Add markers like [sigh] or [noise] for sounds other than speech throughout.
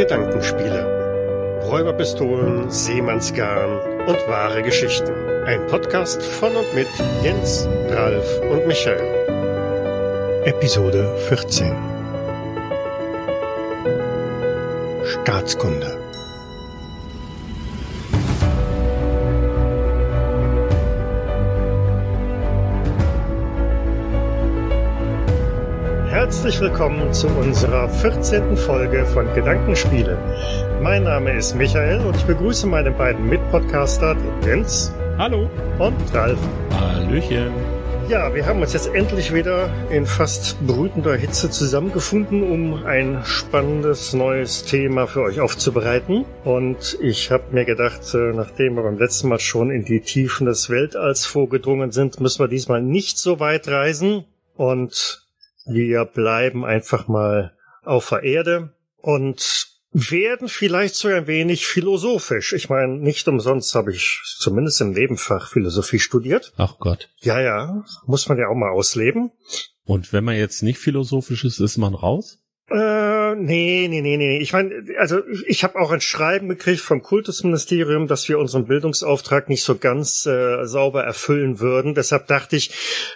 Gedankenspiele. Räuberpistolen, Seemannsgarn und wahre Geschichten. Ein Podcast von und mit Jens, Ralf und Michael. Episode 14 Staatskunde Herzlich willkommen zu unserer 14. Folge von Gedankenspiele. Mein Name ist Michael und ich begrüße meine beiden Mitpodcaster, den Jens. Hallo. Und Ralf. Hallöchen. Ja, wir haben uns jetzt endlich wieder in fast brütender Hitze zusammengefunden, um ein spannendes neues Thema für euch aufzubereiten. Und ich habe mir gedacht, äh, nachdem wir beim letzten Mal schon in die Tiefen des Weltalls vorgedrungen sind, müssen wir diesmal nicht so weit reisen und wir bleiben einfach mal auf der Erde und werden vielleicht so ein wenig philosophisch. Ich meine, nicht umsonst habe ich zumindest im Nebenfach Philosophie studiert. Ach Gott. Ja, ja, muss man ja auch mal ausleben. Und wenn man jetzt nicht philosophisch ist, ist man raus? Äh, nee, nee, nee, nee. Ich meine, also ich habe auch ein Schreiben gekriegt vom Kultusministerium, dass wir unseren Bildungsauftrag nicht so ganz äh, sauber erfüllen würden. Deshalb dachte ich,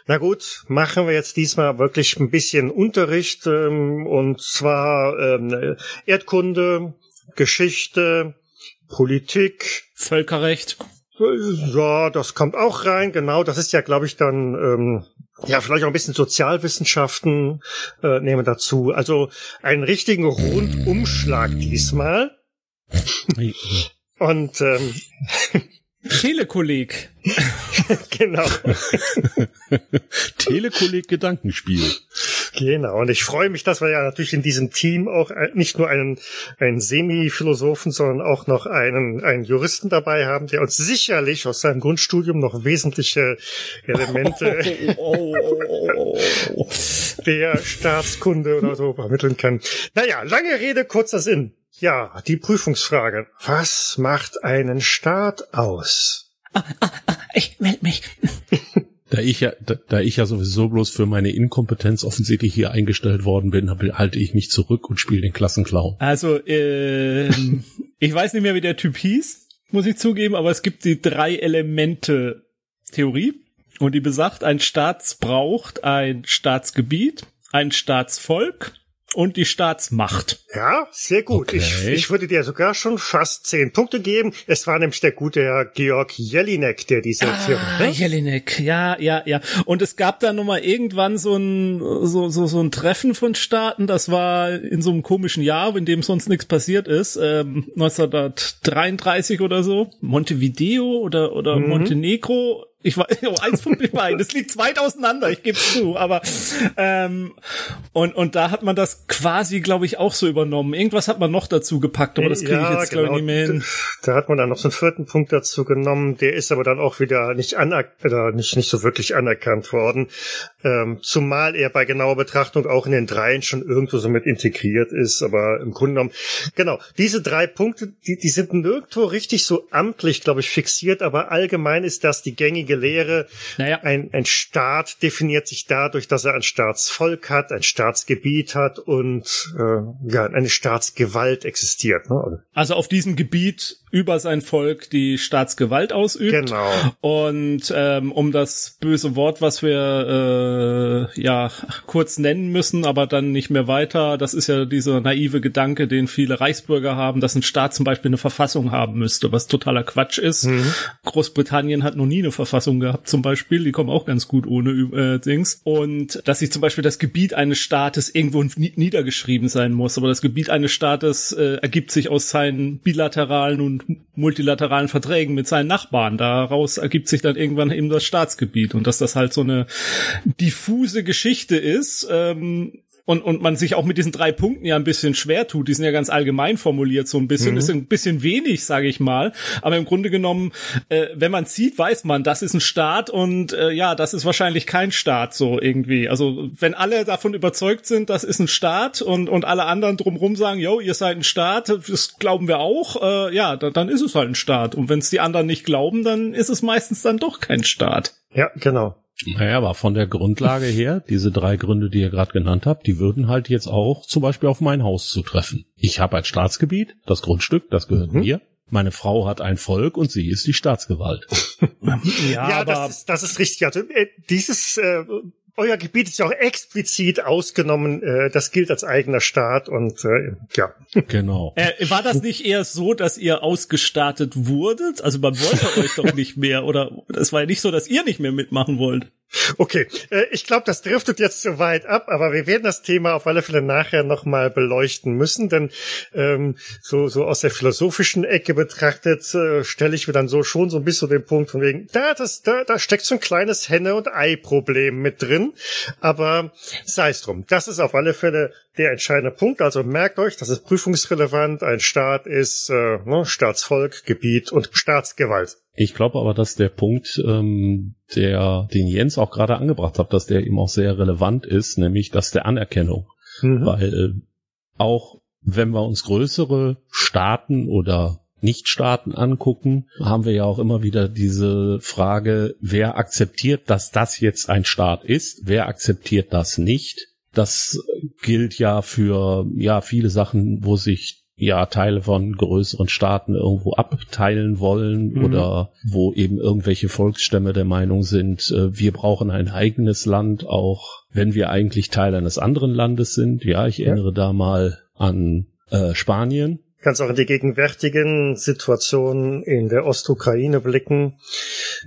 na gut, machen wir jetzt diesmal wirklich ein bisschen Unterricht ähm, und zwar ähm, Erdkunde, Geschichte, Politik, Völkerrecht. Ja, das kommt auch rein, genau. Das ist ja, glaube ich, dann ähm, ja, vielleicht auch ein bisschen Sozialwissenschaften äh, nehmen dazu. Also einen richtigen Rundumschlag diesmal. [laughs] Und ähm, [laughs] Telekolleg. [laughs] genau. Telekolleg Gedankenspiel. Genau, und ich freue mich, dass wir ja natürlich in diesem Team auch nicht nur einen, einen Semi-Philosophen, sondern auch noch einen, einen Juristen dabei haben, der uns sicherlich aus seinem Grundstudium noch wesentliche Elemente [laughs] oh, oh, oh, der Staatskunde oder so vermitteln kann. Naja, lange Rede, kurzer Sinn. Ja, die Prüfungsfrage. Was macht einen Staat aus? Ah, ah, ah, ich melde mich. [laughs] Da ich ja, da, da, ich ja sowieso bloß für meine Inkompetenz offensichtlich hier eingestellt worden bin, halte ich mich zurück und spiele den Klassenclown. Also, äh, [laughs] ich weiß nicht mehr, wie der Typ hieß, muss ich zugeben, aber es gibt die drei Elemente Theorie und die besagt, ein Staat braucht ein Staatsgebiet, ein Staatsvolk und die Staatsmacht. Ja, sehr gut. Okay. Ich, ich würde dir sogar schon fast zehn Punkte geben. Es war nämlich der gute Herr Georg Jelinek, der diese ah, Theorie. Ne? Jelinek, ja, ja, ja. Und es gab da noch mal irgendwann so ein so, so, so ein Treffen von Staaten. Das war in so einem komischen Jahr, in dem sonst nichts passiert ist, ähm, 1933 oder so. Montevideo oder oder mhm. Montenegro ich war [laughs] oh, eins von beiden. Das liegt weit auseinander, ich gebe zu. Aber ähm, und und da hat man das quasi, glaube ich, auch so übernommen. Irgendwas hat man noch dazu gepackt, aber das kriege ja, ich jetzt genau. glaube ich nicht mehr hin. Da hat man dann noch so einen vierten Punkt dazu genommen. Der ist aber dann auch wieder nicht aner oder nicht nicht so wirklich anerkannt worden. Ähm, zumal er bei genauer Betrachtung auch in den dreien schon irgendwo so mit integriert ist. Aber im Grunde genommen, genau, diese drei Punkte, die, die sind nirgendwo richtig so amtlich, glaube ich, fixiert. Aber allgemein ist das die gängige gängige Lehre. Naja. Ein, ein Staat definiert sich dadurch, dass er ein Staatsvolk hat, ein Staatsgebiet hat und äh, ja, eine Staatsgewalt existiert. Ne? Also auf diesem Gebiet über sein Volk die Staatsgewalt ausübt. Genau. Und ähm, um das böse Wort, was wir äh, ja kurz nennen müssen, aber dann nicht mehr weiter, das ist ja dieser naive Gedanke, den viele Reichsbürger haben, dass ein Staat zum Beispiel eine Verfassung haben müsste, was totaler Quatsch ist. Mhm. Großbritannien hat noch nie eine Verfassung gehabt, zum Beispiel. Die kommen auch ganz gut ohne äh, Dings. Und dass sich zum Beispiel das Gebiet eines Staates irgendwo niedergeschrieben sein muss, aber das Gebiet eines Staates äh, ergibt sich aus seinen bilateralen und multilateralen Verträgen mit seinen Nachbarn. Daraus ergibt sich dann irgendwann eben das Staatsgebiet und dass das halt so eine diffuse Geschichte ist, ähm, und, und man sich auch mit diesen drei Punkten ja ein bisschen schwer tut, die sind ja ganz allgemein formuliert, so ein bisschen, mhm. ist ein bisschen wenig, sage ich mal. Aber im Grunde genommen, äh, wenn man sieht, weiß man, das ist ein Staat und äh, ja, das ist wahrscheinlich kein Staat so irgendwie. Also wenn alle davon überzeugt sind, das ist ein Staat und, und alle anderen drumrum sagen, yo, ihr seid ein Staat, das glauben wir auch, äh, ja, dann, dann ist es halt ein Staat. Und wenn es die anderen nicht glauben, dann ist es meistens dann doch kein Staat. Ja, genau. Naja, aber von der Grundlage her, diese drei Gründe, die ihr gerade genannt habt, die würden halt jetzt auch zum Beispiel auf mein Haus zutreffen. Ich habe ein Staatsgebiet, das Grundstück, das gehört mhm. mir. Meine Frau hat ein Volk und sie ist die Staatsgewalt. [laughs] ja, ja das, ist, das ist richtig. Also, äh, dieses äh, euer Gebiet ist ja auch explizit ausgenommen. Äh, das gilt als eigener Staat und äh, ja. [laughs] Genau. Äh, war das nicht eher so, dass ihr ausgestartet wurdet? Also man wollte [laughs] euch doch nicht mehr oder es war ja nicht so, dass ihr nicht mehr mitmachen wollt. Okay, äh, ich glaube, das driftet jetzt zu weit ab, aber wir werden das Thema auf alle Fälle nachher nochmal beleuchten müssen, denn ähm, so, so aus der philosophischen Ecke betrachtet äh, stelle ich mir dann so schon so ein bisschen den Punkt von wegen, da, das, da, da steckt so ein kleines Henne- und Ei-Problem mit drin, aber sei es drum. Das ist auf alle Fälle der entscheidende Punkt. Also merkt euch, das ist prüfungsrelevant. Ein Staat ist äh, ne, Staatsvolk, Gebiet und Staatsgewalt. Ich glaube aber, dass der Punkt, ähm, der den Jens auch gerade angebracht hat, dass der eben auch sehr relevant ist, nämlich das der Anerkennung. Mhm. Weil äh, auch wenn wir uns größere Staaten oder Nichtstaaten angucken, haben wir ja auch immer wieder diese Frage, wer akzeptiert, dass das jetzt ein Staat ist, wer akzeptiert das nicht. Das gilt ja für ja viele Sachen, wo sich ja Teile von größeren Staaten irgendwo abteilen wollen mhm. oder wo eben irgendwelche Volksstämme der Meinung sind, äh, wir brauchen ein eigenes Land, auch wenn wir eigentlich Teil eines anderen Landes sind. Ja, ich erinnere ja. da mal an äh, Spanien. Kannst auch in die gegenwärtigen Situationen in der Ostukraine blicken.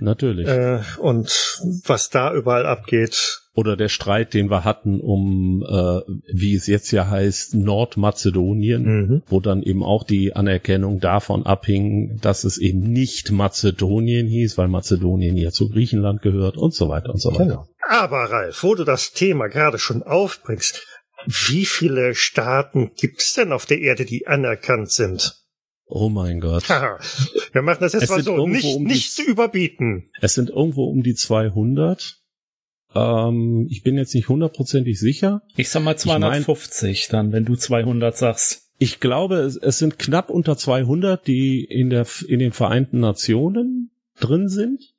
Natürlich. Äh, und was da überall abgeht oder der Streit, den wir hatten um, äh, wie es jetzt ja heißt, Nordmazedonien, mhm. wo dann eben auch die Anerkennung davon abhing, dass es eben nicht Mazedonien hieß, weil Mazedonien ja zu Griechenland gehört und so weiter und so weiter. Genau. Aber Ralf, wo du das Thema gerade schon aufbringst, wie viele Staaten gibt es denn auf der Erde, die anerkannt sind? Oh mein Gott. Wir machen das jetzt es mal so, nicht, um nicht zu überbieten. Es sind irgendwo um die 200. Ähm, ich bin jetzt nicht hundertprozentig sicher. Ich sag mal 250 ich mein, dann, wenn du 200 sagst. Ich glaube, es, es, sind knapp unter 200, die in der in den Vereinten Nationen drin sind.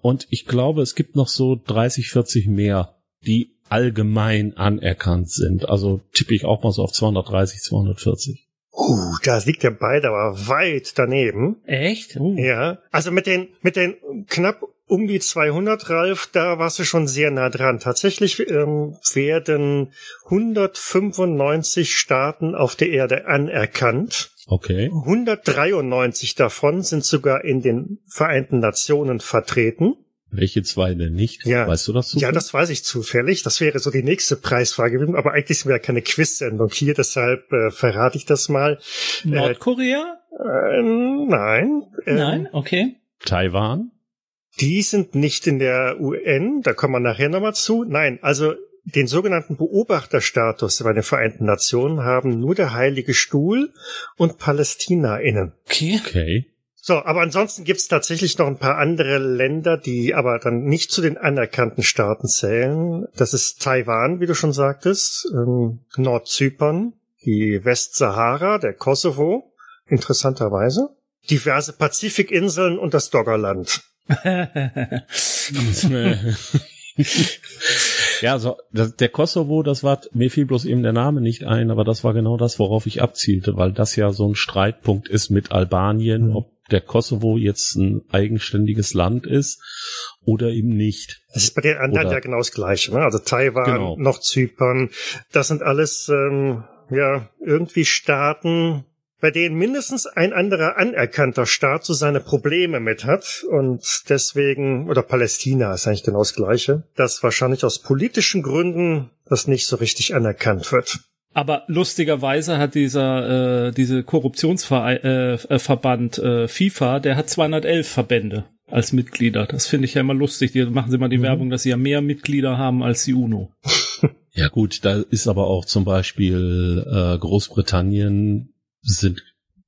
Und ich glaube, es gibt noch so 30, 40 mehr, die allgemein anerkannt sind. Also tippe ich auch mal so auf 230, 240. Uh, da liegt der beide aber weit daneben. Echt? Uh. Ja. Also mit den, mit den knapp um die 200, Ralf, da warst du schon sehr nah dran. Tatsächlich ähm, werden 195 Staaten auf der Erde anerkannt. Okay. 193 davon sind sogar in den Vereinten Nationen vertreten. Welche zwei denn nicht? Ja. Weißt du das zufällig? Ja, das weiß ich zufällig. Das wäre so die nächste Preisfrage gewesen. Aber eigentlich sind wir ja keine Quiz-Sendung hier, deshalb äh, verrate ich das mal. Nordkorea? Äh, nein. Ähm, nein, okay. Taiwan? Die sind nicht in der UN, da kommen wir nachher nochmal zu. Nein, also den sogenannten Beobachterstatus bei den Vereinten Nationen haben nur der Heilige Stuhl und Palästina innen. Okay. okay. So, aber ansonsten gibt's tatsächlich noch ein paar andere Länder, die aber dann nicht zu den anerkannten Staaten zählen. Das ist Taiwan, wie du schon sagtest, ähm, Nordzypern, die Westsahara, der Kosovo, interessanterweise, diverse Pazifikinseln und das Doggerland. [laughs] ja, so, das, der Kosovo, das war, mir fiel bloß eben der Name nicht ein, aber das war genau das, worauf ich abzielte, weil das ja so ein Streitpunkt ist mit Albanien, mhm. ob der Kosovo jetzt ein eigenständiges Land ist oder eben nicht. Das ist bei den anderen oder, ja genau das Gleiche, ne? Also Taiwan, genau. noch Zypern, das sind alles ähm, ja irgendwie Staaten, bei denen mindestens ein anderer anerkannter Staat so seine Probleme mit hat und deswegen, oder Palästina ist eigentlich genau das Gleiche, dass wahrscheinlich aus politischen Gründen das nicht so richtig anerkannt wird. Aber lustigerweise hat dieser äh, diese Korruptionsverband äh, äh, FIFA, der hat 211 Verbände als Mitglieder. Das finde ich ja immer lustig. Die machen sie mal die mhm. Werbung, dass sie ja mehr Mitglieder haben als die UNO. Ja gut, da ist aber auch zum Beispiel äh, Großbritannien sind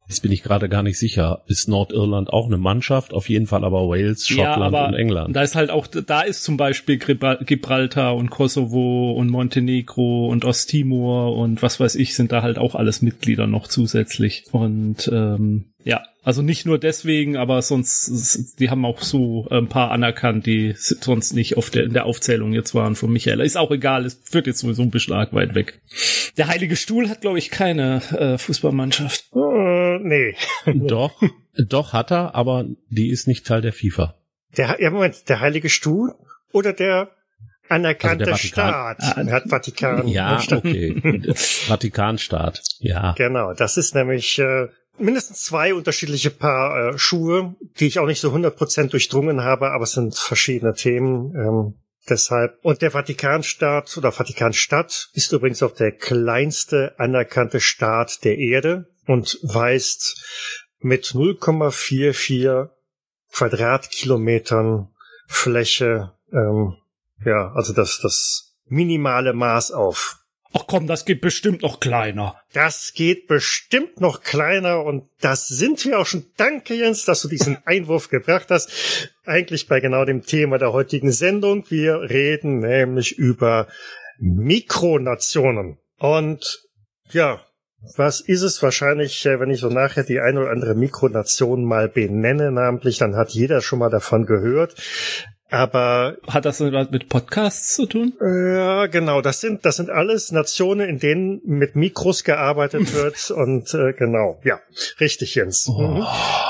Jetzt bin ich gerade gar nicht sicher. Ist Nordirland auch eine Mannschaft? Auf jeden Fall aber Wales, Schottland ja, und England. Da ist halt auch, da ist zum Beispiel Gibraltar und Kosovo und Montenegro und Osttimor und was weiß ich, sind da halt auch alles Mitglieder noch zusätzlich. Und ähm, Ja, also nicht nur deswegen, aber sonst, die haben auch so ein paar anerkannt, die sonst nicht auf der, in der Aufzählung jetzt waren von Michael. Ist auch egal, es führt jetzt sowieso ein bisschen arg weit weg. Der Heilige Stuhl hat, glaube ich, keine äh, Fußballmannschaft. Äh, nee. [laughs] doch, doch hat er, aber die ist nicht Teil der FIFA. Der, ja, Moment, der Heilige Stuhl oder der anerkannte also Staat. Ah, hat Vatikan. Ja, okay. [laughs] Vatikanstaat. Ja. Genau, das ist nämlich äh, mindestens zwei unterschiedliche Paar äh, Schuhe, die ich auch nicht so 100% durchdrungen habe, aber es sind verschiedene Themen. Ähm, deshalb. Und der Vatikanstaat oder Vatikanstadt ist übrigens auch der kleinste anerkannte Staat der Erde und weist mit 0,44 Quadratkilometern Fläche, ähm, ja, also das, das minimale Maß auf. Ach komm, das geht bestimmt noch kleiner. Das geht bestimmt noch kleiner und das sind wir auch schon. Danke, Jens, dass du diesen [laughs] Einwurf gebracht hast. Eigentlich bei genau dem Thema der heutigen Sendung. Wir reden nämlich über Mikronationen. Und ja, was ist es wahrscheinlich, äh, wenn ich so nachher die eine oder andere Mikronation mal benenne, namentlich, dann hat jeder schon mal davon gehört. Aber hat das was mit Podcasts zu tun? Ja, genau. Das sind das sind alles Nationen, in denen mit Mikros gearbeitet [laughs] wird und äh, genau. Ja, richtig, Jens. Oh. Mhm.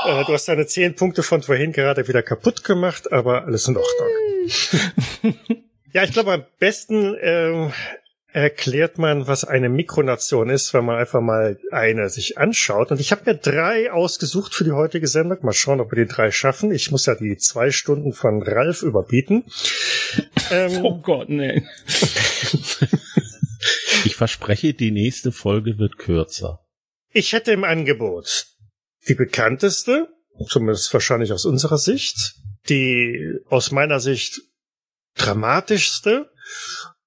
Äh, du hast deine zehn Punkte von vorhin gerade wieder kaputt gemacht, aber alles in Ordnung. [laughs] ja, ich glaube am besten äh, erklärt man, was eine Mikronation ist, wenn man einfach mal eine sich anschaut. Und ich habe mir drei ausgesucht für die heutige Sendung. Mal schauen, ob wir die drei schaffen. Ich muss ja die zwei Stunden von Ralf überbieten. ähm, [laughs] oh Gott, nee. [laughs] ich verspreche, die nächste Folge wird kürzer. Ich hätte im Angebot die bekannteste, zumindest wahrscheinlich aus unserer Sicht, die aus meiner Sicht dramatischste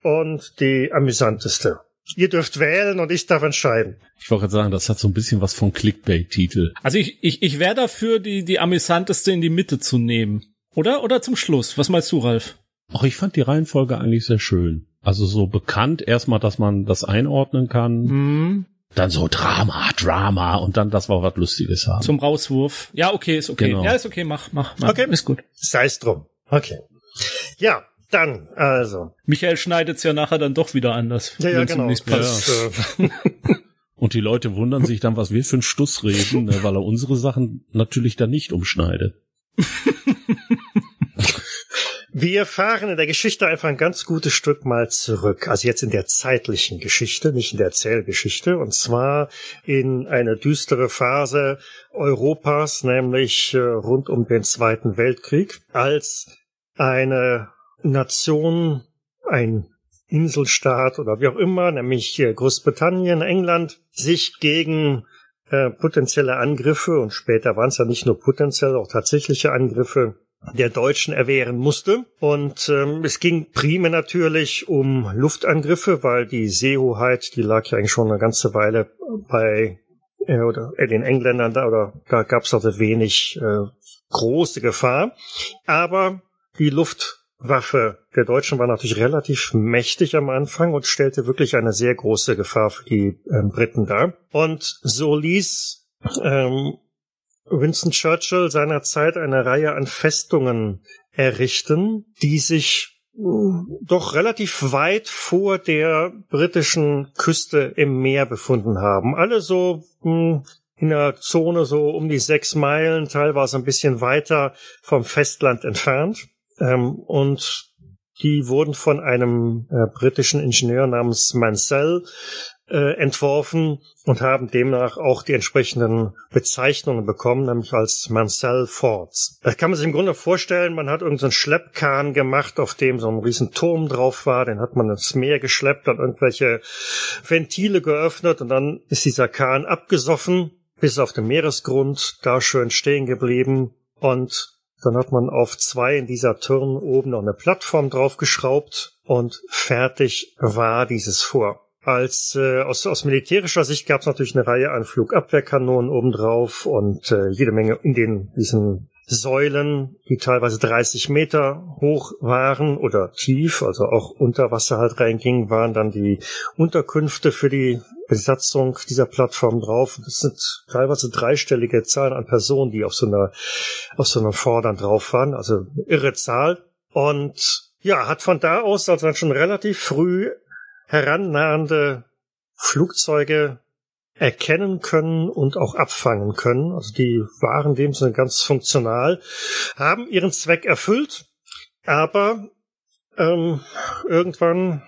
und die amüsanteste. Ihr dürft wählen und ich darf entscheiden. Ich wollte gerade sagen, das hat so ein bisschen was von Clickbait-Titel. Also ich, ich, ich wäre dafür, die, die amüsanteste in die Mitte zu nehmen. Oder? Oder zum Schluss? Was meinst du, Ralf? Ach, ich fand die Reihenfolge eigentlich sehr schön. Also so bekannt erstmal, dass man das einordnen kann. Mhm. Dann so Drama, Drama und dann, dass wir was Lustiges haben. Zum Rauswurf. Ja, okay, ist okay. Genau. Ja, ist okay, mach, mach, mach. Okay. Ist gut. Sei es drum. Okay. Ja, dann, also. Michael schneidet's ja nachher dann doch wieder anders. Ja, ja, genau. Das, äh [laughs] Und die Leute wundern sich dann, was wir für ein Stuss reden, ne, weil er unsere Sachen natürlich dann nicht umschneidet. [laughs] Wir fahren in der Geschichte einfach ein ganz gutes Stück mal zurück. Also jetzt in der zeitlichen Geschichte, nicht in der Erzählgeschichte. Und zwar in eine düstere Phase Europas, nämlich äh, rund um den Zweiten Weltkrieg, als eine Nation, ein Inselstaat oder wie auch immer, nämlich Großbritannien, England, sich gegen äh, potenzielle Angriffe und später waren es ja nicht nur potenziell, auch tatsächliche Angriffe der Deutschen erwehren musste. Und ähm, es ging primär natürlich um Luftangriffe, weil die Seehoheit, die lag ja eigentlich schon eine ganze Weile bei äh, oder äh, den Engländern da oder da gab es also wenig äh, große Gefahr. Aber die Luft Waffe der Deutschen war natürlich relativ mächtig am Anfang und stellte wirklich eine sehr große Gefahr für die ähm, Briten dar. Und so ließ ähm, Winston Churchill seinerzeit eine Reihe an Festungen errichten, die sich äh, doch relativ weit vor der britischen Küste im Meer befunden haben. Alle so mh, hm, in der Zone so um die sechs Meilen, teilweise ein bisschen weiter vom Festland entfernt. Ähm, und die wurden von einem äh, britischen Ingenieur namens Mansell äh, entworfen und haben demnach auch die entsprechenden Bezeichnungen bekommen, nämlich als Mansell Forts. Das kann man sich im Grunde vorstellen, man hat irgendeinen so Schleppkahn gemacht, auf dem so ein riesen Turm drauf war, den hat man ins Meer geschleppt, dann irgendwelche Ventile geöffnet und dann ist dieser Kahn abgesoffen bis auf den Meeresgrund, da schön stehen geblieben und dann hat man auf zwei in dieser Turn oben noch eine Plattform draufgeschraubt und fertig war dieses vor. Als äh, aus, aus militärischer Sicht gab es natürlich eine Reihe an Flugabwehrkanonen obendrauf und äh, jede Menge in den diesen Säulen, die teilweise 30 Meter hoch waren oder tief, also auch unter Wasser halt reingingen, waren dann die Unterkünfte für die Besatzung dieser Plattform drauf. Das sind teilweise dreistellige Zahlen an Personen, die auf so einer, auf so einer Vordern drauf waren. Also irre Zahl. Und ja, hat von da aus also dann schon relativ früh herannahende Flugzeuge erkennen können und auch abfangen können. Also die waren dem Sinne ganz funktional, haben ihren Zweck erfüllt, aber ähm, irgendwann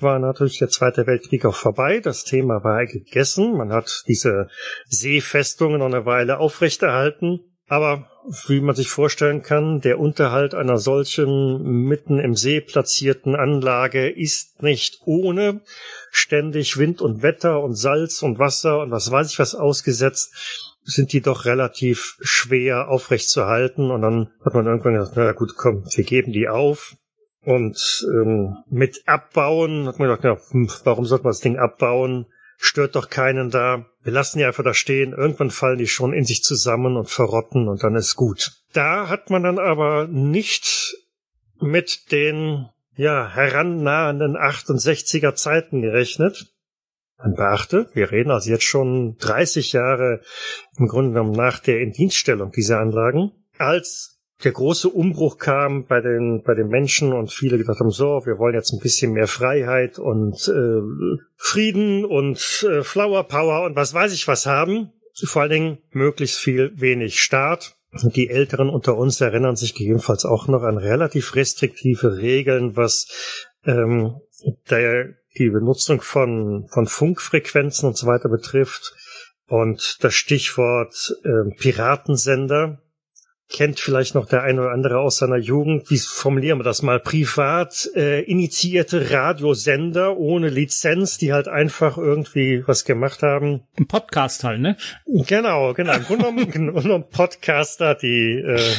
war natürlich der Zweite Weltkrieg auch vorbei. Das Thema war gegessen. Man hat diese Seefestungen noch eine Weile aufrechterhalten. Aber wie man sich vorstellen kann, der Unterhalt einer solchen mitten im See platzierten Anlage ist nicht ohne ständig Wind und Wetter und Salz und Wasser und was weiß ich was ausgesetzt, sind die doch relativ schwer aufrechtzuerhalten. Und dann hat man irgendwann gesagt, na gut, komm, wir geben die auf. Und ähm, mit Abbauen hat man gedacht, ja, hm, warum sollte man das Ding abbauen? Stört doch keinen da. Wir lassen die einfach da stehen. Irgendwann fallen die schon in sich zusammen und verrotten und dann ist gut. Da hat man dann aber nicht mit den ja, herannahenden 68er Zeiten gerechnet. Man beachte, wir reden also jetzt schon 30 Jahre im Grunde genommen nach der Indienststellung dieser Anlagen, als der große Umbruch kam bei den bei den Menschen und viele gedacht haben, so, wir wollen jetzt ein bisschen mehr Freiheit und äh, Frieden und äh, Flower Power und was weiß ich was haben. Vor allen Dingen möglichst viel wenig Staat. Die Älteren unter uns erinnern sich gegebenenfalls auch noch an relativ restriktive Regeln, was ähm, der, die Benutzung von, von Funkfrequenzen und so weiter betrifft. Und das Stichwort äh, Piratensender, kennt vielleicht noch der eine oder andere aus seiner Jugend, wie formulieren wir das mal, privat äh, initiierte Radiosender ohne Lizenz, die halt einfach irgendwie was gemacht haben. Ein Podcast halt, ne? Genau, genau. Im Grunde genommen [laughs] Podcaster, die äh,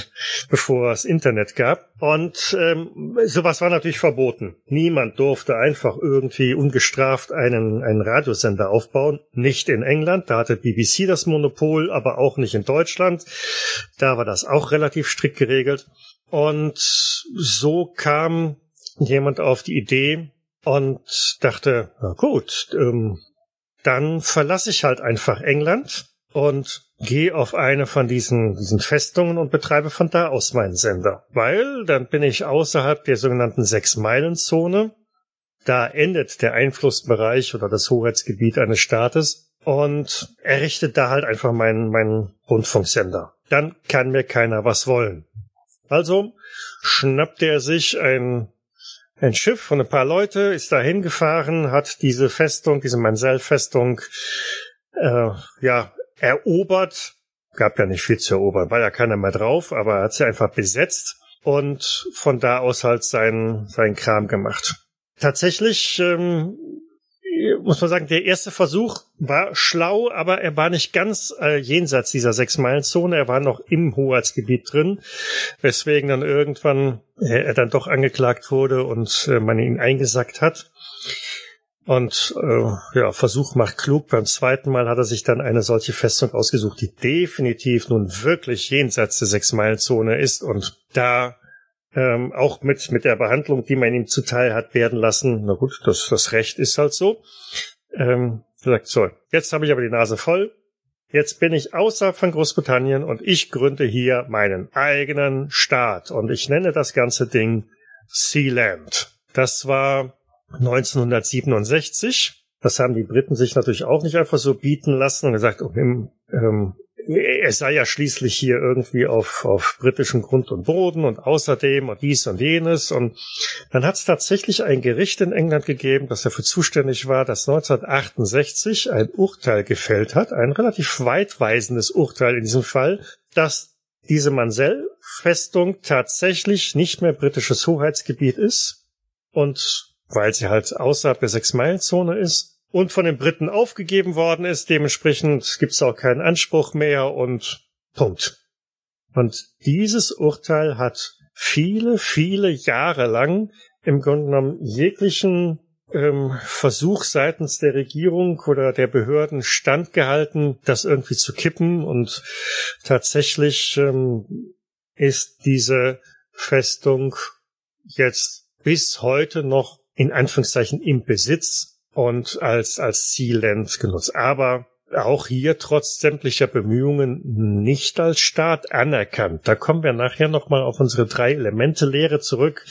bevor es Internet gab. Und ähm, sowas war natürlich verboten. Niemand durfte einfach irgendwie ungestraft einen, einen Radiosender aufbauen. Nicht in England, da hatte BBC das Monopol, aber auch nicht in Deutschland. Da war das auch relativ strikt geregelt. Und so kam jemand auf die Idee und dachte, na gut, ähm, dann verlasse ich halt einfach England und gehe auf eine von diesen, diesen Festungen und betreibe von da aus meinen Sender. Weil dann bin ich außerhalb der sogenannten Sechs-Meilen-Zone. Da endet der Einflussbereich oder das Hoheitsgebiet eines Staates und errichtet da halt einfach meinen, meinen Rundfunksender. Dann kann mir keiner was wollen. Also schnappt er sich ein, ein Schiff von ein paar Leute, ist da hingefahren, hat diese Festung, diese Mansell-Festung, äh, ja, erobert. Gab ja nicht viel zu erobern, war ja keiner mehr drauf, aber er hat sie einfach besetzt und von da aus halt seinen, seinen Kram gemacht. Tatsächlich ähm, muss man sagen, der erste Versuch war schlau, aber er war nicht ganz äh, jenseits dieser Sechs-Meilen-Zone. Er war noch im Hoheitsgebiet drin, weswegen dann irgendwann äh, er dann doch angeklagt wurde und äh, man ihn eingesackt hat. Und äh, ja, Versuch macht klug. Beim zweiten Mal hat er sich dann eine solche Festung ausgesucht, die definitiv nun wirklich jenseits der Sechs-Meilen-Zone ist und da ähm, auch mit mit der Behandlung, die man ihm zuteil hat werden lassen. Na gut, das das Recht ist halt so. Ähm, sagt so, jetzt habe ich aber die Nase voll. Jetzt bin ich außerhalb von Großbritannien und ich gründe hier meinen eigenen Staat und ich nenne das ganze Ding Sealand. Das war 1967. Das haben die Briten sich natürlich auch nicht einfach so bieten lassen und gesagt, im, ähm, es sei ja schließlich hier irgendwie auf, auf britischem Grund und Boden und außerdem und dies und jenes. Und dann hat es tatsächlich ein Gericht in England gegeben, das dafür zuständig war, das 1968 ein Urteil gefällt hat, ein relativ weitweisendes Urteil in diesem Fall, dass diese Mansell-Festung tatsächlich nicht mehr britisches Hoheitsgebiet ist und weil sie halt außerhalb der Sechs-Meilen-Zone ist und von den Briten aufgegeben worden ist. Dementsprechend gibt's auch keinen Anspruch mehr und Punkt. Und dieses Urteil hat viele, viele Jahre lang im Grunde genommen jeglichen ähm, Versuch seitens der Regierung oder der Behörden standgehalten, das irgendwie zu kippen. Und tatsächlich ähm, ist diese Festung jetzt bis heute noch in Anführungszeichen im Besitz und als, als Sealand genutzt. Aber auch hier trotz sämtlicher Bemühungen nicht als Staat anerkannt. Da kommen wir nachher nochmal auf unsere drei Elemente Lehre zurück,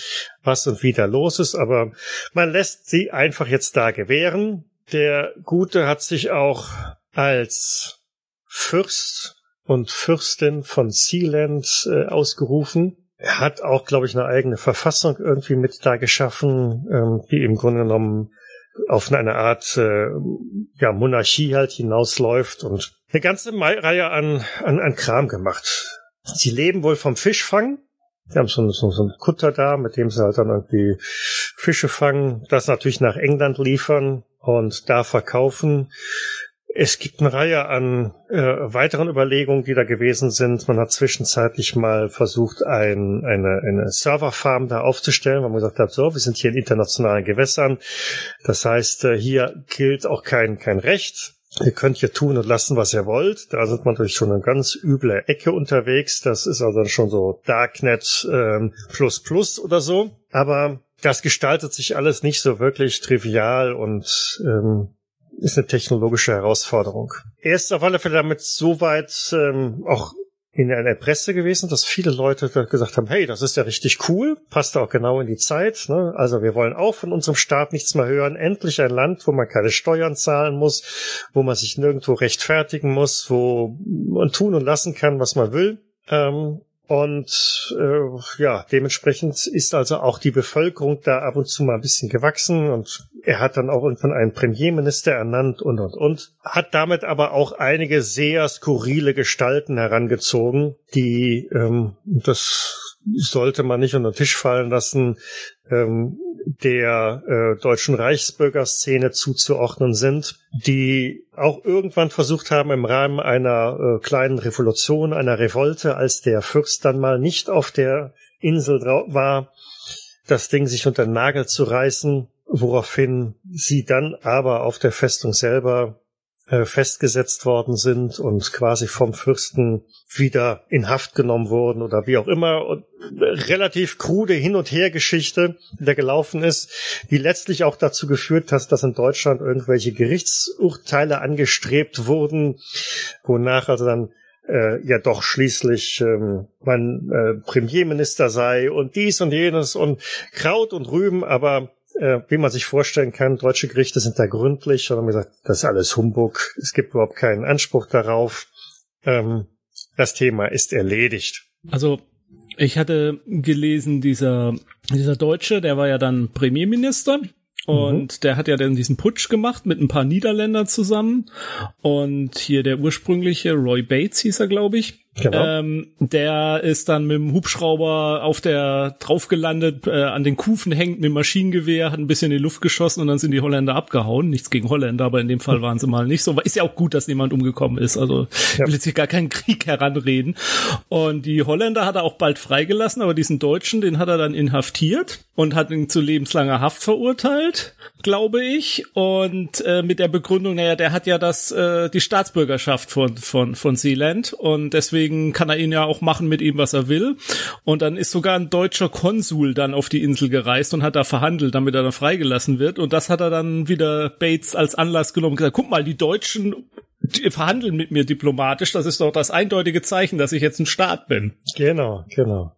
was und wie da los ist, aber man lässt sie einfach jetzt da gewähren. Der Gute hat sich auch als Fürst und Fürstin von Sealand äh, ausgerufen. Er hat auch, glaube ich, eine eigene Verfassung irgendwie mit da geschaffen, ähm, die im Grunde genommen auf eine Art äh, ja, Monarchie halt hinausläuft und eine ganze Reihe an, an, an Kram gemacht. Sie leben wohl vom Fischfang. Sie haben so, so, so einen Kutter da, mit dem sie halt dann irgendwie Fische fangen, das natürlich nach England liefern und da verkaufen. Es gibt eine Reihe an äh, weiteren Überlegungen, die da gewesen sind. Man hat zwischenzeitlich mal versucht, ein, eine, eine Serverfarm da aufzustellen, weil man gesagt hat, so, wir sind hier in internationalen Gewässern. Das heißt, äh, hier gilt auch kein, kein Recht. Ihr könnt hier tun und lassen, was ihr wollt. Da sind man natürlich schon eine ganz üble Ecke unterwegs. Das ist also schon so Darknet ähm, plus plus oder so. Aber das gestaltet sich alles nicht so wirklich trivial und ähm, ist eine technologische Herausforderung. Er ist auf alle Fälle damit so weit ähm, auch in der Presse gewesen, dass viele Leute gesagt haben, hey, das ist ja richtig cool, passt auch genau in die Zeit. Ne? Also wir wollen auch von unserem Staat nichts mehr hören. Endlich ein Land, wo man keine Steuern zahlen muss, wo man sich nirgendwo rechtfertigen muss, wo man tun und lassen kann, was man will. Ähm, und äh, ja, dementsprechend ist also auch die Bevölkerung da ab und zu mal ein bisschen gewachsen und er hat dann auch irgendwann einen Premierminister ernannt und und und. Hat damit aber auch einige sehr skurrile Gestalten herangezogen, die ähm, das sollte man nicht unter den Tisch fallen lassen, ähm, der äh, deutschen Reichsbürgerszene zuzuordnen sind, die auch irgendwann versucht haben, im Rahmen einer äh, kleinen Revolution, einer Revolte, als der Fürst dann mal nicht auf der Insel war, das Ding sich unter den Nagel zu reißen, woraufhin sie dann aber auf der Festung selber äh, festgesetzt worden sind und quasi vom Fürsten wieder in Haft genommen wurden oder wie auch immer. Und relativ krude Hin- und Hergeschichte, die da gelaufen ist, die letztlich auch dazu geführt hat, dass in Deutschland irgendwelche Gerichtsurteile angestrebt wurden, wonach also dann äh, ja doch schließlich ähm, mein äh, Premierminister sei und dies und jenes und Kraut und Rüben, aber äh, wie man sich vorstellen kann, deutsche Gerichte sind da gründlich und haben gesagt, das ist alles Humbug, es gibt überhaupt keinen Anspruch darauf. Ähm, das Thema ist erledigt. Also ich hatte gelesen, dieser, dieser Deutsche, der war ja dann Premierminister und mhm. der hat ja dann diesen Putsch gemacht mit ein paar Niederländern zusammen. Und hier der ursprüngliche Roy Bates hieß er, glaube ich. Genau. Ähm, der ist dann mit dem Hubschrauber auf der drauf gelandet, äh, an den Kufen hängt mit dem Maschinengewehr, hat ein bisschen in die Luft geschossen und dann sind die Holländer abgehauen. Nichts gegen Holländer, aber in dem Fall waren sie mal nicht so. Ist ja auch gut, dass niemand umgekommen ist. Also ja. will jetzt hier gar keinen Krieg heranreden. Und die Holländer hat er auch bald freigelassen, aber diesen Deutschen, den hat er dann inhaftiert und hat ihn zu lebenslanger Haft verurteilt, glaube ich. Und äh, mit der Begründung, naja, der hat ja das äh, die Staatsbürgerschaft von von von Sealand und deswegen deswegen kann er ihn ja auch machen mit ihm, was er will. Und dann ist sogar ein deutscher Konsul dann auf die Insel gereist und hat da verhandelt, damit er dann freigelassen wird. Und das hat er dann wieder Bates als Anlass genommen und gesagt, guck mal, die Deutschen verhandeln mit mir diplomatisch. Das ist doch das eindeutige Zeichen, dass ich jetzt ein Staat bin. Genau, genau.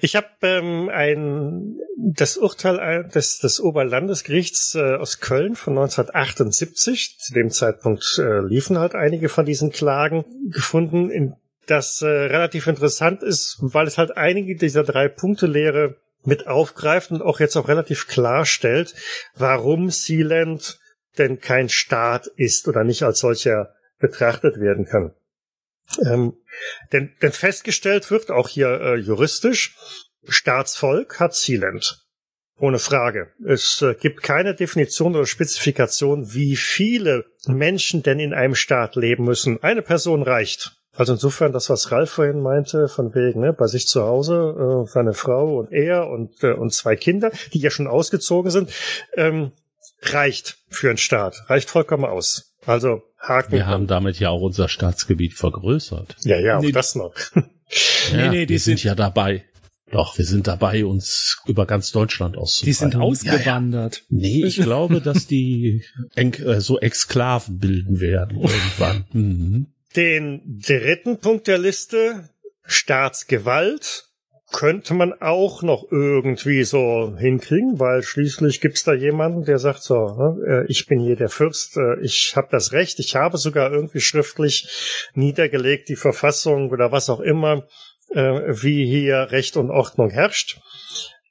Ich habe ähm, ein das Urteil des, des Oberlandesgerichts äh, aus Köln von 1978. Zu dem Zeitpunkt äh, liefen halt einige von diesen Klagen gefunden, in das äh, relativ interessant ist, weil es halt einige dieser drei Punkte Lehre mit aufgreift und auch jetzt auch relativ klarstellt, warum Sealand denn kein Staat ist oder nicht als solcher betrachtet werden kann. Ähm, denn, denn festgestellt wird, auch hier äh, juristisch, Staatsvolk hat Sealand. Ohne Frage. Es äh, gibt keine Definition oder Spezifikation, wie viele Menschen denn in einem Staat leben müssen. Eine Person reicht. Also insofern das, was Ralf vorhin meinte, von wegen, ne, bei sich zu Hause, äh, seine Frau und er und, äh, und zwei Kinder, die ja schon ausgezogen sind, ähm, reicht für einen Staat. Reicht vollkommen aus. Also Haken. Wir haben damit ja auch unser Staatsgebiet vergrößert. Ja, ja, auch nee, das noch. ja, nee, nee, die sind, sind ja dabei. Doch, wir sind dabei, uns über ganz Deutschland auszubreiten. Die sind ausgewandert. Ja, ja. Nee, ich glaube, dass die en äh, so Exklaven bilden werden [laughs] irgendwann. Mhm. Den dritten Punkt der Liste, Staatsgewalt, könnte man auch noch irgendwie so hinkriegen, weil schließlich gibt's da jemanden, der sagt so, ne, äh, ich bin hier der Fürst, äh, ich habe das Recht, ich habe sogar irgendwie schriftlich niedergelegt die Verfassung oder was auch immer, äh, wie hier Recht und Ordnung herrscht.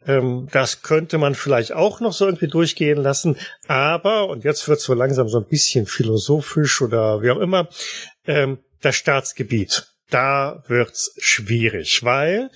Ähm, das könnte man vielleicht auch noch so irgendwie durchgehen lassen, aber, und jetzt wird's so langsam so ein bisschen philosophisch oder wie auch immer, ähm, das Staatsgebiet. Da wird's schwierig, weil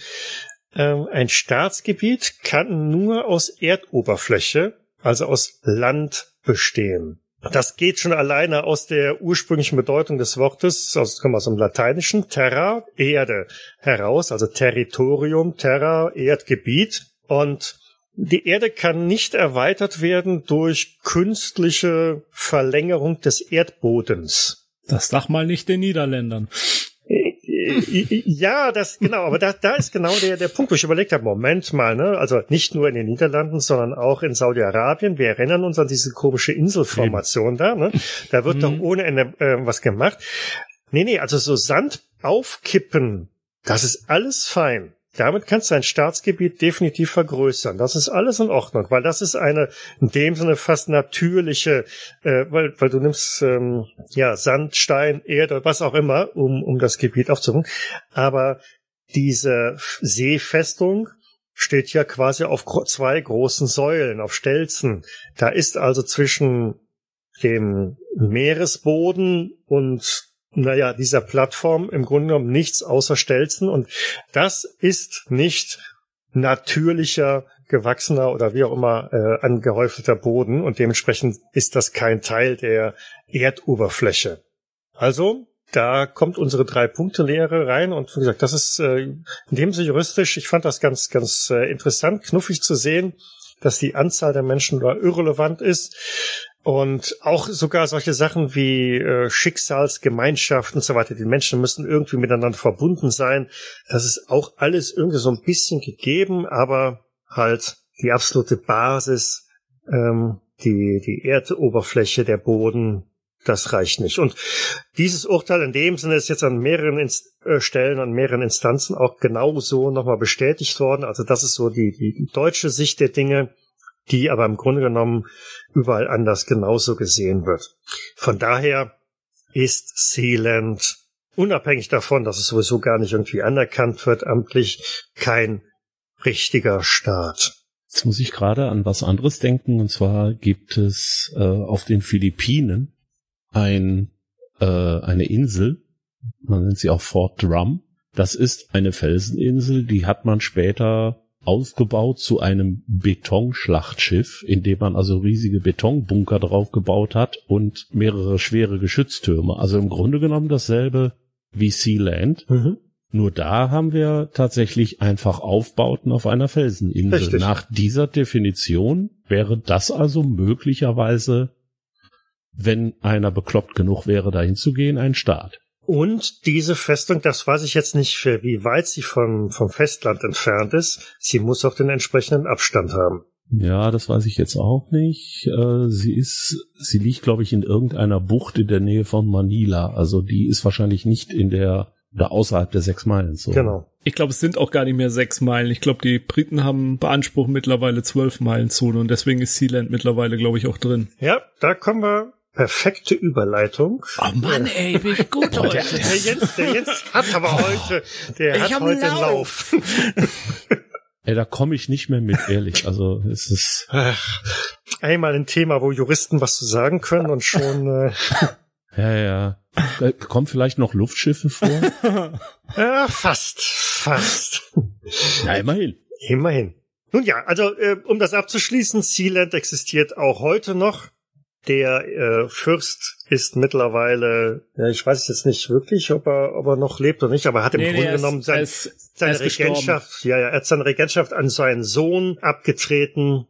ähm, ein Staatsgebiet kann nur aus Erdoberfläche, also aus Land bestehen. Das geht schon alleine aus der ursprünglichen Bedeutung des Wortes, aus, kommt aus dem Lateinischen, Terra, Erde, heraus, also Territorium, Terra, Erdgebiet. Und die Erde kann nicht erweitert werden durch künstliche Verlängerung des Erdbodens. Das sag mal nicht den Niederländern. Ja, das genau, aber da, da ist genau der, der Punkt, wo ich überlegt habe, Moment mal, ne? Also nicht nur in den Niederlanden, sondern auch in Saudi-Arabien. Wir erinnern uns an diese komische Inselformation da, ne? Da wird mhm. doch ohne Ende äh, was gemacht. Nee, nee, also so Sand aufkippen, das ist alles fein. Damit kannst du ein Staatsgebiet definitiv vergrößern. Das ist alles in Ordnung, weil das ist eine in dem Sinne fast natürliche, äh, weil, weil du nimmst ähm, ja Sand, Stein, Erde, was auch immer, um, um das Gebiet aufzubauen. Aber diese Seefestung steht ja quasi auf zwei großen Säulen, auf Stelzen. Da ist also zwischen dem Meeresboden und naja, dieser Plattform im Grunde genommen nichts außer Stelzen und das ist nicht natürlicher, gewachsener oder wie auch immer äh, angehäufter Boden und dementsprechend ist das kein Teil der Erdoberfläche. Also, da kommt unsere drei Punkte Lehre rein und wie gesagt, das ist äh, in dem Sinne juristisch, ich fand das ganz, ganz äh, interessant, knuffig zu sehen, dass die Anzahl der Menschen da irrelevant ist. Und auch sogar solche Sachen wie äh, Schicksalsgemeinschaft und so weiter. Die Menschen müssen irgendwie miteinander verbunden sein. Das ist auch alles irgendwie so ein bisschen gegeben, aber halt die absolute Basis, ähm, die, die Erdoberfläche, der Boden, das reicht nicht. Und dieses Urteil in dem Sinne ist jetzt an mehreren Inst äh, Stellen, an mehreren Instanzen auch genauso nochmal bestätigt worden. Also das ist so die, die deutsche Sicht der Dinge die aber im Grunde genommen überall anders genauso gesehen wird. Von daher ist Sealand unabhängig davon, dass es sowieso gar nicht irgendwie anerkannt wird, amtlich kein richtiger Staat. Jetzt muss ich gerade an was anderes denken, und zwar gibt es äh, auf den Philippinen ein, äh, eine Insel, man nennt sie auch Fort Drum. Das ist eine Felseninsel, die hat man später ausgebaut zu einem Betonschlachtschiff, in dem man also riesige Betonbunker drauf gebaut hat und mehrere schwere Geschütztürme. Also im Grunde genommen dasselbe wie Sealand. Mhm. Nur da haben wir tatsächlich einfach Aufbauten auf einer Felseninsel. Richtig. Nach dieser Definition wäre das also möglicherweise, wenn einer bekloppt genug wäre, dahin zu gehen, ein Staat. Und diese Festung, das weiß ich jetzt nicht, für wie weit sie vom, vom Festland entfernt ist. Sie muss auch den entsprechenden Abstand haben. Ja, das weiß ich jetzt auch nicht. Äh, sie ist, sie liegt, glaube ich, in irgendeiner Bucht in der Nähe von Manila. Also die ist wahrscheinlich nicht in der oder außerhalb der sechs Meilen. So. Genau. Ich glaube, es sind auch gar nicht mehr sechs Meilen. Ich glaube, die Briten haben beansprucht mittlerweile zwölf Meilen Zone und deswegen ist Sealand mittlerweile, glaube ich, auch drin. Ja, da kommen wir perfekte Überleitung. Oh Mann, ey, bin ich gut heute. Der, der, Jens, der Jens hat aber heute, der ich hat heute Lauf. Lauf. [laughs] Ey, da komme ich nicht mehr mit, ehrlich. Also es ist Ach, einmal ein Thema, wo Juristen was zu sagen können und schon. Äh [laughs] ja, ja. Da kommen vielleicht noch Luftschiffe vor? [laughs] ja, fast, fast. Ja, immerhin. Immerhin. Nun ja, also äh, um das abzuschließen, Sealand existiert auch heute noch. Der äh, Fürst ist mittlerweile, ja, ich weiß jetzt nicht wirklich, ob er, ob er noch lebt oder nicht, aber er hat im nee, Grunde nee, genommen sein, ist, seine Regentschaft, ja, ja, er hat seine Regentschaft an seinen Sohn abgetreten,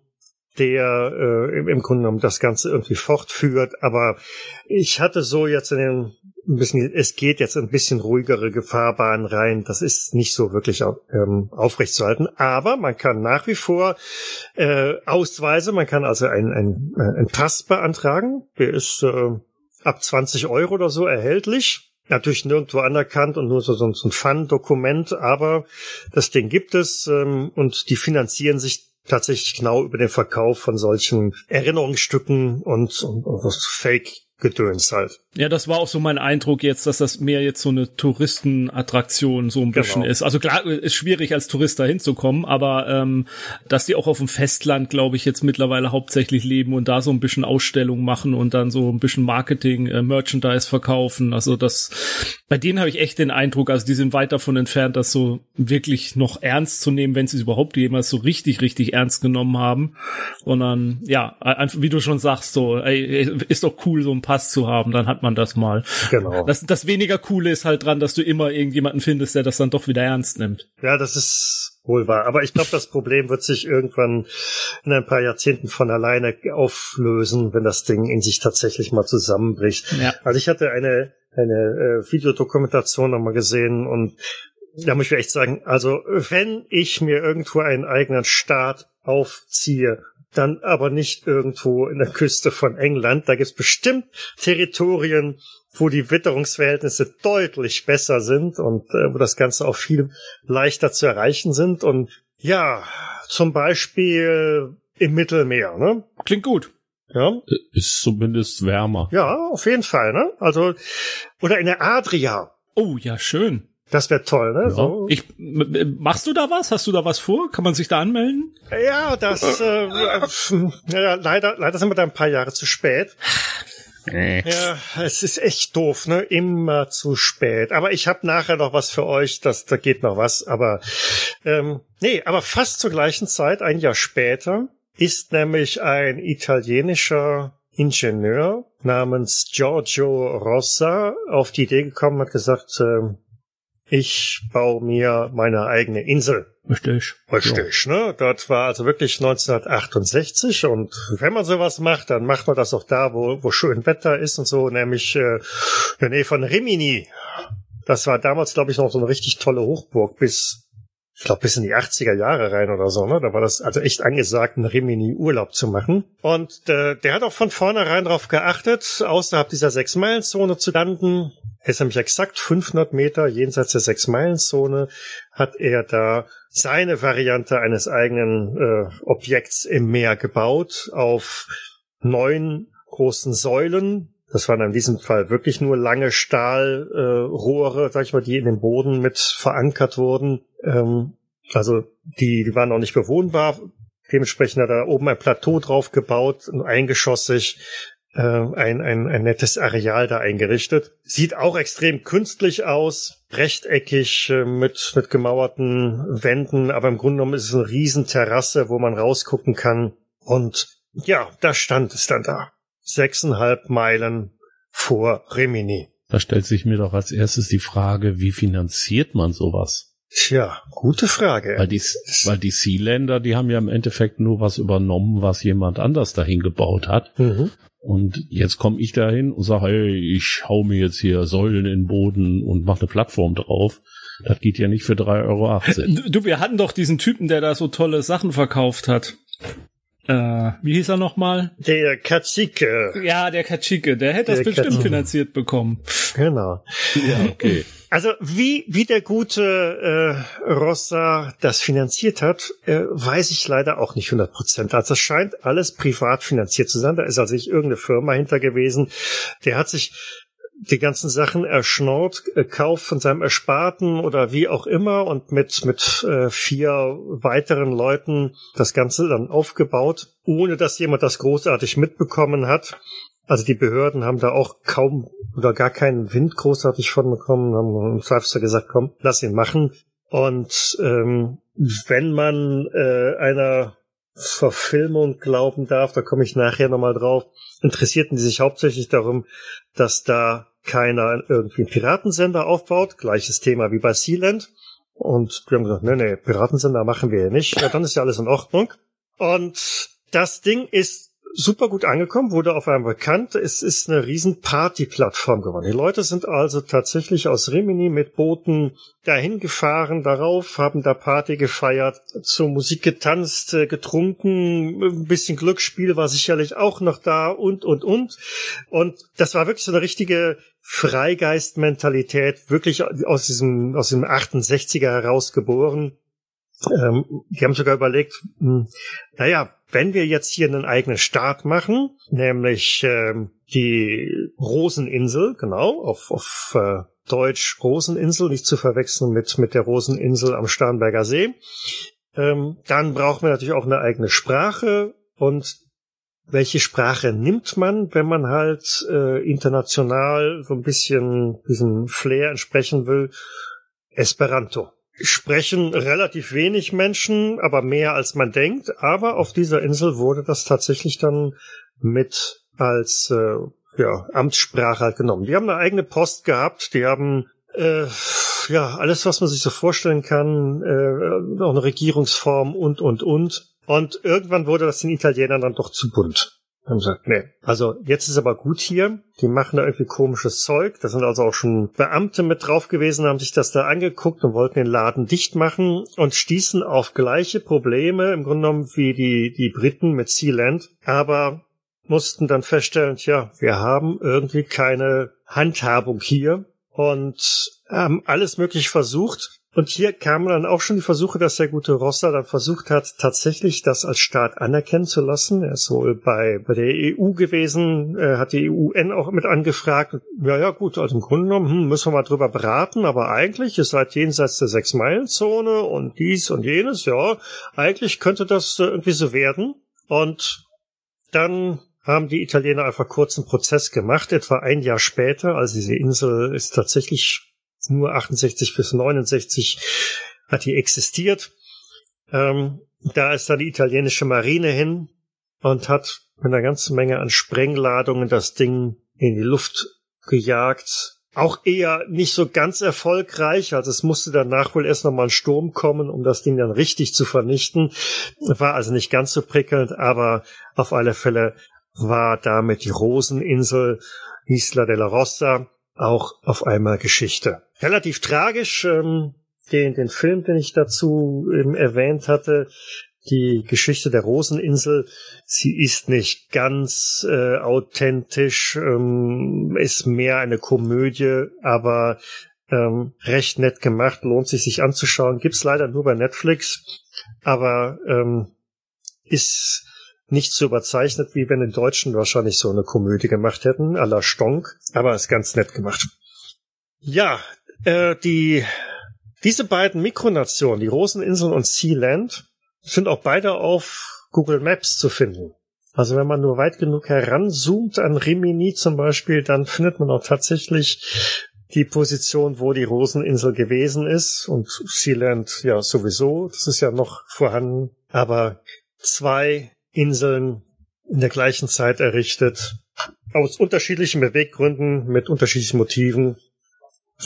der äh, im, im Grunde genommen das Ganze irgendwie fortführt. Aber ich hatte so jetzt in den bisschen, es geht jetzt ein bisschen ruhigere Gefahrbahn rein. Das ist nicht so wirklich ähm, aufrechtzuerhalten. Aber man kann nach wie vor äh, Ausweise, man kann also einen ein, ein Pass beantragen. Der ist äh, ab 20 Euro oder so erhältlich. Natürlich nirgendwo anerkannt und nur so, so ein Fun-Dokument, aber das Ding gibt es ähm, und die finanzieren sich tatsächlich genau über den Verkauf von solchen Erinnerungsstücken und, und, und Fake Gedöns halt. Ja, das war auch so mein Eindruck jetzt, dass das mehr jetzt so eine Touristenattraktion so ein bisschen genau. ist. Also klar, ist schwierig als Tourist da hinzukommen, aber ähm, dass die auch auf dem Festland, glaube ich, jetzt mittlerweile hauptsächlich leben und da so ein bisschen Ausstellung machen und dann so ein bisschen Marketing, äh, Merchandise verkaufen. Also das, bei denen habe ich echt den Eindruck, also die sind weit davon entfernt, das so wirklich noch ernst zu nehmen, wenn sie es überhaupt jemals so richtig, richtig ernst genommen haben. Und dann, ja, einfach, wie du schon sagst, so, ey, ist doch cool, so ein Pass zu haben, dann hat man das mal. Genau. Das, das weniger coole ist halt dran, dass du immer irgendjemanden findest, der das dann doch wieder ernst nimmt. Ja, das ist wohl wahr. Aber ich glaube, das Problem wird sich irgendwann in ein paar Jahrzehnten von alleine auflösen, wenn das Ding in sich tatsächlich mal zusammenbricht. Ja. Also ich hatte eine, eine äh, Videodokumentation nochmal gesehen und da muss ich echt sagen, also wenn ich mir irgendwo einen eigenen Staat aufziehe dann aber nicht irgendwo in der Küste von England. Da gibt's bestimmt Territorien, wo die Witterungsverhältnisse deutlich besser sind und äh, wo das Ganze auch viel leichter zu erreichen sind. Und ja, zum Beispiel im Mittelmeer. Ne? Klingt gut. Ja. Ist zumindest wärmer. Ja, auf jeden Fall. Ne? Also oder in der Adria. Oh ja, schön. Das wäre toll, ne? Ja. So. Ich, machst du da was? Hast du da was vor? Kann man sich da anmelden? Ja, das äh, äh, ja, leider, leider sind wir da ein paar Jahre zu spät. Ja, es ist echt doof, ne? Immer zu spät. Aber ich habe nachher noch was für euch, das, da geht noch was. Aber ähm, nee, aber fast zur gleichen Zeit, ein Jahr später, ist nämlich ein italienischer Ingenieur namens Giorgio Rossa auf die Idee gekommen, hat gesagt, äh, ich baue mir meine eigene Insel. Richtig. Richtig, ja. ne? Dort war also wirklich 1968 und wenn man sowas macht, dann macht man das auch da, wo, wo schön Wetter ist und so, nämlich äh, in der Nähe von Rimini. Das war damals, glaube ich, noch so eine richtig tolle Hochburg bis, ich glaube, bis in die 80er Jahre rein oder so, ne? Da war das also echt angesagt, einen Rimini Urlaub zu machen. Und äh, der hat auch von vornherein darauf geachtet, außerhalb dieser Sechs-Meilen-Zone zu landen er ist nämlich exakt 500 Meter jenseits der Sechs-Meilen-Zone, hat er da seine Variante eines eigenen äh, Objekts im Meer gebaut auf neun großen Säulen. Das waren in diesem Fall wirklich nur lange Stahlrohre, äh, sag ich mal, die in den Boden mit verankert wurden. Ähm, also die, die waren auch nicht bewohnbar. Dementsprechend hat er oben ein Plateau drauf gebaut, eingeschossig, äh, ein, ein, ein nettes Areal da eingerichtet. Sieht auch extrem künstlich aus, rechteckig äh, mit, mit gemauerten Wänden, aber im Grunde genommen ist es eine Riesenterrasse, wo man rausgucken kann. Und ja, da stand es dann da. Sechseinhalb Meilen vor Rimini. Da stellt sich mir doch als erstes die Frage, wie finanziert man sowas? Tja, gute Frage. Weil die, weil die Sealänder, die haben ja im Endeffekt nur was übernommen, was jemand anders dahin gebaut hat. Mhm. Und jetzt komme ich dahin und sage, hey, ich hau mir jetzt hier Säulen in den Boden und mache eine Plattform drauf. Das geht ja nicht für 3,18 Euro. Du, wir hatten doch diesen Typen, der da so tolle Sachen verkauft hat. Äh, wie hieß er nochmal? Der Katschike. Ja, der Katschike. Der hätte der das bestimmt Katschike. finanziert bekommen. Genau. Ja, okay. Also wie, wie der gute äh, Rossa das finanziert hat, äh, weiß ich leider auch nicht 100 Prozent. Also es scheint alles privat finanziert zu sein. Da ist also nicht irgendeine Firma hinter gewesen. Der hat sich die ganzen Sachen erschnort, äh, kauft von seinem Ersparten oder wie auch immer und mit, mit äh, vier weiteren Leuten das Ganze dann aufgebaut, ohne dass jemand das großartig mitbekommen hat. Also die Behörden haben da auch kaum oder gar keinen Wind großartig von bekommen, haben im Zweifelsfall gesagt, komm, lass ihn machen. Und ähm, wenn man äh, einer Verfilmung glauben darf, da komme ich nachher nochmal drauf, interessierten die sich hauptsächlich darum, dass da keiner irgendwie einen Piratensender aufbaut. Gleiches Thema wie bei Sealand. Und wir haben gesagt, nee, nee, Piratensender machen wir ja nicht. Ja, dann ist ja alles in Ordnung. Und das Ding ist super gut angekommen, wurde auf einmal bekannt. Es ist eine riesen Party-Plattform geworden. Die Leute sind also tatsächlich aus Rimini mit Booten dahin gefahren, darauf, haben da Party gefeiert, zur Musik getanzt, äh, getrunken, ein bisschen Glücksspiel war sicherlich auch noch da und, und, und. Und das war wirklich so eine richtige Freigeist-Mentalität, wirklich aus diesem, aus dem 68er heraus geboren. Ähm, die haben sogar überlegt, hm, naja, wenn wir jetzt hier einen eigenen Staat machen, nämlich ähm, die Roseninsel, genau, auf, auf äh, Deutsch Roseninsel, nicht zu verwechseln mit, mit der Roseninsel am Starnberger See, ähm, dann brauchen wir natürlich auch eine eigene Sprache und welche Sprache nimmt man, wenn man halt äh, international so ein bisschen diesem Flair entsprechen will? Esperanto sprechen relativ wenig Menschen, aber mehr als man denkt. Aber auf dieser Insel wurde das tatsächlich dann mit als äh, ja, Amtssprache halt genommen. Die haben eine eigene Post gehabt, die haben äh, ja alles, was man sich so vorstellen kann, äh, auch eine Regierungsform und und und. Und irgendwann wurde das den Italienern dann doch zu bunt haben gesagt, nee. Also jetzt ist aber gut hier. Die machen da irgendwie komisches Zeug. Da sind also auch schon Beamte mit drauf gewesen, haben sich das da angeguckt und wollten den Laden dicht machen und stießen auf gleiche Probleme im Grunde genommen wie die, die Briten mit Sealand. Aber mussten dann feststellen, tja, wir haben irgendwie keine Handhabung hier und haben alles möglich versucht. Und hier kamen dann auch schon die Versuche, dass der gute Rosser dann versucht hat, tatsächlich das als Staat anerkennen zu lassen. Er ist wohl bei, bei der EU gewesen, äh, hat die UN auch mit angefragt. Ja, ja, gut, also im Grunde genommen hm, müssen wir mal drüber beraten, aber eigentlich, ihr seid jenseits der Sechs-Meilen-Zone und dies und jenes, ja, eigentlich könnte das äh, irgendwie so werden. Und dann haben die Italiener einfach kurzen Prozess gemacht, etwa ein Jahr später, also diese Insel ist tatsächlich nur 68 bis 69 hat die existiert. Ähm, da ist dann die italienische Marine hin und hat mit einer ganzen Menge an Sprengladungen das Ding in die Luft gejagt. Auch eher nicht so ganz erfolgreich, also es musste danach wohl erst nochmal ein Sturm kommen, um das Ding dann richtig zu vernichten. War also nicht ganz so prickelnd, aber auf alle Fälle war damit die Roseninsel Isla della Rossa auch auf einmal Geschichte. Relativ tragisch, ähm, den, den Film, den ich dazu eben erwähnt hatte, die Geschichte der Roseninsel, sie ist nicht ganz äh, authentisch, ähm, ist mehr eine Komödie, aber ähm, recht nett gemacht, lohnt sich sich anzuschauen. Gibt's leider nur bei Netflix, aber ähm, ist nicht so überzeichnet, wie wenn die Deutschen wahrscheinlich so eine Komödie gemacht hätten, à la Stonk, aber ist ganz nett gemacht. Ja, äh, die, diese beiden Mikronationen, die Roseninseln und Sealand, sind auch beide auf Google Maps zu finden. Also wenn man nur weit genug heranzoomt an Rimini zum Beispiel, dann findet man auch tatsächlich die Position, wo die Roseninsel gewesen ist. Und Sealand ja sowieso, das ist ja noch vorhanden, aber zwei Inseln in der gleichen Zeit errichtet, aus unterschiedlichen Beweggründen, mit unterschiedlichen Motiven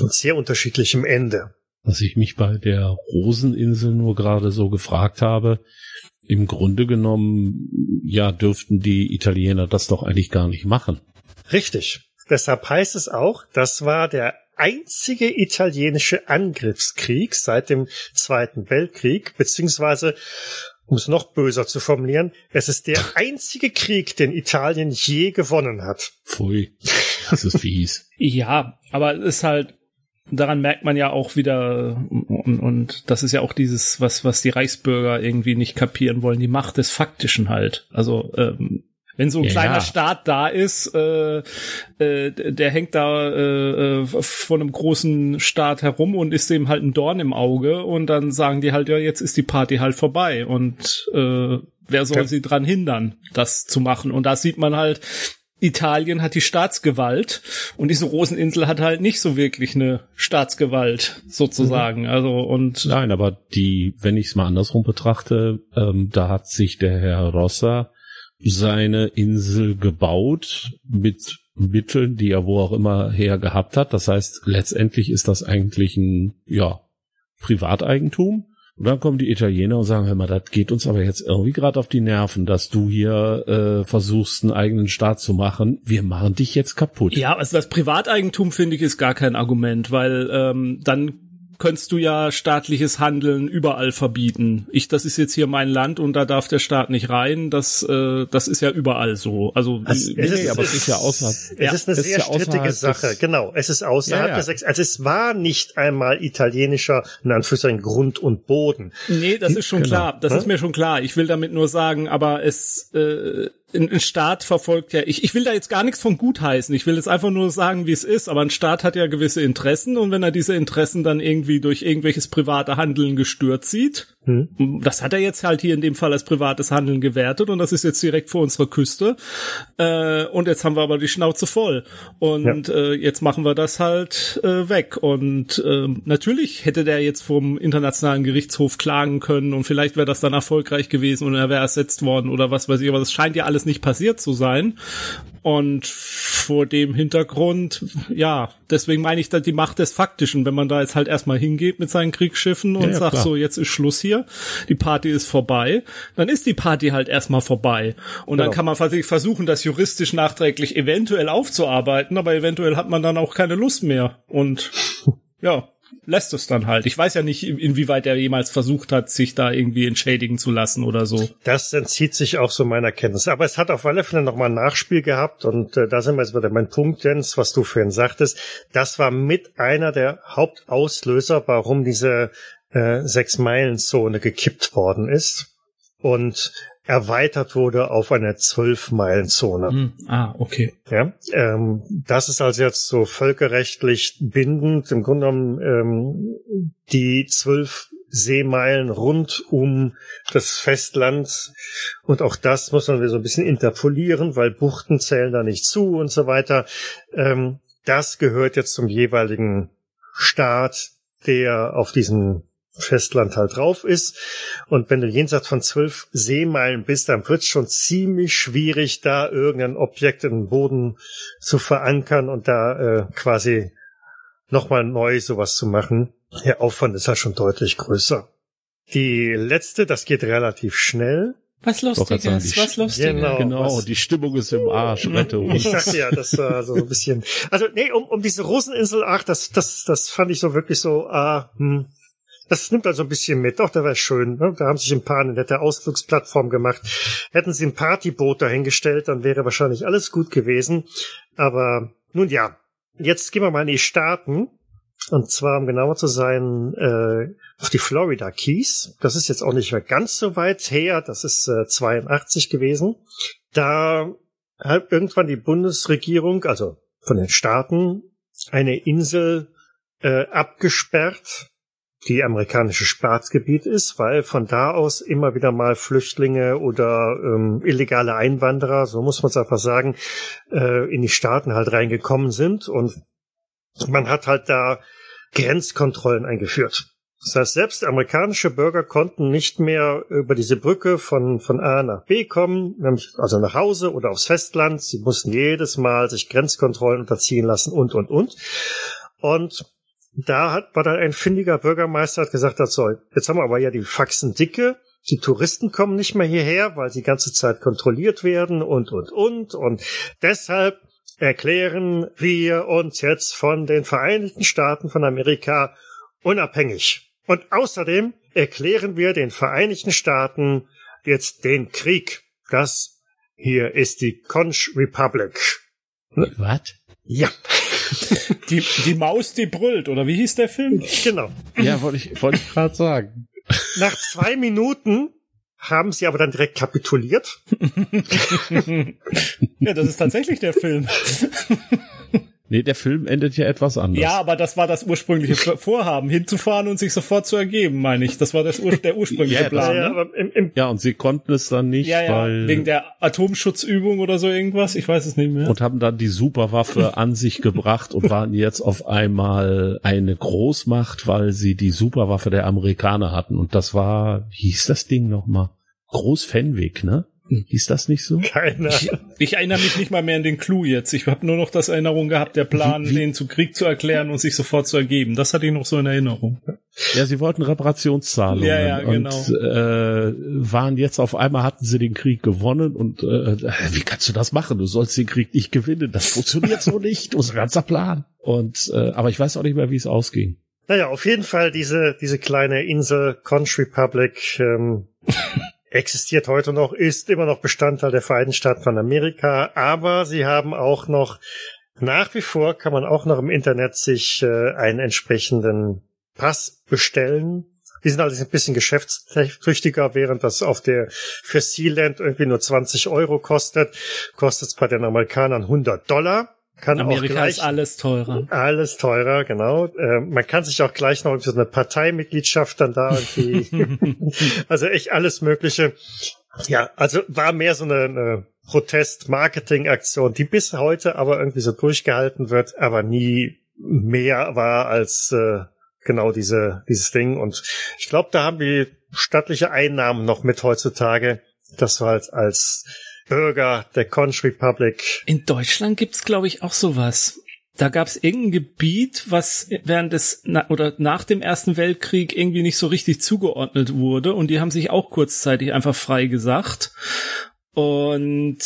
und sehr unterschiedlichem Ende. Was ich mich bei der Roseninsel nur gerade so gefragt habe, im Grunde genommen, ja, dürften die Italiener das doch eigentlich gar nicht machen. Richtig. Deshalb heißt es auch, das war der einzige italienische Angriffskrieg seit dem Zweiten Weltkrieg, beziehungsweise um es noch böser zu formulieren, es ist der [laughs] einzige Krieg, den Italien je gewonnen hat. Pfui, das ist fies. ja, aber es ist halt, daran merkt man ja auch wieder, und, und das ist ja auch dieses, was, was die Reichsbürger irgendwie nicht kapieren wollen, die Macht des Faktischen halt. Also ähm, wenn so ein ja, kleiner ja. Staat da ist, äh, äh, der hängt da äh, äh, von einem großen Staat herum und ist dem halt ein Dorn im Auge und dann sagen die halt, ja, jetzt ist die Party halt vorbei und äh, wer soll ja. sie dran hindern, das zu machen? Und da sieht man halt, Italien hat die Staatsgewalt und diese Roseninsel hat halt nicht so wirklich eine Staatsgewalt sozusagen. Mhm. Also und nein, aber die, wenn ich es mal andersrum betrachte, ähm, da hat sich der Herr Rossa seine Insel gebaut mit Mitteln, die er wo auch immer her gehabt hat. Das heißt, letztendlich ist das eigentlich ein, ja, Privateigentum. Und dann kommen die Italiener und sagen, hör mal, das geht uns aber jetzt irgendwie gerade auf die Nerven, dass du hier äh, versuchst, einen eigenen Staat zu machen. Wir machen dich jetzt kaputt. Ja, also das Privateigentum finde ich ist gar kein Argument, weil ähm, dann könntest du ja staatliches Handeln überall verbieten. Ich, das ist jetzt hier mein Land und da darf der Staat nicht rein. Das, äh, das ist ja überall so. Also, also nee, es ist, aber es ist ja außerhalb. Es ja, ist eine sehr ja strittige Sache. Genau, es ist außerhalb ja, ja. des. Also es war nicht einmal italienischer, in Anführungszeichen Grund und Boden. Nee, das ist schon genau. klar. Das hm? ist mir schon klar. Ich will damit nur sagen, aber es äh, ein, Staat verfolgt ja, ich, ich will da jetzt gar nichts von gutheißen, ich will jetzt einfach nur sagen, wie es ist, aber ein Staat hat ja gewisse Interessen und wenn er diese Interessen dann irgendwie durch irgendwelches private Handeln gestört sieht, hm. das hat er jetzt halt hier in dem Fall als privates Handeln gewertet und das ist jetzt direkt vor unserer Küste äh, und jetzt haben wir aber die Schnauze voll und ja. äh, jetzt machen wir das halt äh, weg und äh, natürlich hätte der jetzt vom internationalen Gerichtshof klagen können und vielleicht wäre das dann erfolgreich gewesen und er wäre ersetzt worden oder was weiß ich, aber das scheint ja alles alles nicht passiert zu sein. Und vor dem Hintergrund, ja, deswegen meine ich da die Macht des Faktischen, wenn man da jetzt halt erstmal hingeht mit seinen Kriegsschiffen und ja, ja, sagt klar. so, jetzt ist Schluss hier, die Party ist vorbei, dann ist die Party halt erstmal vorbei. Und genau. dann kann man versuchen, das juristisch nachträglich eventuell aufzuarbeiten, aber eventuell hat man dann auch keine Lust mehr. Und ja, lässt es dann halt. Ich weiß ja nicht, inwieweit er jemals versucht hat, sich da irgendwie entschädigen zu lassen oder so. Das entzieht sich auch so meiner Kenntnis. Aber es hat auf alle Fälle nochmal ein Nachspiel gehabt und äh, da sind wir jetzt wieder mein Punkt, Jens, was du vorhin sagtest. Das war mit einer der Hauptauslöser, warum diese äh, Sechs-Meilen-Zone gekippt worden ist. Und erweitert wurde auf eine Zwölf-Meilen-Zone. Hm. Ah, okay. Ja, ähm, das ist also jetzt so völkerrechtlich bindend. Im Grunde genommen ähm, die zwölf Seemeilen rund um das Festland. Und auch das muss man wieder so ein bisschen interpolieren, weil Buchten zählen da nicht zu und so weiter. Ähm, das gehört jetzt zum jeweiligen Staat, der auf diesem Festland halt drauf ist. Und wenn du jenseits von zwölf Seemeilen bist, dann wird es schon ziemlich schwierig, da irgendein Objekt im Boden zu verankern und da äh, quasi nochmal neu sowas zu machen. Der Aufwand ist halt schon deutlich größer. Die letzte, das geht relativ schnell. Was Lustiges, was Lustiges. Genau, genau was, die Stimmung ist im Arsch, rette uns. Ich dachte ja, das war so ein bisschen, also nee, um, um diese Roseninsel, ach, das, das, das fand ich so wirklich so, ah, hm, das nimmt also ein bisschen mit. Doch, da wäre schön. Ne? Da haben sich ein paar eine nette Ausflugsplattform gemacht. Hätten sie ein Partyboot dahingestellt, dann wäre wahrscheinlich alles gut gewesen. Aber nun ja, jetzt gehen wir mal in die Staaten. Und zwar, um genauer zu sein, äh, auf die Florida Keys. Das ist jetzt auch nicht mehr ganz so weit her. Das ist äh, 82 gewesen. Da hat irgendwann die Bundesregierung, also von den Staaten, eine Insel äh, abgesperrt die amerikanische Staatsgebiet ist, weil von da aus immer wieder mal Flüchtlinge oder ähm, illegale Einwanderer, so muss man es einfach sagen, äh, in die Staaten halt reingekommen sind und man hat halt da Grenzkontrollen eingeführt. Das heißt, selbst amerikanische Bürger konnten nicht mehr über diese Brücke von, von A nach B kommen, nämlich also nach Hause oder aufs Festland. Sie mussten jedes Mal sich Grenzkontrollen unterziehen lassen und, und, und. Und da hat, war dann ein findiger Bürgermeister, hat gesagt, das soll, jetzt haben wir aber ja die Faxen dicke, die Touristen kommen nicht mehr hierher, weil sie die ganze Zeit kontrolliert werden und, und, und. Und deshalb erklären wir uns jetzt von den Vereinigten Staaten von Amerika unabhängig. Und außerdem erklären wir den Vereinigten Staaten jetzt den Krieg. Das hier ist die Conch Republic. Was? Ja. Die, die Maus, die brüllt, oder wie hieß der Film? Genau. Ja, wollte ich, wollte ich gerade sagen. Nach zwei Minuten haben sie aber dann direkt kapituliert. ja, das ist tatsächlich der Film. Nee, der Film endet ja etwas anders. Ja, aber das war das ursprüngliche [laughs] Vorhaben, hinzufahren und sich sofort zu ergeben, meine ich. Das war das Ur der [laughs] ursprüngliche ja, Plan. Ja, ne? im, im ja, und sie konnten es dann nicht, ja, ja, weil... Wegen der Atomschutzübung oder so irgendwas, ich weiß es nicht mehr. Und haben dann die Superwaffe [laughs] an sich gebracht und waren jetzt auf einmal eine Großmacht, weil sie die Superwaffe der Amerikaner hatten. Und das war, wie hieß das Ding nochmal? Groß Fenwick, ne? Hieß das nicht so? Keine ich, ich, erinnere mich nicht mal mehr an den Clou jetzt. Ich habe nur noch das Erinnerung gehabt, der Plan, wie, wie? den zu Krieg zu erklären und sich sofort zu ergeben. Das hatte ich noch so in Erinnerung. Ja, sie wollten Reparationszahlungen. Ja, ja, genau. Und äh, waren jetzt auf einmal hatten sie den Krieg gewonnen und äh, wie kannst du das machen? Du sollst den Krieg nicht gewinnen. Das funktioniert so [laughs] nicht. Unser ganzer Plan. Und äh, aber ich weiß auch nicht mehr, wie es ausging. Naja, auf jeden Fall diese diese kleine Insel Conch Republic. Ähm [laughs] existiert heute noch, ist immer noch Bestandteil der Vereinigten Staaten von Amerika, aber sie haben auch noch, nach wie vor kann man auch noch im Internet sich äh, einen entsprechenden Pass bestellen. Die sind allerdings ein bisschen geschäftstüchtiger, während das auf der für Sealand irgendwie nur 20 Euro kostet, kostet es bei den Amerikanern 100 Dollar. Kann Amerika auch gleich, ist alles teurer. Alles teurer, genau. Äh, man kann sich auch gleich noch so eine Parteimitgliedschaft dann da irgendwie. [laughs] also echt alles Mögliche. Ja, also war mehr so eine, eine Protest-Marketing-Aktion, die bis heute aber irgendwie so durchgehalten wird, aber nie mehr war als äh, genau diese dieses Ding. Und ich glaube, da haben wir stattliche Einnahmen noch mit heutzutage. Das war halt als Bürger der Conch Republic. In Deutschland gibt's, glaube ich, auch sowas. Da gab's irgendein Gebiet, was während des na, oder nach dem Ersten Weltkrieg irgendwie nicht so richtig zugeordnet wurde und die haben sich auch kurzzeitig einfach frei gesagt. Und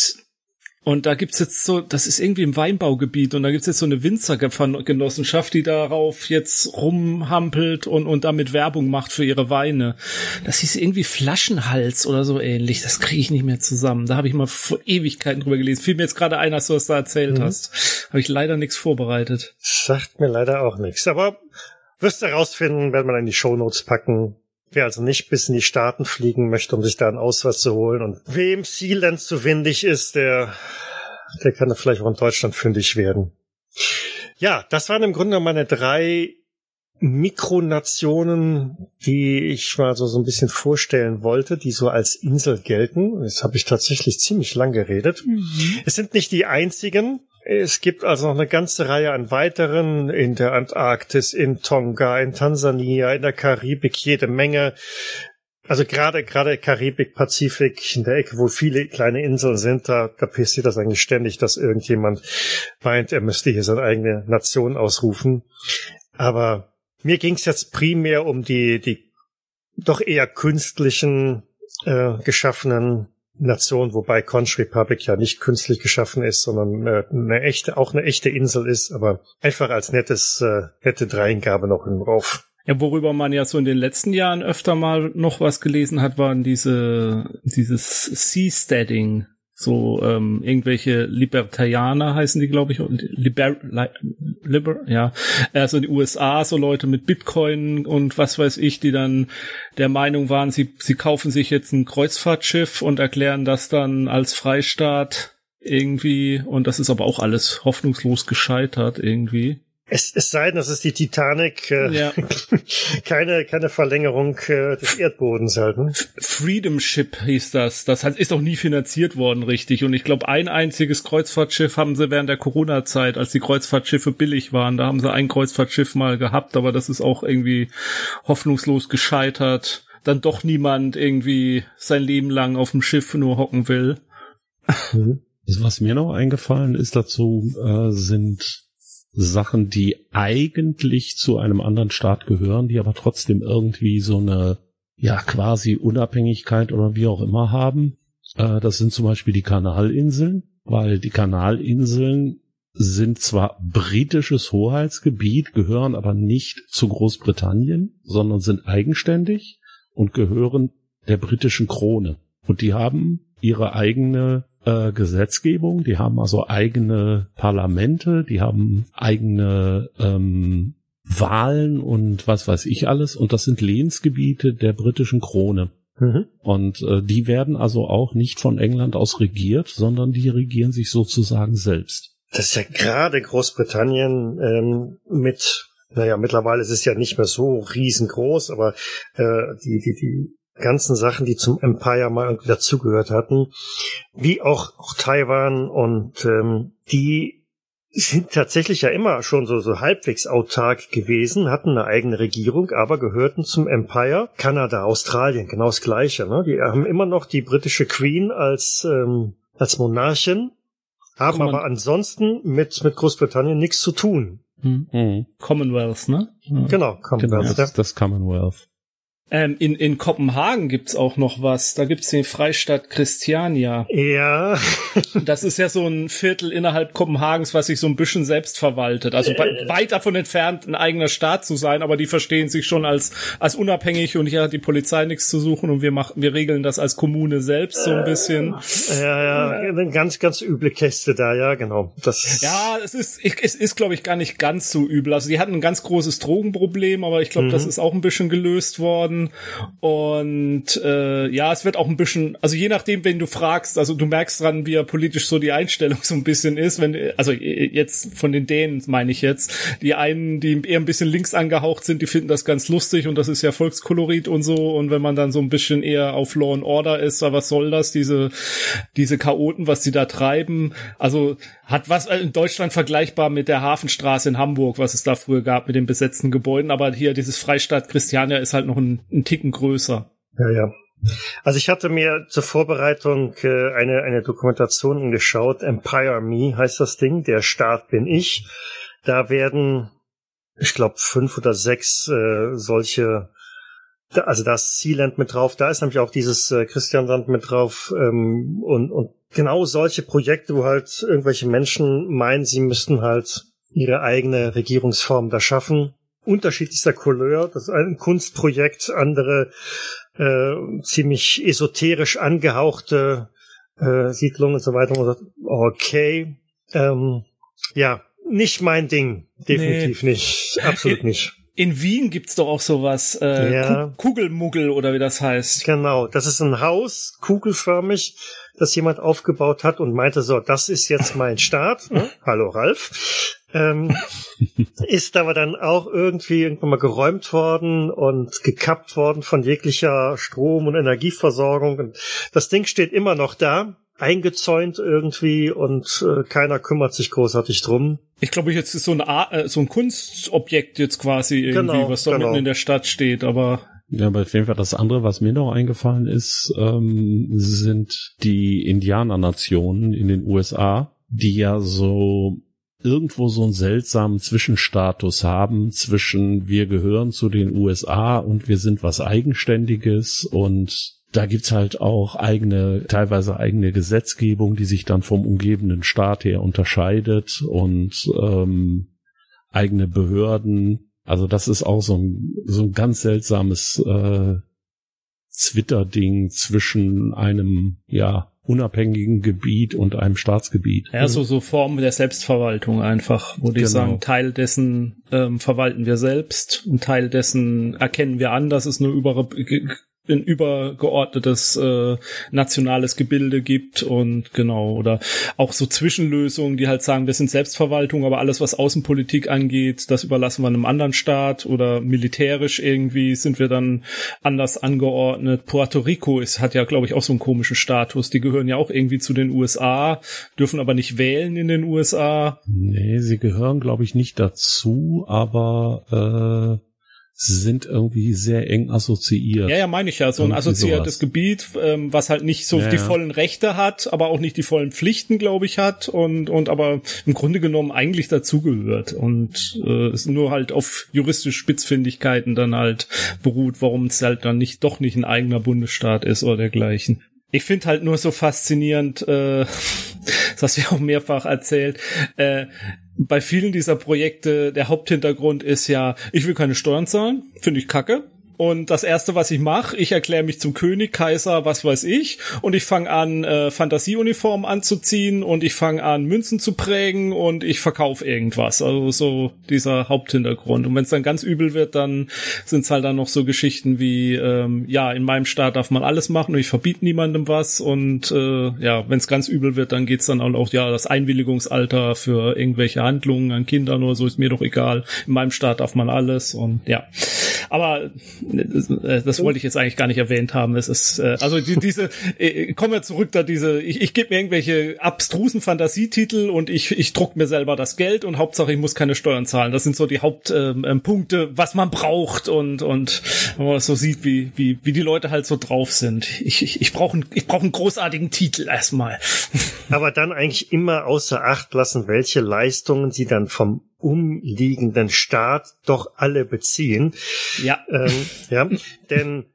und da gibt's jetzt so, das ist irgendwie im Weinbaugebiet und da gibt's jetzt so eine Winzergenossenschaft, die darauf jetzt rumhampelt und, und damit Werbung macht für ihre Weine. Das hieß irgendwie Flaschenhals oder so ähnlich. Das kriege ich nicht mehr zusammen. Da habe ich mal vor Ewigkeiten drüber gelesen. Fiel mir jetzt gerade ein, als du das da erzählt mhm. hast. Habe ich leider nichts vorbereitet. Sagt mir leider auch nichts. Aber wirst du herausfinden, wenn wir in die Shownotes packen. Wer also nicht bis in die Staaten fliegen möchte, um sich da einen Ausweis zu holen und wem Sealand zu windig ist, der, der kann vielleicht auch in Deutschland fündig werden. Ja, das waren im Grunde meine drei Mikronationen, die ich mal so, so ein bisschen vorstellen wollte, die so als Insel gelten. Jetzt habe ich tatsächlich ziemlich lang geredet. Mhm. Es sind nicht die einzigen. Es gibt also noch eine ganze Reihe an weiteren in der Antarktis, in Tonga, in Tansania, in der Karibik jede Menge. Also gerade gerade Karibik, Pazifik, in der Ecke, wo viele kleine Inseln sind, da, da passiert das eigentlich ständig, dass irgendjemand meint, er müsste hier seine eigene Nation ausrufen. Aber mir ging es jetzt primär um die die doch eher künstlichen äh, geschaffenen Nation, wobei Conch Republic ja nicht künstlich geschaffen ist, sondern äh, eine echte, auch eine echte Insel ist, aber einfach als nettes, äh, nette Dreingabe noch im Rauf. Ja, worüber man ja so in den letzten Jahren öfter mal noch was gelesen hat, waren diese, dieses Seasteading so ähm, irgendwelche Libertarianer heißen die, glaube ich, Liber, Liber, ja, also die USA, so Leute mit Bitcoin und was weiß ich, die dann der Meinung waren, sie, sie kaufen sich jetzt ein Kreuzfahrtschiff und erklären das dann als Freistaat irgendwie und das ist aber auch alles hoffnungslos gescheitert irgendwie. Es, es sei denn, das ist die Titanic, äh, ja. [laughs] keine, keine Verlängerung äh, des Erdbodens halt. Ne? Freedom Ship hieß das. Das hat, ist auch nie finanziert worden, richtig. Und ich glaube, ein einziges Kreuzfahrtschiff haben sie während der Corona-Zeit, als die Kreuzfahrtschiffe billig waren, da haben sie ein Kreuzfahrtschiff mal gehabt, aber das ist auch irgendwie hoffnungslos gescheitert. Dann doch niemand irgendwie sein Leben lang auf dem Schiff nur hocken will. Mhm. Was mir noch eingefallen ist dazu, äh, sind Sachen, die eigentlich zu einem anderen Staat gehören, die aber trotzdem irgendwie so eine, ja, quasi Unabhängigkeit oder wie auch immer haben. Äh, das sind zum Beispiel die Kanalinseln, weil die Kanalinseln sind zwar britisches Hoheitsgebiet, gehören aber nicht zu Großbritannien, sondern sind eigenständig und gehören der britischen Krone. Und die haben ihre eigene äh, Gesetzgebung, die haben also eigene Parlamente, die haben eigene ähm, Wahlen und was weiß ich alles. Und das sind Lehnsgebiete der britischen Krone. Mhm. Und äh, die werden also auch nicht von England aus regiert, sondern die regieren sich sozusagen selbst. Das ist ja gerade Großbritannien ähm, mit, naja, mittlerweile ist es ja nicht mehr so riesengroß, aber äh, die, die, die ganzen Sachen, die zum Empire mal irgendwie dazugehört hatten, wie auch, auch Taiwan und ähm, die sind tatsächlich ja immer schon so, so halbwegs autark gewesen, hatten eine eigene Regierung, aber gehörten zum Empire. Kanada, Australien, genau das Gleiche. Ne? Die haben immer noch die britische Queen als, ähm, als Monarchin, haben aber ansonsten mit, mit Großbritannien nichts zu tun. Hm. Commonwealth, ne? Genau, Commonwealth. Genau, das, das Commonwealth. Ähm, in, in Kopenhagen gibt's auch noch was. Da gibt's den Freistaat Christiania. Ja. [laughs] das ist ja so ein Viertel innerhalb Kopenhagens, was sich so ein bisschen selbst verwaltet. Also äh. weit davon entfernt, ein eigener Staat zu sein, aber die verstehen sich schon als, als unabhängig und hier hat die Polizei nichts zu suchen und wir machen, wir regeln das als Kommune selbst so ein bisschen. Ja, ja, eine ganz, ganz üble Käste da, ja, genau. Das ja, es ist, es ist, glaube ich, gar nicht ganz so übel. Also die hatten ein ganz großes Drogenproblem, aber ich glaube, mhm. das ist auch ein bisschen gelöst worden. Und äh, ja, es wird auch ein bisschen, also je nachdem, wenn du fragst, also du merkst dran, wie er politisch so die Einstellung [laughs] so ein bisschen ist, wenn, also jetzt von den Dänen meine ich jetzt, die einen, die eher ein bisschen links angehaucht sind, die finden das ganz lustig und das ist ja Volkskolorit und so. Und wenn man dann so ein bisschen eher auf Law and Order ist, was soll das, diese, diese Chaoten, was die da treiben? Also hat was in Deutschland vergleichbar mit der Hafenstraße in Hamburg, was es da früher gab mit den besetzten Gebäuden, aber hier dieses Freistaat Christiania ist halt noch ein, ein Ticken größer. Ja, ja. Also ich hatte mir zur Vorbereitung äh, eine, eine Dokumentation angeschaut. Empire Me heißt das Ding. Der Staat bin ich. Da werden, ich glaube, fünf oder sechs äh, solche, da, also da ist Sealand mit drauf. Da ist nämlich auch dieses äh, Christiansand mit drauf. Ähm, und, und genau solche Projekte, wo halt irgendwelche Menschen meinen, sie müssten halt ihre eigene Regierungsform da schaffen. Unterschiedlichster Couleur. Das ist ein Kunstprojekt, andere äh, ziemlich esoterisch angehauchte äh, Siedlungen und so weiter. Und sagt, okay, ähm, ja, nicht mein Ding. Definitiv nee. nicht. Absolut nicht. In Wien gibt's doch auch sowas, äh, ja. Kugelmuggel oder wie das heißt. Genau, das ist ein Haus, kugelförmig, das jemand aufgebaut hat und meinte so, das ist jetzt mein Start. Ne? [laughs] Hallo Ralf. Ähm, [laughs] ist aber dann auch irgendwie irgendwann mal geräumt worden und gekappt worden von jeglicher Strom- und Energieversorgung. Und das Ding steht immer noch da, eingezäunt irgendwie und äh, keiner kümmert sich großartig drum. Ich glaube, jetzt ist so ein, äh, so ein Kunstobjekt jetzt quasi irgendwie, genau, was da genau. mitten in der Stadt steht, aber ja, aber auf jeden Fall das andere, was mir noch eingefallen ist, ähm, sind die Indianernationen in den USA, die ja so irgendwo so einen seltsamen Zwischenstatus haben zwischen wir gehören zu den USA und wir sind was Eigenständiges und da gibt's halt auch eigene, teilweise eigene Gesetzgebung, die sich dann vom umgebenden Staat her unterscheidet und ähm, eigene Behörden. Also das ist auch so ein, so ein ganz seltsames äh, Zwitterding zwischen einem, ja, unabhängigen Gebiet und einem Staatsgebiet. Ja, so, so Formen der Selbstverwaltung einfach, wo die genau. sagen, Teil dessen ähm, verwalten wir selbst, ein Teil dessen erkennen wir an, dass es eine über ein übergeordnetes äh, nationales Gebilde gibt und genau oder auch so Zwischenlösungen, die halt sagen, wir sind Selbstverwaltung, aber alles was Außenpolitik angeht, das überlassen wir einem anderen Staat oder militärisch irgendwie sind wir dann anders angeordnet. Puerto Rico ist hat ja glaube ich auch so einen komischen Status, die gehören ja auch irgendwie zu den USA, dürfen aber nicht wählen in den USA. Nee, sie gehören glaube ich nicht dazu, aber äh sind irgendwie sehr eng assoziiert. Ja, ja, meine ich ja. So ein assoziiertes sowas. Gebiet, ähm, was halt nicht so ja, die ja. vollen Rechte hat, aber auch nicht die vollen Pflichten, glaube ich, hat und, und aber im Grunde genommen eigentlich dazugehört und äh, es nur halt auf juristische Spitzfindigkeiten dann halt beruht, warum es halt dann nicht doch nicht ein eigener Bundesstaat ist oder dergleichen. Ich finde halt nur so faszinierend, äh, [laughs] das hast du ja auch mehrfach erzählt, äh, bei vielen dieser Projekte der Haupthintergrund ist ja, ich will keine Steuern zahlen, finde ich kacke. Und das erste, was ich mache, ich erkläre mich zum König, Kaiser, was weiß ich, und ich fange an, äh, Fantasieuniformen anzuziehen und ich fange an, Münzen zu prägen und ich verkaufe irgendwas. Also so dieser Haupthintergrund. Und wenn es dann ganz übel wird, dann sind es halt dann noch so Geschichten wie, ähm, ja, in meinem Staat darf man alles machen und ich verbiete niemandem was. Und äh, ja, wenn es ganz übel wird, dann geht's dann auch, ja, das Einwilligungsalter für irgendwelche Handlungen an Kindern oder so ist mir doch egal. In meinem Staat darf man alles und ja. Aber äh, das wollte ich jetzt eigentlich gar nicht erwähnt haben. Es ist äh, also die, diese äh, kommen wir zurück da diese ich, ich gebe mir irgendwelche abstrusen Fantasietitel und ich ich druck mir selber das Geld und Hauptsache ich muss keine Steuern zahlen. Das sind so die Hauptpunkte, ähm, was man braucht und und wenn man so sieht, wie wie wie die Leute halt so drauf sind. Ich ich, ich brauche ich brauche einen großartigen Titel erstmal. Aber dann eigentlich immer außer Acht lassen, welche Leistungen sie dann vom umliegenden Staat doch alle beziehen. Ja. Ähm, ja, denn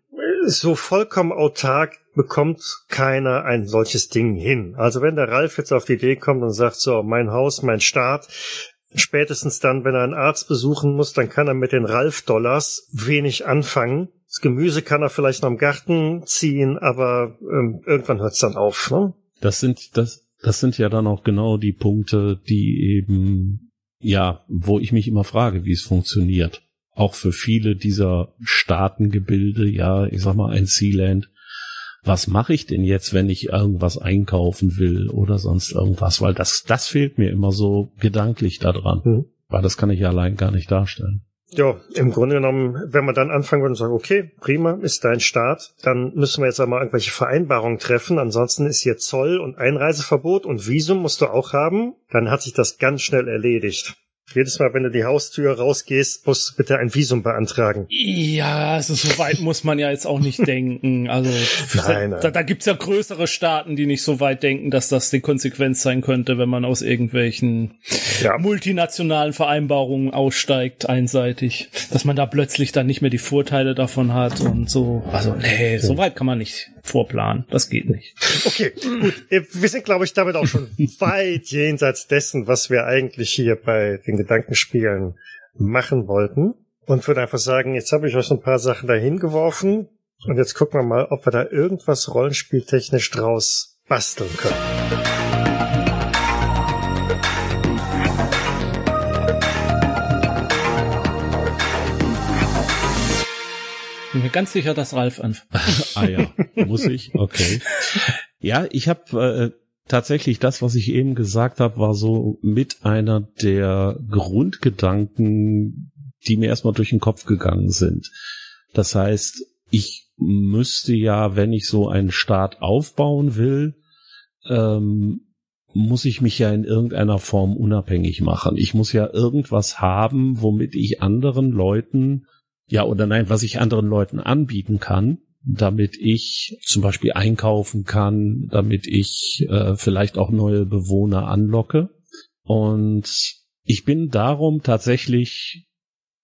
so vollkommen autark bekommt keiner ein solches Ding hin. Also wenn der Ralf jetzt auf die Idee kommt und sagt, so, mein Haus, mein Staat, spätestens dann, wenn er einen Arzt besuchen muss, dann kann er mit den Ralf-Dollars wenig anfangen. Das Gemüse kann er vielleicht noch im Garten ziehen, aber ähm, irgendwann hört es dann auf. Ne? Das sind das, das sind ja dann auch genau die Punkte, die eben ja, wo ich mich immer frage, wie es funktioniert. Auch für viele dieser Staatengebilde, ja, ich sag mal ein Sealand. Was mache ich denn jetzt, wenn ich irgendwas einkaufen will oder sonst irgendwas? Weil das, das fehlt mir immer so gedanklich daran. Mhm. Weil das kann ich ja allein gar nicht darstellen. Ja, im Grunde genommen, wenn man dann anfangen würde und sagen, okay, prima, ist dein Staat, dann müssen wir jetzt einmal irgendwelche Vereinbarungen treffen. Ansonsten ist hier Zoll und Einreiseverbot und Visum musst du auch haben. Dann hat sich das ganz schnell erledigt. Jedes Mal, wenn du die Haustür rausgehst, musst du bitte ein Visum beantragen. Ja, also so weit muss man ja jetzt auch nicht [laughs] denken. Also nein, nein. da, da gibt's ja größere Staaten, die nicht so weit denken, dass das die Konsequenz sein könnte, wenn man aus irgendwelchen ja. multinationalen Vereinbarungen aussteigt, einseitig. Dass man da plötzlich dann nicht mehr die Vorteile davon hat und so. Also nee, so weit kann man nicht vorplanen. Das geht nicht. Okay, gut. Wir sind, glaube ich, damit auch schon [laughs] weit jenseits dessen, was wir eigentlich hier bei den Gedankenspielen machen wollten. Und würde einfach sagen, jetzt habe ich euch ein paar Sachen dahin geworfen. Und jetzt gucken wir mal, ob wir da irgendwas rollenspieltechnisch draus basteln können. Mir ganz sicher, dass Ralf anfängt. [laughs] ah ja, muss ich? Okay. Ja, ich habe äh, tatsächlich das, was ich eben gesagt habe, war so mit einer der Grundgedanken, die mir erstmal durch den Kopf gegangen sind. Das heißt, ich müsste ja, wenn ich so einen Staat aufbauen will, ähm, muss ich mich ja in irgendeiner Form unabhängig machen. Ich muss ja irgendwas haben, womit ich anderen Leuten ja, oder nein, was ich anderen Leuten anbieten kann, damit ich zum Beispiel einkaufen kann, damit ich äh, vielleicht auch neue Bewohner anlocke. Und ich bin darum tatsächlich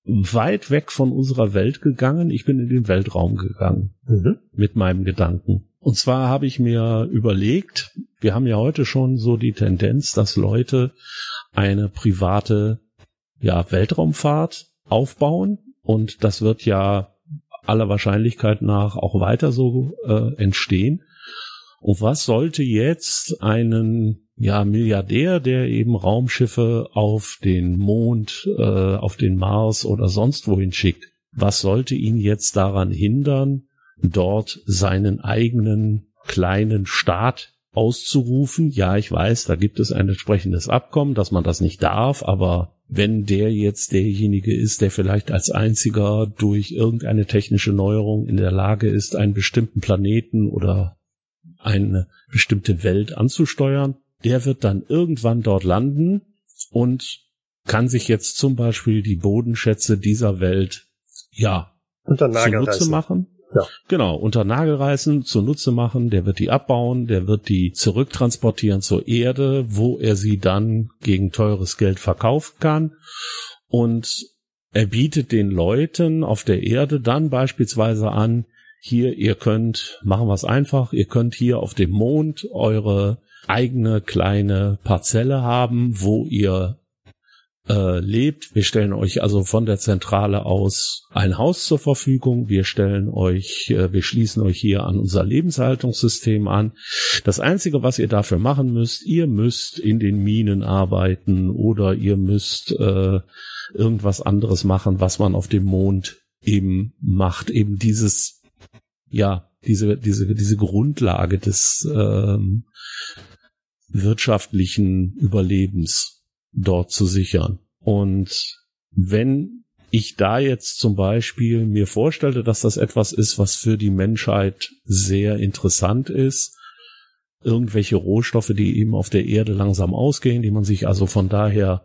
weit weg von unserer Welt gegangen. Ich bin in den Weltraum gegangen mhm. mit meinem Gedanken. Und zwar habe ich mir überlegt, wir haben ja heute schon so die Tendenz, dass Leute eine private ja, Weltraumfahrt aufbauen und das wird ja aller Wahrscheinlichkeit nach auch weiter so äh, entstehen. Und was sollte jetzt einen ja Milliardär, der eben Raumschiffe auf den Mond, äh, auf den Mars oder sonst wohin schickt, was sollte ihn jetzt daran hindern, dort seinen eigenen kleinen Staat auszurufen? Ja, ich weiß, da gibt es ein entsprechendes Abkommen, dass man das nicht darf, aber wenn der jetzt derjenige ist, der vielleicht als einziger durch irgendeine technische Neuerung in der Lage ist, einen bestimmten Planeten oder eine bestimmte Welt anzusteuern, der wird dann irgendwann dort landen und kann sich jetzt zum Beispiel die Bodenschätze dieser Welt ja zunutze machen ja. Genau, unter Nagelreißen zunutze machen, der wird die abbauen, der wird die zurücktransportieren zur Erde, wo er sie dann gegen teures Geld verkaufen kann. Und er bietet den Leuten auf der Erde dann beispielsweise an, hier, ihr könnt, machen wir es einfach, ihr könnt hier auf dem Mond eure eigene kleine Parzelle haben, wo ihr äh, lebt. Wir stellen euch also von der Zentrale aus ein Haus zur Verfügung. Wir stellen euch, äh, wir schließen euch hier an unser Lebenshaltungssystem an. Das Einzige, was ihr dafür machen müsst, ihr müsst in den Minen arbeiten oder ihr müsst äh, irgendwas anderes machen, was man auf dem Mond eben macht. Eben dieses, ja, diese, diese, diese Grundlage des ähm, wirtschaftlichen Überlebens dort zu sichern. Und wenn ich da jetzt zum Beispiel mir vorstelle, dass das etwas ist, was für die Menschheit sehr interessant ist. Irgendwelche Rohstoffe, die eben auf der Erde langsam ausgehen, die man sich also von daher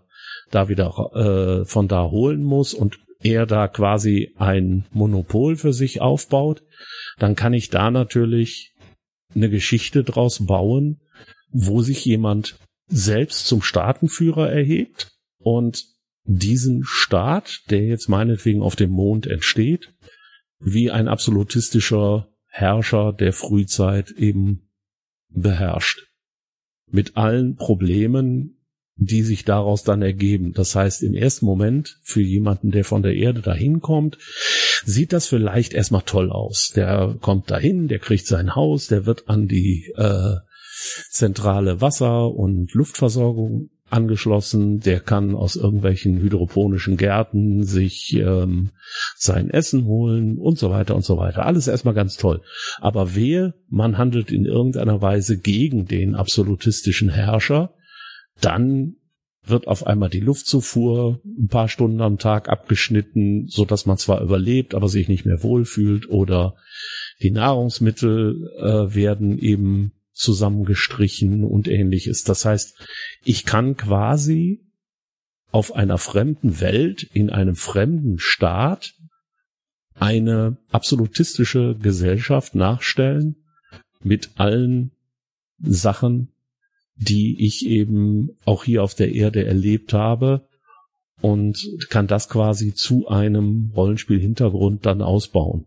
da wieder äh, von da holen muss und er da quasi ein Monopol für sich aufbaut, dann kann ich da natürlich eine Geschichte draus bauen, wo sich jemand selbst zum Staatenführer erhebt und diesen Staat, der jetzt meinetwegen auf dem Mond entsteht, wie ein absolutistischer Herrscher der Frühzeit eben beherrscht. Mit allen Problemen, die sich daraus dann ergeben. Das heißt, im ersten Moment für jemanden, der von der Erde dahin kommt, sieht das vielleicht erstmal toll aus. Der kommt dahin, der kriegt sein Haus, der wird an die äh, zentrale Wasser- und Luftversorgung angeschlossen, der kann aus irgendwelchen hydroponischen Gärten sich ähm, sein Essen holen und so weiter und so weiter. Alles erstmal ganz toll. Aber wehe, man handelt in irgendeiner Weise gegen den absolutistischen Herrscher, dann wird auf einmal die Luftzufuhr ein paar Stunden am Tag abgeschnitten, so dass man zwar überlebt, aber sich nicht mehr wohlfühlt oder die Nahrungsmittel äh, werden eben zusammengestrichen und ähnliches. Das heißt, ich kann quasi auf einer fremden Welt, in einem fremden Staat eine absolutistische Gesellschaft nachstellen mit allen Sachen, die ich eben auch hier auf der Erde erlebt habe und kann das quasi zu einem Rollenspiel-Hintergrund dann ausbauen.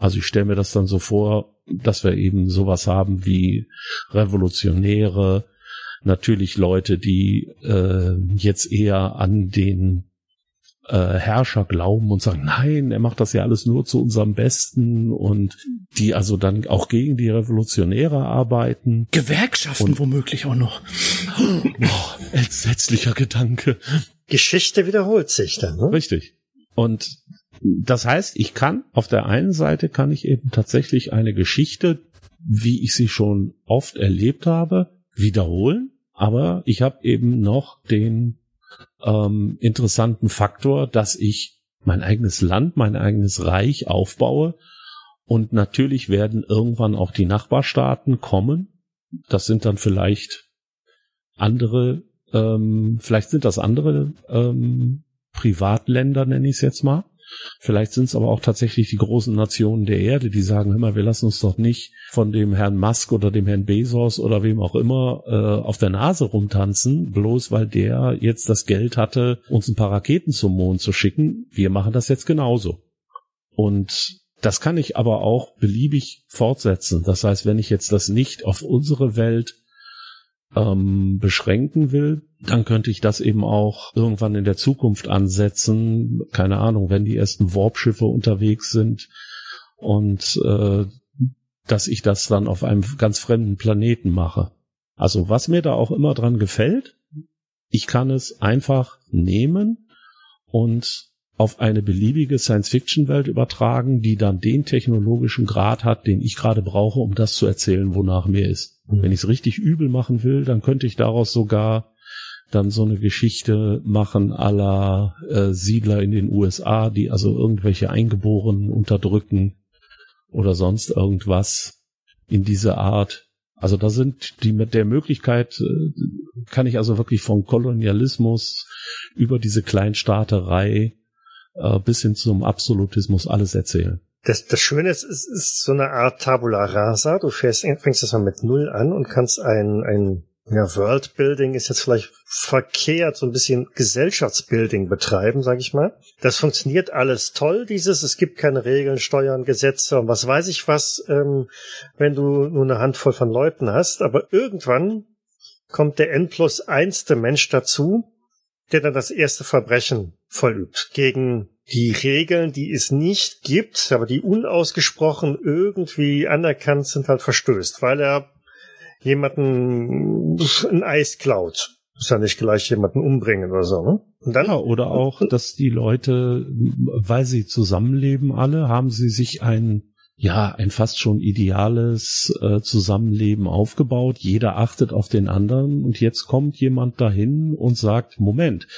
Also ich stelle mir das dann so vor, dass wir eben sowas haben wie Revolutionäre, natürlich Leute, die äh, jetzt eher an den äh, Herrscher glauben und sagen, nein, er macht das ja alles nur zu unserem Besten und die also dann auch gegen die Revolutionäre arbeiten. Gewerkschaften und, womöglich auch noch. Oh, entsetzlicher Gedanke. Geschichte wiederholt sich dann. Ne? Richtig. Und das heißt, ich kann auf der einen Seite kann ich eben tatsächlich eine Geschichte, wie ich sie schon oft erlebt habe, wiederholen, aber ich habe eben noch den ähm, interessanten Faktor, dass ich mein eigenes Land, mein eigenes Reich aufbaue und natürlich werden irgendwann auch die Nachbarstaaten kommen. Das sind dann vielleicht andere, ähm, vielleicht sind das andere ähm, Privatländer, nenne ich es jetzt mal. Vielleicht sind es aber auch tatsächlich die großen Nationen der Erde, die sagen, mal, wir lassen uns doch nicht von dem Herrn Musk oder dem Herrn Bezos oder wem auch immer äh, auf der Nase rumtanzen, bloß weil der jetzt das Geld hatte, uns ein paar Raketen zum Mond zu schicken. Wir machen das jetzt genauso. Und das kann ich aber auch beliebig fortsetzen. Das heißt, wenn ich jetzt das nicht auf unsere Welt ähm, beschränken will, dann könnte ich das eben auch irgendwann in der Zukunft ansetzen. Keine Ahnung, wenn die ersten Warpschiffe unterwegs sind und äh, dass ich das dann auf einem ganz fremden Planeten mache. Also was mir da auch immer dran gefällt, ich kann es einfach nehmen und auf eine beliebige Science-Fiction-Welt übertragen, die dann den technologischen Grad hat, den ich gerade brauche, um das zu erzählen, wonach mir ist. Mhm. Wenn ich es richtig übel machen will, dann könnte ich daraus sogar dann so eine Geschichte machen aller äh, Siedler in den USA, die also irgendwelche Eingeborenen unterdrücken oder sonst irgendwas in diese Art. Also da sind die mit der Möglichkeit, äh, kann ich also wirklich vom Kolonialismus über diese Kleinstaaterei äh, bis hin zum Absolutismus alles erzählen. Das, das Schöne ist, es ist so eine Art Tabula rasa. Du fährst, fängst das mal mit Null an und kannst ein, ein ja, Worldbuilding ist jetzt vielleicht verkehrt, so ein bisschen Gesellschaftsbuilding betreiben, sage ich mal. Das funktioniert alles toll, dieses, es gibt keine Regeln, Steuern, Gesetze und was weiß ich was, ähm, wenn du nur eine Handvoll von Leuten hast. Aber irgendwann kommt der N plus einste Mensch dazu, der dann das erste Verbrechen vollübt gegen die Regeln, die es nicht gibt, aber die unausgesprochen irgendwie anerkannt sind, halt verstößt, weil er jemanden ein Eis klaut. Ist ja nicht gleich jemanden umbringen oder so, ne? Und dann, ja, oder auch, dass die Leute, weil sie zusammenleben alle, haben sie sich ein ja, ein fast schon ideales äh, Zusammenleben aufgebaut. Jeder achtet auf den anderen und jetzt kommt jemand dahin und sagt, Moment,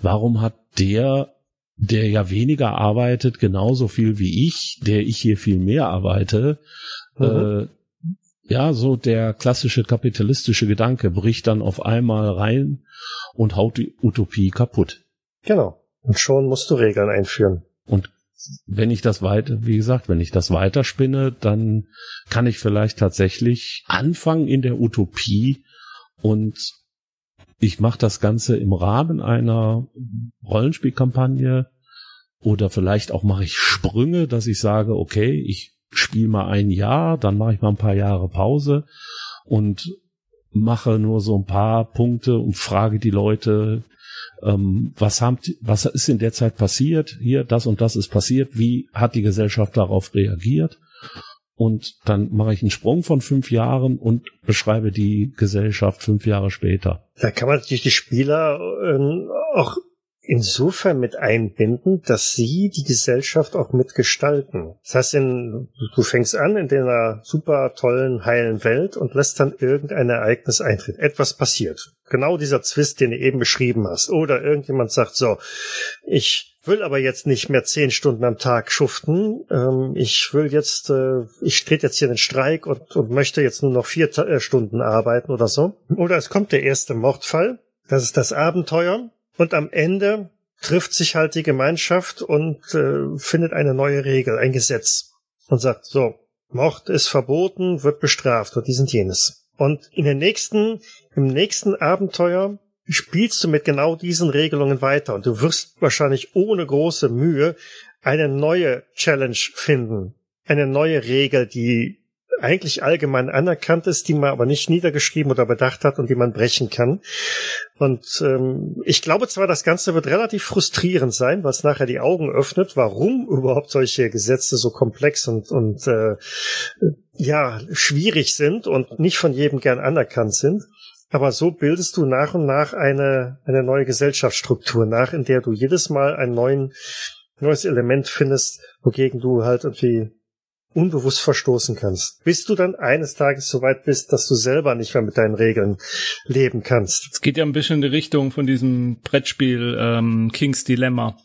warum hat der der ja weniger arbeitet, genauso viel wie ich, der ich hier viel mehr arbeite, mhm. äh, ja, so der klassische kapitalistische Gedanke bricht dann auf einmal rein und haut die Utopie kaputt. Genau. Und schon musst du Regeln einführen. Und wenn ich das weiter, wie gesagt, wenn ich das weiterspinne, dann kann ich vielleicht tatsächlich anfangen in der Utopie und ich mache das Ganze im Rahmen einer Rollenspielkampagne oder vielleicht auch mache ich Sprünge, dass ich sage, okay, ich spiele mal ein Jahr, dann mache ich mal ein paar Jahre Pause und mache nur so ein paar Punkte und frage die Leute, ähm, was haben, was ist in der Zeit passiert? Hier, das und das ist passiert. Wie hat die Gesellschaft darauf reagiert? Und dann mache ich einen Sprung von fünf Jahren und beschreibe die Gesellschaft fünf Jahre später. Da kann man natürlich die Spieler ähm, auch insofern mit einbinden, dass sie die Gesellschaft auch mitgestalten. Das heißt, in, du fängst an in einer super tollen, heilen Welt und lässt dann irgendein Ereignis eintreten. Etwas passiert. Genau dieser Zwist, den du eben beschrieben hast. Oder irgendjemand sagt so, ich will aber jetzt nicht mehr zehn Stunden am Tag schuften. Ähm, ich will jetzt, äh, ich trete jetzt hier den Streik und, und möchte jetzt nur noch vier äh, Stunden arbeiten oder so. Oder es kommt der erste Mordfall. Das ist das Abenteuer. Und am Ende trifft sich halt die Gemeinschaft und äh, findet eine neue Regel, ein Gesetz und sagt, so, Mord ist verboten, wird bestraft und dies und jenes. Und in den nächsten, im nächsten Abenteuer spielst du mit genau diesen Regelungen weiter und du wirst wahrscheinlich ohne große Mühe eine neue Challenge finden, eine neue Regel, die eigentlich allgemein anerkannt ist, die man aber nicht niedergeschrieben oder bedacht hat und die man brechen kann. Und ähm, ich glaube zwar, das Ganze wird relativ frustrierend sein, es nachher die Augen öffnet, warum überhaupt solche Gesetze so komplex und, und äh, ja schwierig sind und nicht von jedem gern anerkannt sind. Aber so bildest du nach und nach eine, eine neue Gesellschaftsstruktur nach, in der du jedes Mal ein neuen, neues Element findest, wogegen du halt irgendwie unbewusst verstoßen kannst, bis du dann eines Tages so weit bist, dass du selber nicht mehr mit deinen Regeln leben kannst. Es geht ja ein bisschen in die Richtung von diesem Brettspiel ähm, King's Dilemma,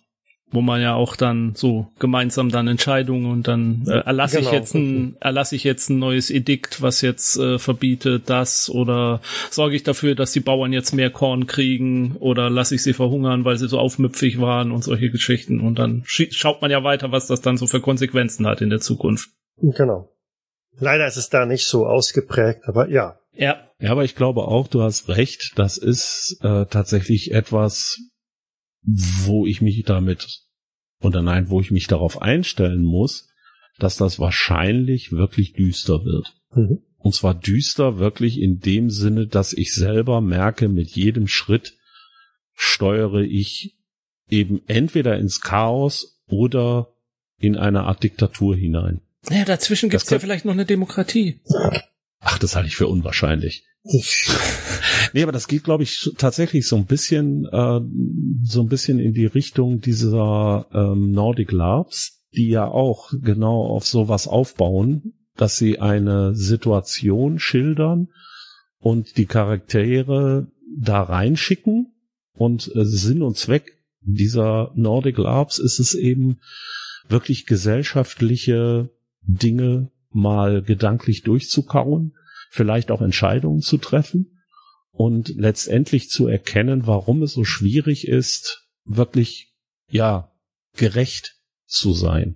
wo man ja auch dann so gemeinsam dann Entscheidungen und dann äh, erlasse genau. ich jetzt ein erlasse ich jetzt ein neues Edikt, was jetzt äh, verbietet das oder sorge ich dafür, dass die Bauern jetzt mehr Korn kriegen oder lasse ich sie verhungern, weil sie so aufmüpfig waren und solche Geschichten und dann schaut man ja weiter, was das dann so für Konsequenzen hat in der Zukunft. Genau. Leider ist es da nicht so ausgeprägt, aber ja. Ja. Ja, aber ich glaube auch, du hast recht. Das ist äh, tatsächlich etwas, wo ich mich damit oder nein, wo ich mich darauf einstellen muss, dass das wahrscheinlich wirklich düster wird. Mhm. Und zwar düster wirklich in dem Sinne, dass ich selber merke, mit jedem Schritt steuere ich eben entweder ins Chaos oder in eine Art Diktatur hinein. Ja, dazwischen gibt's ja vielleicht noch eine Demokratie. Ach, das halte ich für unwahrscheinlich. [laughs] nee, aber das geht, glaube ich, tatsächlich so ein bisschen, äh, so ein bisschen in die Richtung dieser ähm, Nordic Labs, die ja auch genau auf sowas aufbauen, dass sie eine Situation schildern und die Charaktere da reinschicken und äh, Sinn und Zweck dieser Nordic Labs ist es eben wirklich gesellschaftliche Dinge mal gedanklich durchzukauen, vielleicht auch Entscheidungen zu treffen und letztendlich zu erkennen, warum es so schwierig ist, wirklich, ja, gerecht zu sein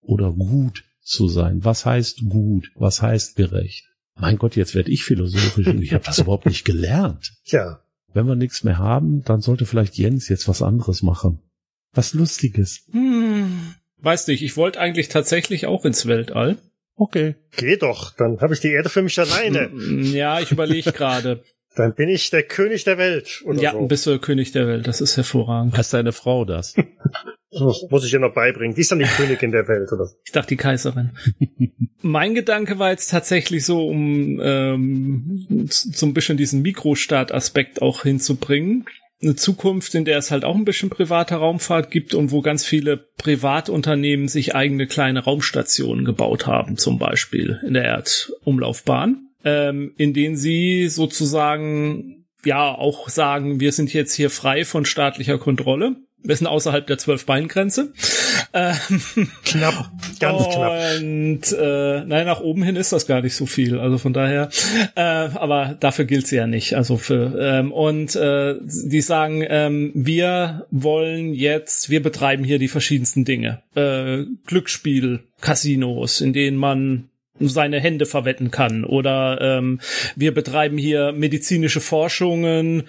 oder gut zu sein. Was heißt gut? Was heißt gerecht? Mein Gott, jetzt werde ich philosophisch und ich habe das überhaupt nicht gelernt. Ja. Wenn wir nichts mehr haben, dann sollte vielleicht Jens jetzt was anderes machen. Was Lustiges. Hm. Weiß nicht, ich wollte eigentlich tatsächlich auch ins Weltall. Okay. Geh doch, dann habe ich die Erde für mich alleine. Ja, ich überlege [laughs] gerade. Dann bin ich der König der Welt. Oder ja, so. bist du der König der Welt. Das ist hervorragend. Hast deine Frau das? [laughs] das muss ich dir noch beibringen. Die ist dann die Königin der Welt, oder? Ich dachte die Kaiserin. [laughs] mein Gedanke war jetzt tatsächlich so, um ähm, so ein bisschen diesen Mikrostaat-Aspekt auch hinzubringen eine Zukunft, in der es halt auch ein bisschen private Raumfahrt gibt und wo ganz viele Privatunternehmen sich eigene kleine Raumstationen gebaut haben, zum Beispiel in der Erdumlaufbahn, ähm, in denen sie sozusagen ja auch sagen, wir sind jetzt hier frei von staatlicher Kontrolle. Wir sind außerhalb der Zwölf-Bein-Grenze. Ähm, knapp, ganz knapp. Und äh, nein, nach oben hin ist das gar nicht so viel. Also von daher, äh, aber dafür gilt sie ja nicht. Also für ähm, und äh, die sagen, ähm, wir wollen jetzt, wir betreiben hier die verschiedensten Dinge. Äh, Glücksspiel, Casinos, in denen man seine Hände verwetten kann. Oder ähm, wir betreiben hier medizinische Forschungen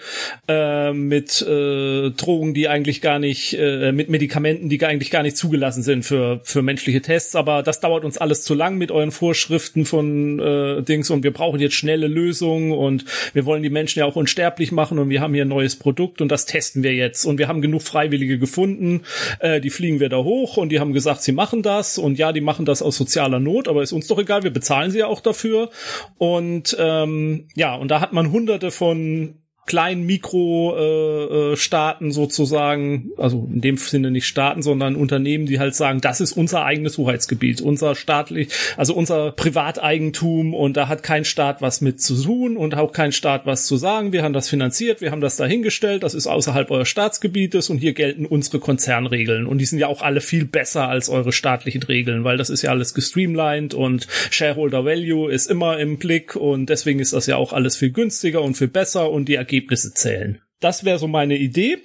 äh, mit äh, Drogen, die eigentlich gar nicht, äh, mit Medikamenten, die eigentlich gar nicht zugelassen sind für, für menschliche Tests. Aber das dauert uns alles zu lang mit euren Vorschriften von äh, Dings. Und wir brauchen jetzt schnelle Lösungen. Und wir wollen die Menschen ja auch unsterblich machen. Und wir haben hier ein neues Produkt. Und das testen wir jetzt. Und wir haben genug Freiwillige gefunden, äh, die fliegen wir da hoch. Und die haben gesagt, sie machen das. Und ja, die machen das aus sozialer Not, aber ist uns doch egal, wir bezahlen sie ja auch dafür. Und ähm, ja, und da hat man hunderte von kleinen Mikro-Staaten äh, äh, sozusagen, also in dem Sinne nicht Staaten, sondern Unternehmen, die halt sagen, das ist unser eigenes Hoheitsgebiet, unser staatlich, also unser Privateigentum und da hat kein Staat was mit zu tun und auch kein Staat was zu sagen. Wir haben das finanziert, wir haben das dahingestellt, das ist außerhalb eures Staatsgebietes und hier gelten unsere Konzernregeln und die sind ja auch alle viel besser als eure staatlichen Regeln, weil das ist ja alles gestreamlined und Shareholder Value ist immer im Blick und deswegen ist das ja auch alles viel günstiger und viel besser und die Ergebnisse zählen. Das wäre so meine Idee.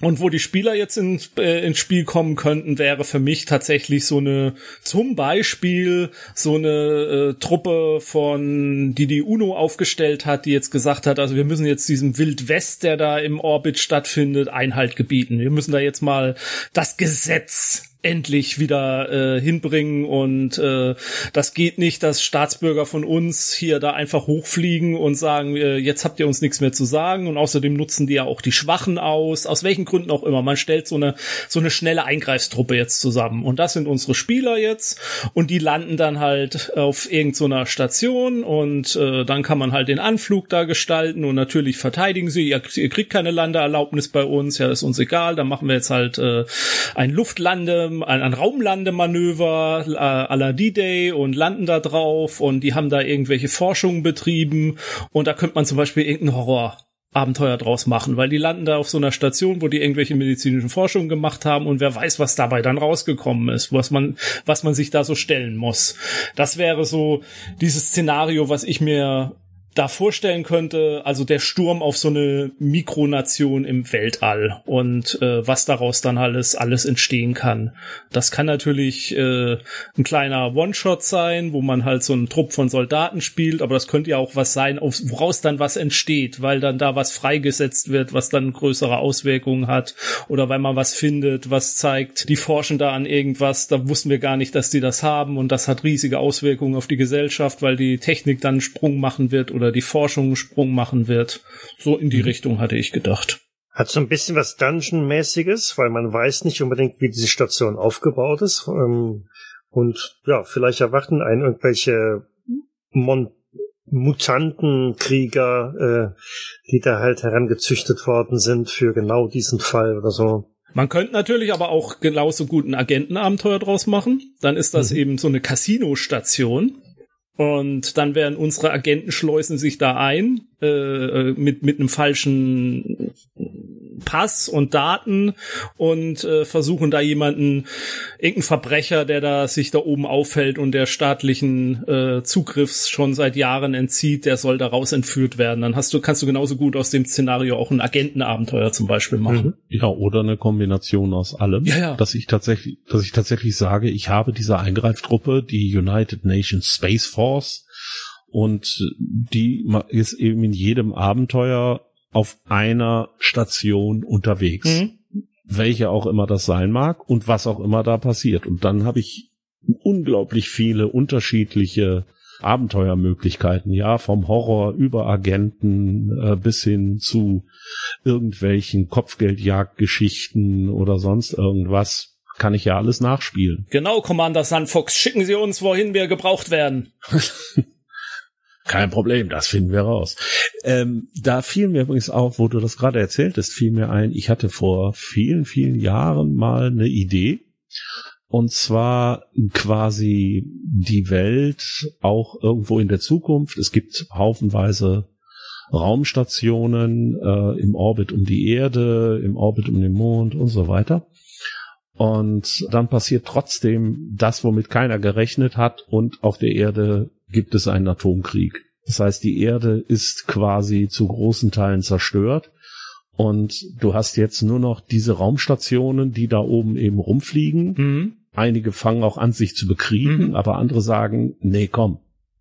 Und wo die Spieler jetzt ins, äh, ins Spiel kommen könnten, wäre für mich tatsächlich so eine, zum Beispiel so eine äh, Truppe von, die die UNO aufgestellt hat, die jetzt gesagt hat, also wir müssen jetzt diesem Wildwest, der da im Orbit stattfindet, Einhalt gebieten. Wir müssen da jetzt mal das Gesetz endlich wieder äh, hinbringen und äh, das geht nicht, dass Staatsbürger von uns hier da einfach hochfliegen und sagen, äh, jetzt habt ihr uns nichts mehr zu sagen und außerdem nutzen die ja auch die Schwachen aus, aus welchen Gründen auch immer. Man stellt so eine so eine schnelle Eingreiftruppe jetzt zusammen und das sind unsere Spieler jetzt und die landen dann halt auf irgendeiner so Station und äh, dann kann man halt den Anflug da gestalten und natürlich verteidigen sie, ihr, ihr kriegt keine Landeerlaubnis bei uns, ja, ist uns egal, dann machen wir jetzt halt äh, ein Luftlande ein, ein Raumlandemanöver äh, la D-Day und landen da drauf und die haben da irgendwelche Forschungen betrieben und da könnte man zum Beispiel irgendeinen Horror Abenteuer draus machen, weil die landen da auf so einer Station, wo die irgendwelche medizinischen Forschungen gemacht haben und wer weiß, was dabei dann rausgekommen ist, was man, was man sich da so stellen muss. Das wäre so dieses Szenario, was ich mir da vorstellen könnte, also der Sturm auf so eine Mikronation im Weltall und äh, was daraus dann alles alles entstehen kann. Das kann natürlich äh, ein kleiner One-Shot sein, wo man halt so einen Trupp von Soldaten spielt, aber das könnte ja auch was sein, woraus dann was entsteht, weil dann da was freigesetzt wird, was dann größere Auswirkungen hat oder weil man was findet, was zeigt, die forschen da an irgendwas, da wussten wir gar nicht, dass die das haben und das hat riesige Auswirkungen auf die Gesellschaft, weil die Technik dann einen Sprung machen wird oder oder die Forschung einen Sprung machen wird. So in die mhm. Richtung hatte ich gedacht. Hat so ein bisschen was Dungeon-mäßiges, weil man weiß nicht unbedingt, wie diese Station aufgebaut ist. Ähm, und ja, vielleicht erwarten einen irgendwelche Mon Mutantenkrieger, äh, die da halt herangezüchtet worden sind für genau diesen Fall oder so. Man könnte natürlich aber auch genauso gut ein Agentenabenteuer draus machen. Dann ist das mhm. eben so eine Casino-Station. Und dann werden unsere Agenten schleusen sich da ein äh, äh mit mit einem falschen Pass und Daten und äh, versuchen da jemanden, irgendeinen Verbrecher, der da sich da oben aufhält und der staatlichen äh, Zugriffs schon seit Jahren entzieht, der soll daraus entführt werden. Dann hast du, kannst du genauso gut aus dem Szenario auch ein Agentenabenteuer zum Beispiel machen. Mhm. Ja, oder eine Kombination aus allem. Ja, ja. Dass ich tatsächlich, dass ich tatsächlich sage, ich habe diese Eingreiftruppe, die United Nations Space Force, und die ist eben in jedem Abenteuer auf einer Station unterwegs. Mhm. Welche auch immer das sein mag und was auch immer da passiert. Und dann habe ich unglaublich viele unterschiedliche Abenteuermöglichkeiten, ja, vom Horror über Agenten äh, bis hin zu irgendwelchen Kopfgeldjagdgeschichten oder sonst irgendwas, kann ich ja alles nachspielen. Genau, Commander Sandfox, schicken Sie uns, wohin wir gebraucht werden. [laughs] Kein Problem, das finden wir raus. Ähm, da fiel mir übrigens auch, wo du das gerade erzähltest, fiel mir ein, ich hatte vor vielen, vielen Jahren mal eine Idee. Und zwar quasi die Welt auch irgendwo in der Zukunft. Es gibt haufenweise Raumstationen äh, im Orbit um die Erde, im Orbit um den Mond und so weiter. Und dann passiert trotzdem das, womit keiner gerechnet hat, und auf der Erde gibt es einen Atomkrieg. Das heißt, die Erde ist quasi zu großen Teilen zerstört. Und du hast jetzt nur noch diese Raumstationen, die da oben eben rumfliegen. Mhm. Einige fangen auch an, sich zu bekriegen, mhm. aber andere sagen, nee, komm,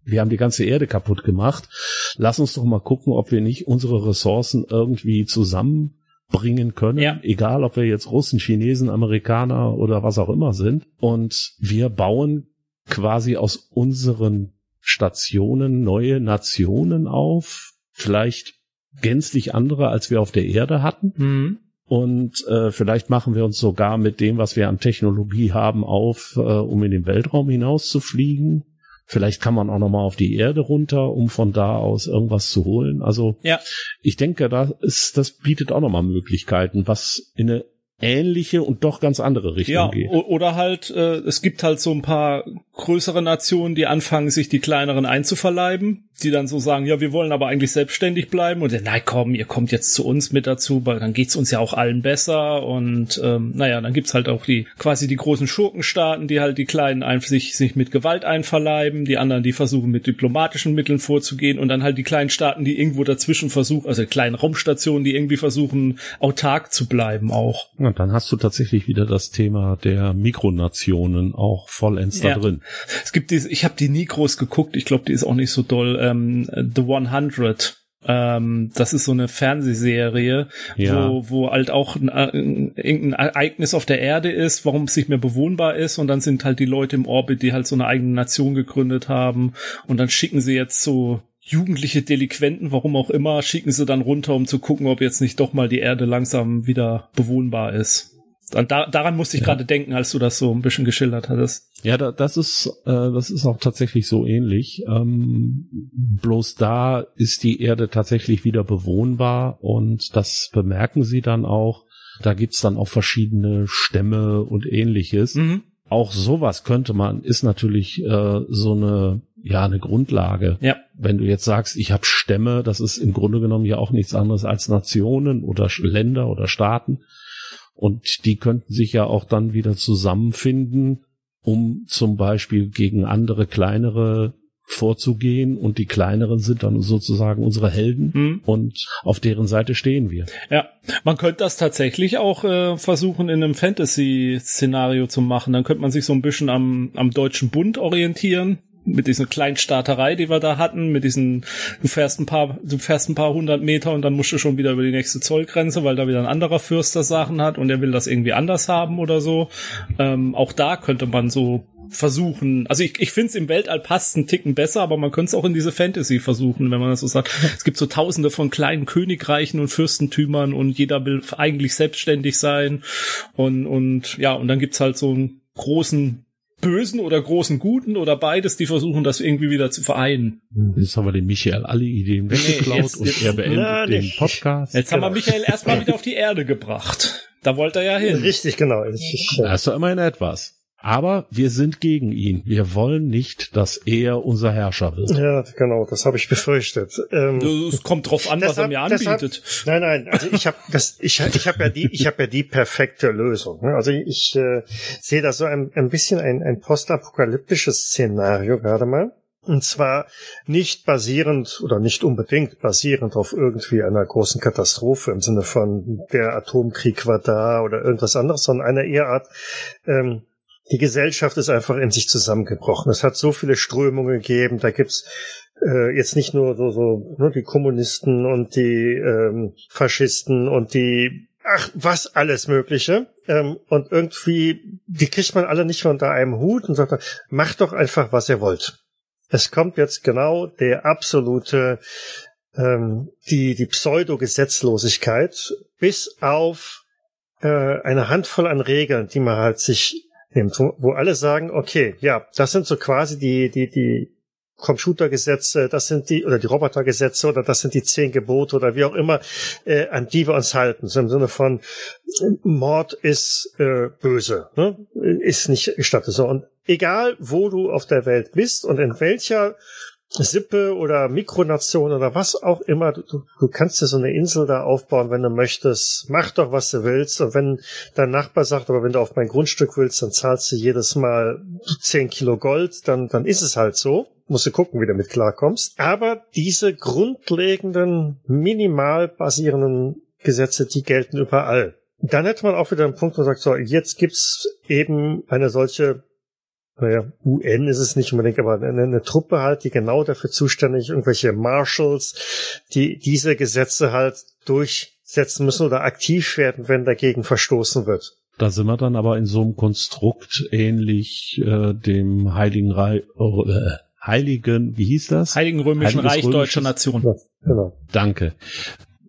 wir haben die ganze Erde kaputt gemacht. Lass uns doch mal gucken, ob wir nicht unsere Ressourcen irgendwie zusammenbringen können. Ja. Egal, ob wir jetzt Russen, Chinesen, Amerikaner oder was auch immer sind. Und wir bauen quasi aus unseren Stationen neue Nationen auf. Vielleicht gänzlich andere, als wir auf der Erde hatten. Mhm. Und äh, vielleicht machen wir uns sogar mit dem, was wir an Technologie haben, auf, äh, um in den Weltraum hinaus zu fliegen. Vielleicht kann man auch noch mal auf die Erde runter, um von da aus irgendwas zu holen. Also ja. ich denke, da ist, das bietet auch noch mal Möglichkeiten, was in eine ähnliche und doch ganz andere Richtung ja, geht. Oder halt, äh, es gibt halt so ein paar größere Nationen, die anfangen, sich die kleineren einzuverleiben die dann so sagen, ja, wir wollen aber eigentlich selbstständig bleiben und nein, komm, ihr kommt jetzt zu uns mit dazu, weil dann geht's uns ja auch allen besser und ähm, naja, dann gibt's halt auch die quasi die großen Schurkenstaaten, die halt die kleinen einfach sich, sich mit Gewalt einverleiben, die anderen, die versuchen mit diplomatischen Mitteln vorzugehen und dann halt die kleinen Staaten, die irgendwo dazwischen versuchen, also kleinen Raumstationen, die irgendwie versuchen, autark zu bleiben auch. Ja, dann hast du tatsächlich wieder das Thema der Mikronationen auch vollends ja. da drin. Es gibt diese, ich habe die nie groß geguckt, ich glaube, die ist auch nicht so doll ähm, The 100. Ähm, das ist so eine Fernsehserie, ja. wo, wo halt auch ein, äh, irgendein Ereignis auf der Erde ist, warum es nicht mehr bewohnbar ist und dann sind halt die Leute im Orbit, die halt so eine eigene Nation gegründet haben und dann schicken sie jetzt so jugendliche Delinquenten, warum auch immer, schicken sie dann runter, um zu gucken, ob jetzt nicht doch mal die Erde langsam wieder bewohnbar ist. Da, daran musste ich ja. gerade denken, als du das so ein bisschen geschildert hattest. Ja, da, das ist äh, das ist auch tatsächlich so ähnlich. Ähm, bloß da ist die Erde tatsächlich wieder bewohnbar und das bemerken sie dann auch. Da gibt's dann auch verschiedene Stämme und ähnliches. Mhm. Auch sowas könnte man, ist natürlich äh, so eine ja eine Grundlage. Ja. Wenn du jetzt sagst, ich habe Stämme, das ist im Grunde genommen ja auch nichts anderes als Nationen oder Länder oder Staaten und die könnten sich ja auch dann wieder zusammenfinden, um zum Beispiel gegen andere kleinere vorzugehen und die kleineren sind dann sozusagen unsere Helden mhm. und auf deren Seite stehen wir. Ja, man könnte das tatsächlich auch äh, versuchen in einem Fantasy-Szenario zu machen. Dann könnte man sich so ein bisschen am, am Deutschen Bund orientieren mit dieser kleinen Starterei, die wir da hatten, mit diesen, du fährst ein paar, du fährst ein paar hundert Meter und dann musst du schon wieder über die nächste Zollgrenze, weil da wieder ein anderer Fürster Sachen hat und er will das irgendwie anders haben oder so. Ähm, auch da könnte man so versuchen. Also ich, ich finde es im Weltall passt einen Ticken besser, aber man könnte es auch in diese Fantasy versuchen, wenn man das so sagt. Es gibt so tausende von kleinen Königreichen und Fürstentümern und jeder will eigentlich selbstständig sein. Und, und ja, und dann gibt's halt so einen großen Bösen oder großen Guten oder beides, die versuchen das irgendwie wieder zu vereinen. Jetzt haben wir den Michael alle Ideen weggeklaut jetzt, und er beendet na, den Podcast. Jetzt genau. haben wir Michael erstmal [laughs] wieder auf die Erde gebracht. Da wollte er ja hin. Richtig, genau. Das ist doch immerhin etwas. Aber wir sind gegen ihn. Wir wollen nicht, dass er unser Herrscher wird. Ja, genau, das habe ich befürchtet. Ähm, es kommt drauf an, deshalb, was er mir anbietet. Deshalb, nein, nein, also ich habe das, ich, ich habe ja die, ich habe ja die perfekte Lösung. Ne? Also ich äh, sehe da so ein, ein bisschen ein, ein postapokalyptisches Szenario gerade mal. Und zwar nicht basierend oder nicht unbedingt basierend auf irgendwie einer großen Katastrophe im Sinne von der Atomkrieg war da oder irgendwas anderes, sondern einer eher Art ähm, die Gesellschaft ist einfach in sich zusammengebrochen. Es hat so viele Strömungen gegeben. Da gibt's äh, jetzt nicht nur so, so ne, die Kommunisten und die ähm, Faschisten und die ach, was alles Mögliche. Ähm, und irgendwie, die kriegt man alle nicht unter einem Hut und sagt, macht doch einfach, was ihr wollt. Es kommt jetzt genau der absolute, ähm, die, die Pseudo-Gesetzlosigkeit bis auf äh, eine Handvoll an Regeln, die man halt sich nimmt, wo, wo alle sagen, okay, ja, das sind so quasi die, die, die Computergesetze, das sind die, oder die Robotergesetze, oder das sind die zehn Gebote, oder wie auch immer, äh, an die wir uns halten. So im Sinne von, Mord ist äh, böse, ne? ist nicht gestattet. So, und egal, wo du auf der Welt bist und in welcher Sippe oder Mikronation oder was auch immer. Du, du kannst dir so eine Insel da aufbauen, wenn du möchtest. Mach doch, was du willst. Und wenn dein Nachbar sagt, aber wenn du auf mein Grundstück willst, dann zahlst du jedes Mal 10 Kilo Gold, dann, dann ist es halt so. Musst du gucken, wie du damit klarkommst. Aber diese grundlegenden, minimal basierenden Gesetze, die gelten überall. Dann hätte man auch wieder einen Punkt, wo man sagt, so, jetzt gibt's eben eine solche naja, UN ist es nicht unbedingt, aber eine, eine, Truppe halt, die genau dafür zuständig, irgendwelche Marshals, die diese Gesetze halt durchsetzen müssen oder aktiv werden, wenn dagegen verstoßen wird. Da sind wir dann aber in so einem Konstrukt ähnlich äh, dem Heiligen Reich, äh, Heiligen, wie hieß das? Heiligen Römischen Heiliges Reich Römisches, Deutscher Nation. Ja, genau. Danke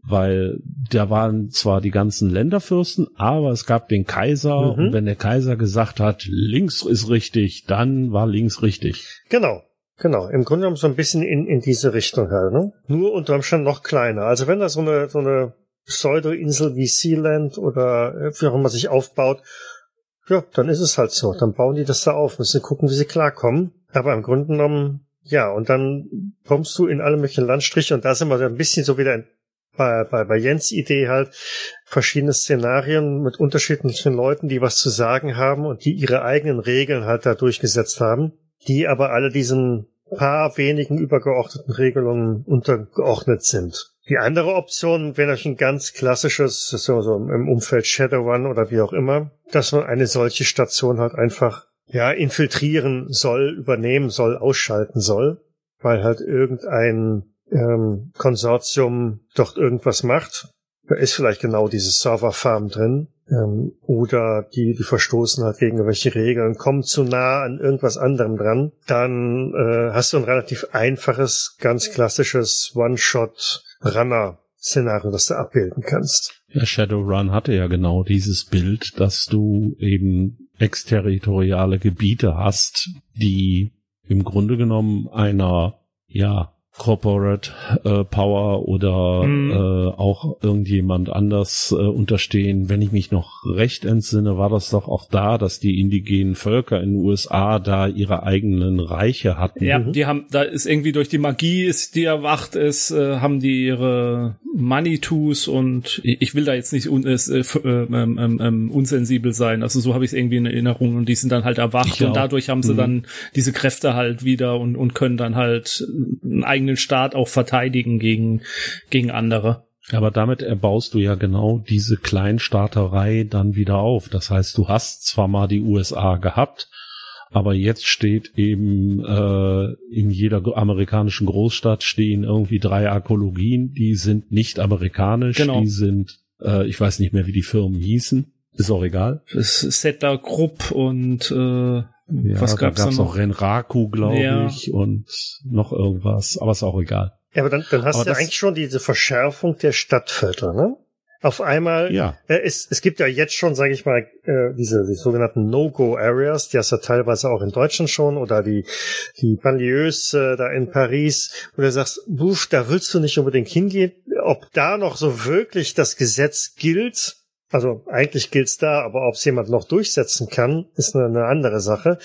weil da waren zwar die ganzen Länderfürsten, aber es gab den Kaiser mhm. und wenn der Kaiser gesagt hat, links ist richtig, dann war links richtig. Genau. Genau, im Grunde genommen so ein bisschen in, in diese Richtung halt, ne? Nur unter Umständen noch kleiner. Also wenn da so eine, so eine Pseudo-Insel wie Sealand oder äh, wie auch immer sich aufbaut, ja, dann ist es halt so. Dann bauen die das da auf, müssen gucken, wie sie klarkommen. Aber im Grunde genommen, ja, und dann kommst du in alle möglichen Landstriche und da sind wir ein bisschen so wieder bei, bei, bei Jens Idee halt verschiedene Szenarien mit unterschiedlichen Leuten, die was zu sagen haben und die ihre eigenen Regeln halt da durchgesetzt haben, die aber alle diesen paar wenigen übergeordneten Regelungen untergeordnet sind. Die andere Option wäre natürlich ein ganz klassisches, so, so im Umfeld Shadowrun oder wie auch immer, dass man eine solche Station halt einfach ja infiltrieren soll, übernehmen soll, ausschalten soll, weil halt irgendein ähm, Konsortium dort irgendwas macht. Da ist vielleicht genau diese Serverfarm drin. Ähm, oder die, die verstoßen halt gegen irgendwelche Regeln, kommen zu nah an irgendwas anderem dran, dann äh, hast du ein relativ einfaches, ganz klassisches One-Shot-Runner-Szenario, das du abbilden kannst. Ja, Shadowrun hatte ja genau dieses Bild, dass du eben exterritoriale Gebiete hast, die im Grunde genommen einer, ja, Corporate äh, Power oder mhm. äh, auch irgendjemand anders äh, unterstehen. Wenn ich mich noch recht entsinne, war das doch auch da, dass die indigenen Völker in den USA da ihre eigenen Reiche hatten. Ja, mhm. die haben, da ist irgendwie durch die Magie, ist, die erwacht ist, äh, haben die ihre Money-Tos und ich will da jetzt nicht un, äh, äh, ähm, ähm, ähm, unsensibel sein. Also so habe ich es irgendwie in Erinnerung und die sind dann halt erwacht und dadurch haben sie mhm. dann diese Kräfte halt wieder und, und können dann halt einen eigenen Staat auch verteidigen gegen, gegen andere. Aber damit erbaust du ja genau diese Kleinstaaterei dann wieder auf. Das heißt, du hast zwar mal die USA gehabt, aber jetzt steht eben äh, in jeder amerikanischen Großstadt stehen irgendwie drei Arkologien, die sind nicht amerikanisch, genau. die sind, äh, ich weiß nicht mehr, wie die Firmen hießen, ist auch egal. Settler Group und äh, ja, was gab's da gab's noch? Renraku, glaube ja. ich, und noch irgendwas, aber ist auch egal. Ja, aber dann, dann hast aber du ja eigentlich schon diese Verschärfung der Stadtviertel, ne? Auf einmal, ja. Äh, es, es gibt ja jetzt schon, sage ich mal, äh, diese die sogenannten No-Go-Areas, die hast du ja teilweise auch in Deutschland schon, oder die, die Banlieues äh, da in Paris, wo du sagst, buff, da willst du nicht unbedingt hingehen. Ob da noch so wirklich das Gesetz gilt, also eigentlich gilt's da, aber ob es jemand noch durchsetzen kann, ist eine, eine andere Sache.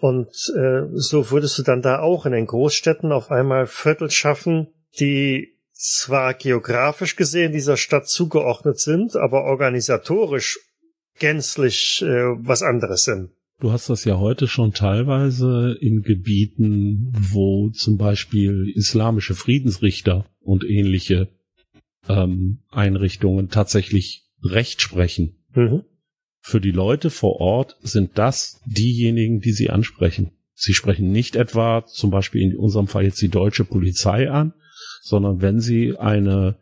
Und äh, so würdest du dann da auch in den Großstädten auf einmal Viertel schaffen, die zwar geografisch gesehen dieser Stadt zugeordnet sind, aber organisatorisch gänzlich äh, was anderes sind. Du hast das ja heute schon teilweise in Gebieten, wo zum Beispiel islamische Friedensrichter und ähnliche ähm, Einrichtungen tatsächlich Recht sprechen. Mhm. Für die Leute vor Ort sind das diejenigen, die sie ansprechen. Sie sprechen nicht etwa zum Beispiel in unserem Fall jetzt die deutsche Polizei an, sondern wenn sie eine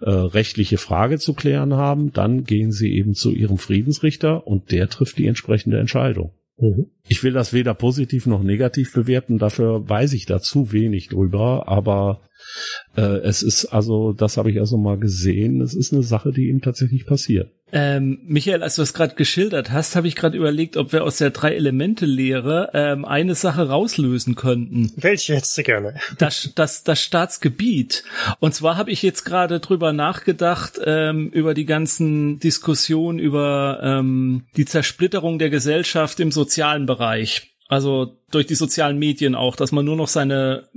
äh, rechtliche Frage zu klären haben, dann gehen sie eben zu ihrem Friedensrichter und der trifft die entsprechende Entscheidung. Mhm. Ich will das weder positiv noch negativ bewerten, dafür weiß ich da zu wenig drüber, aber äh, es ist also, das habe ich also mal gesehen, es ist eine Sache, die ihm tatsächlich passiert. Ähm, Michael, als du es gerade geschildert hast, habe ich gerade überlegt, ob wir aus der Drei-Elemente-Lehre ähm, eine Sache rauslösen könnten. Welche hättest du gerne? Das, das, das Staatsgebiet. Und zwar habe ich jetzt gerade drüber nachgedacht, ähm, über die ganzen Diskussionen über ähm, die Zersplitterung der Gesellschaft im sozialen Bereich. Also durch die sozialen Medien auch, dass man nur noch seine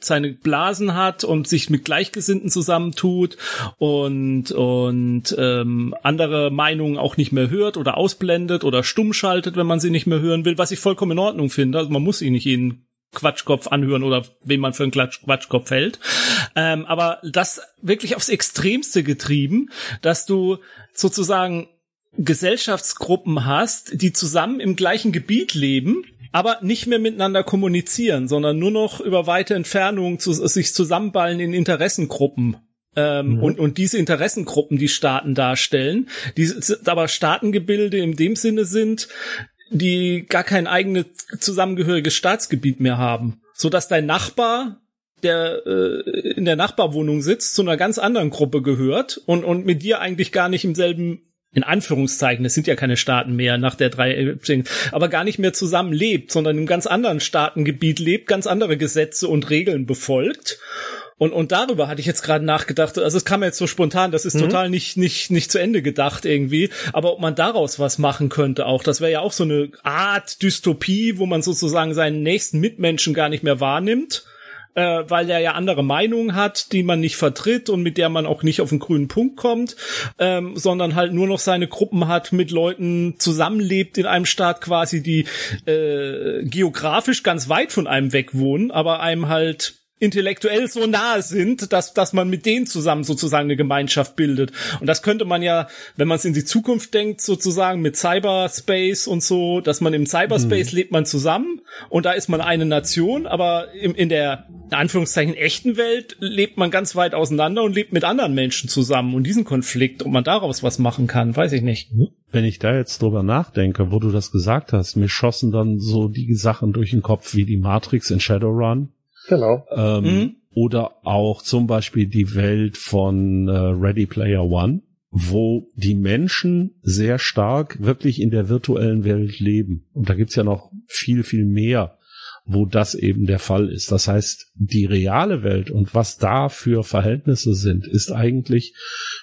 seine Blasen hat und sich mit Gleichgesinnten zusammentut und und ähm, andere Meinungen auch nicht mehr hört oder ausblendet oder stumm schaltet, wenn man sie nicht mehr hören will, was ich vollkommen in Ordnung finde. Also man muss ihn nicht jeden Quatschkopf anhören oder wen man für einen Quatschkopf hält. Ähm, aber das wirklich aufs Extremste getrieben, dass du sozusagen Gesellschaftsgruppen hast, die zusammen im gleichen Gebiet leben, aber nicht mehr miteinander kommunizieren, sondern nur noch über weite Entfernungen zu, sich zusammenballen in Interessengruppen. Ähm, mhm. und, und diese Interessengruppen, die Staaten darstellen, die aber Staatengebilde in dem Sinne sind, die gar kein eigenes zusammengehöriges Staatsgebiet mehr haben, so dass dein Nachbar der äh, in der Nachbarwohnung sitzt, zu einer ganz anderen Gruppe gehört und, und mit dir eigentlich gar nicht im selben in Anführungszeichen, es sind ja keine Staaten mehr nach der drei, aber gar nicht mehr zusammen lebt, sondern im ganz anderen Staatengebiet lebt, ganz andere Gesetze und Regeln befolgt. Und, und darüber hatte ich jetzt gerade nachgedacht. Also es kam jetzt so spontan, das ist mhm. total nicht, nicht, nicht zu Ende gedacht irgendwie. Aber ob man daraus was machen könnte auch, das wäre ja auch so eine Art Dystopie, wo man sozusagen seinen nächsten Mitmenschen gar nicht mehr wahrnimmt äh, weil er ja andere Meinungen hat, die man nicht vertritt und mit der man auch nicht auf den grünen Punkt kommt, ähm, sondern halt nur noch seine Gruppen hat, mit Leuten zusammenlebt in einem Staat quasi, die äh, geografisch ganz weit von einem weg wohnen, aber einem halt intellektuell so nahe sind, dass, dass man mit denen zusammen sozusagen eine Gemeinschaft bildet. Und das könnte man ja, wenn man es in die Zukunft denkt, sozusagen mit Cyberspace und so, dass man im Cyberspace mhm. lebt man zusammen und da ist man eine Nation, aber im, in der in Anführungszeichen echten Welt lebt man ganz weit auseinander und lebt mit anderen Menschen zusammen. Und diesen Konflikt, ob man daraus was machen kann, weiß ich nicht. Wenn ich da jetzt drüber nachdenke, wo du das gesagt hast, mir schossen dann so die Sachen durch den Kopf wie die Matrix in Shadowrun Genau. Ähm, mhm. Oder auch zum Beispiel die Welt von äh, Ready Player One, wo die Menschen sehr stark wirklich in der virtuellen Welt leben. Und da gibt's ja noch viel, viel mehr, wo das eben der Fall ist. Das heißt, die reale Welt und was da für Verhältnisse sind, ist eigentlich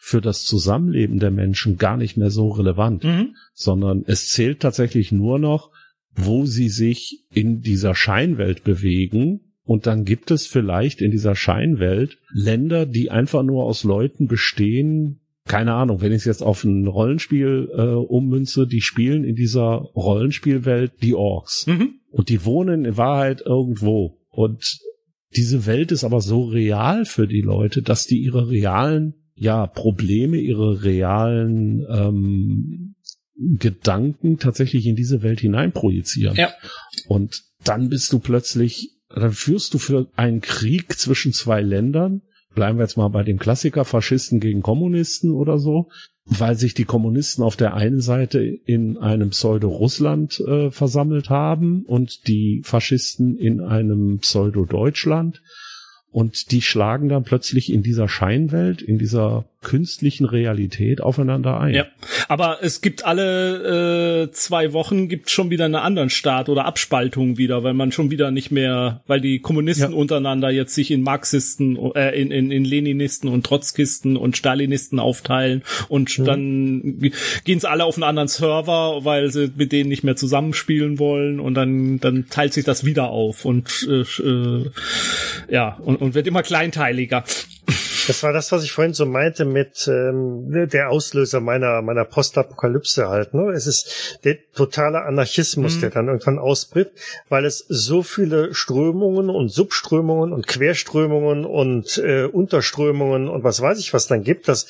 für das Zusammenleben der Menschen gar nicht mehr so relevant, mhm. sondern es zählt tatsächlich nur noch, wo sie sich in dieser Scheinwelt bewegen und dann gibt es vielleicht in dieser Scheinwelt Länder, die einfach nur aus Leuten bestehen, keine Ahnung, wenn ich es jetzt auf ein Rollenspiel äh, ummünze, die spielen in dieser Rollenspielwelt die Orks. Mhm. Und die wohnen in Wahrheit irgendwo. Und diese Welt ist aber so real für die Leute, dass die ihre realen, ja, Probleme, ihre realen ähm, Gedanken tatsächlich in diese Welt hineinprojizieren. Ja. Und dann bist du plötzlich dann führst du für einen Krieg zwischen zwei Ländern, bleiben wir jetzt mal bei dem Klassiker Faschisten gegen Kommunisten oder so, weil sich die Kommunisten auf der einen Seite in einem Pseudo-Russland äh, versammelt haben und die Faschisten in einem Pseudo-Deutschland. Und die schlagen dann plötzlich in dieser Scheinwelt, in dieser künstlichen Realität aufeinander ein. Ja, aber es gibt alle äh, zwei Wochen gibt schon wieder einen anderen Staat oder Abspaltung wieder, weil man schon wieder nicht mehr, weil die Kommunisten ja. untereinander jetzt sich in Marxisten, äh, in, in, in Leninisten und Trotzkisten und Stalinisten aufteilen und mhm. dann gehen sie alle auf einen anderen Server, weil sie mit denen nicht mehr zusammenspielen wollen und dann dann teilt sich das wieder auf und äh, äh, ja und, und wird immer kleinteiliger. Das war das, was ich vorhin so meinte mit ähm, der Auslöser meiner meiner Postapokalypse halt. Ne? Es ist der totale Anarchismus, mhm. der dann irgendwann ausbricht, weil es so viele Strömungen und Subströmungen und Querströmungen und äh, Unterströmungen und was weiß ich was dann gibt, dass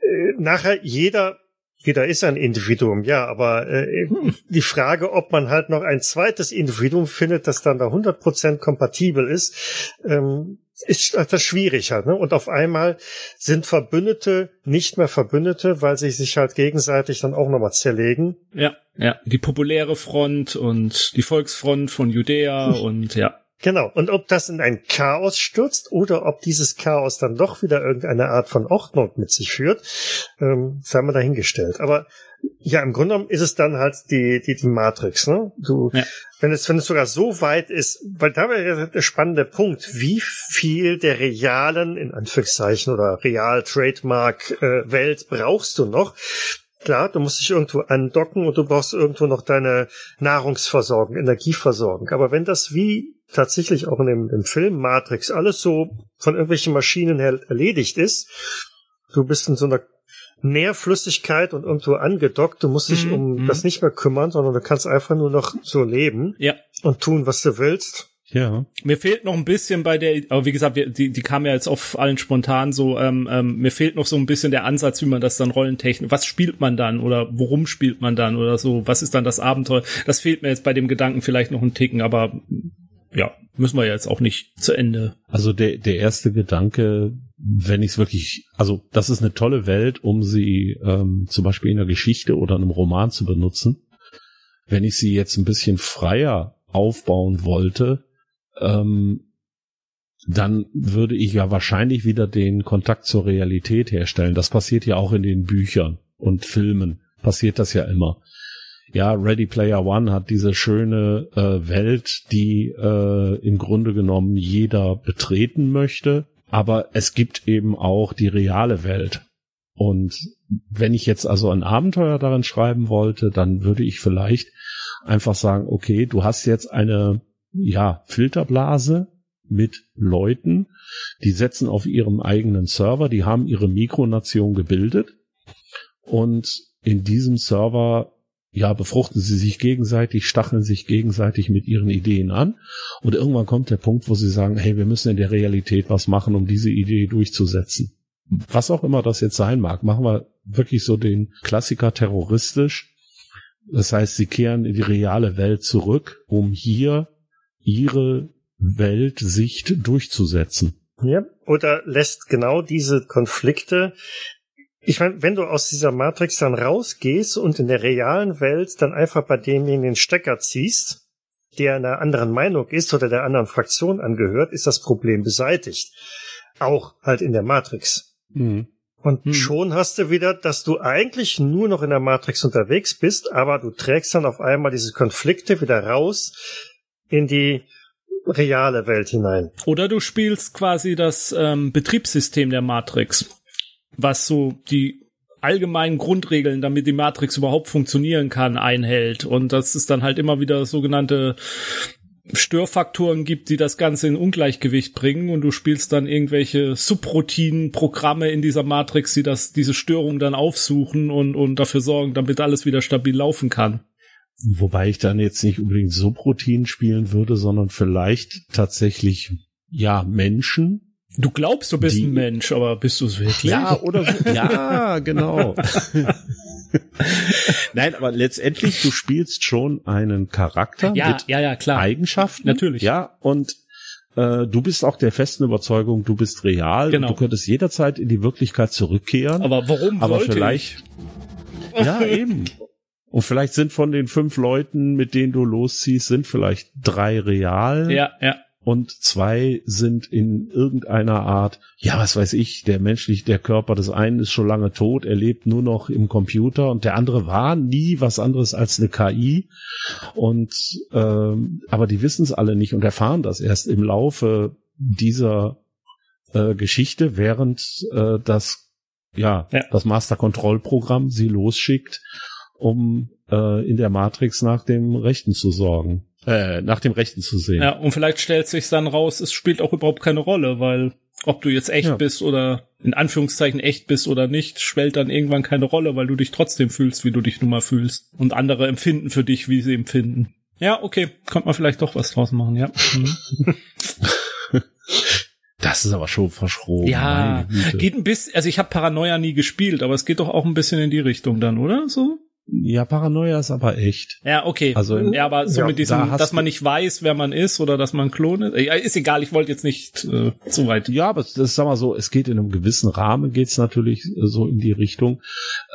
äh, nachher jeder jeder ist ein Individuum, ja, aber äh, die Frage, ob man halt noch ein zweites Individuum findet, das dann da 100% kompatibel ist, ähm, ist das schwierig halt, ne? Und auf einmal sind Verbündete nicht mehr Verbündete, weil sie sich halt gegenseitig dann auch nochmal zerlegen. Ja, ja. Die populäre Front und die Volksfront von Judäa und ja. Genau. Und ob das in ein Chaos stürzt oder ob dieses Chaos dann doch wieder irgendeine Art von Ordnung mit sich führt, ähm, sei mal dahingestellt. Aber ja, im Grunde genommen ist es dann halt die, die, die Matrix, ne? Du, ja. wenn es, wenn es sogar so weit ist, weil da wäre der spannende Punkt, wie viel der realen, in Anführungszeichen, oder real Trademark äh, Welt brauchst du noch, Klar, du musst dich irgendwo andocken und du brauchst irgendwo noch deine Nahrungsversorgung, Energieversorgung. Aber wenn das wie tatsächlich auch in dem, im Film Matrix alles so von irgendwelchen Maschinen her erledigt ist. Du bist in so einer Nährflüssigkeit und irgendwo angedockt. Du musst dich mm, um mm. das nicht mehr kümmern, sondern du kannst einfach nur noch so leben ja. und tun, was du willst. Ja. Mir fehlt noch ein bisschen bei der, aber wie gesagt, die, die kam ja jetzt auf allen spontan so, ähm, ähm, mir fehlt noch so ein bisschen der Ansatz, wie man das dann rollentechnisch, was spielt man dann oder worum spielt man dann oder so, was ist dann das Abenteuer? Das fehlt mir jetzt bei dem Gedanken vielleicht noch ein Ticken, aber ja, müssen wir ja jetzt auch nicht zu Ende. Also der, der erste Gedanke, wenn ich es wirklich, also das ist eine tolle Welt, um sie ähm, zum Beispiel in einer Geschichte oder einem Roman zu benutzen. Wenn ich sie jetzt ein bisschen freier aufbauen wollte, ähm, dann würde ich ja wahrscheinlich wieder den Kontakt zur Realität herstellen. Das passiert ja auch in den Büchern und Filmen. Passiert das ja immer. Ja, Ready Player One hat diese schöne äh, Welt, die äh, im Grunde genommen jeder betreten möchte. Aber es gibt eben auch die reale Welt. Und wenn ich jetzt also ein Abenteuer darin schreiben wollte, dann würde ich vielleicht einfach sagen, okay, du hast jetzt eine ja, Filterblase mit Leuten, die setzen auf ihrem eigenen Server, die haben ihre Mikronation gebildet und in diesem Server ja, befruchten sie sich gegenseitig, stacheln sich gegenseitig mit ihren Ideen an. Und irgendwann kommt der Punkt, wo sie sagen, hey, wir müssen in der Realität was machen, um diese Idee durchzusetzen. Was auch immer das jetzt sein mag, machen wir wirklich so den Klassiker terroristisch. Das heißt, sie kehren in die reale Welt zurück, um hier ihre Weltsicht durchzusetzen. Ja, oder lässt genau diese Konflikte ich meine, wenn du aus dieser Matrix dann rausgehst und in der realen Welt dann einfach bei demjenigen den Stecker ziehst, der einer anderen Meinung ist oder der anderen Fraktion angehört, ist das Problem beseitigt. Auch halt in der Matrix. Mhm. Und mhm. schon hast du wieder, dass du eigentlich nur noch in der Matrix unterwegs bist, aber du trägst dann auf einmal diese Konflikte wieder raus in die reale Welt hinein. Oder du spielst quasi das ähm, Betriebssystem der Matrix, was so die allgemeinen Grundregeln, damit die Matrix überhaupt funktionieren kann, einhält. Und das ist dann halt immer wieder sogenannte Störfaktoren gibt, die das Ganze in Ungleichgewicht bringen und du spielst dann irgendwelche Subroutinen-Programme in dieser Matrix, die das, diese Störung dann aufsuchen und, und dafür sorgen, damit alles wieder stabil laufen kann. Wobei ich dann jetzt nicht unbedingt Subroutinen spielen würde, sondern vielleicht tatsächlich, ja, Menschen. Du glaubst, du bist die, ein Mensch, aber bist du es wirklich? Ja, oder, [laughs] ja, genau. [laughs] Nein, aber letztendlich, du spielst schon einen Charakter ja, mit ja, ja, klar. Eigenschaften. Natürlich. Ja, und äh, du bist auch der festen Überzeugung, du bist real. Genau. Du könntest jederzeit in die Wirklichkeit zurückkehren. Aber warum aber vielleicht, ich? [laughs] Ja, eben. Und vielleicht sind von den fünf Leuten, mit denen du losziehst, sind vielleicht drei real. Ja, ja. Und zwei sind in irgendeiner Art, ja, was weiß ich, der menschliche, der Körper des einen ist schon lange tot, er lebt nur noch im Computer und der andere war nie was anderes als eine KI. Und ähm, aber die wissen es alle nicht und erfahren das erst im Laufe dieser äh, Geschichte, während äh, das ja, ja. das Master Control Programm sie losschickt um äh, in der Matrix nach dem Rechten zu sorgen. Äh, nach dem Rechten zu sehen. Ja, und vielleicht stellt sich dann raus, es spielt auch überhaupt keine Rolle, weil ob du jetzt echt ja. bist oder in Anführungszeichen echt bist oder nicht, spielt dann irgendwann keine Rolle, weil du dich trotzdem fühlst, wie du dich nun mal fühlst. Und andere empfinden für dich, wie sie empfinden. Ja, okay, könnte man vielleicht doch was draus machen, ja. Mhm. [laughs] Das ist aber schon verschroben. Ja, geht ein bisschen, also ich habe Paranoia nie gespielt, aber es geht doch auch ein bisschen in die Richtung dann, oder? So? Ja, Paranoia ist aber echt. Ja, okay. Also ja, aber so ja, mit diesem, da dass man nicht weiß, wer man ist oder dass man Klon ist. Ja, ist egal, ich wollte jetzt nicht äh, zu weit. Ja, aber das ist, sag mal so, es geht in einem gewissen Rahmen, geht's natürlich äh, so in die Richtung.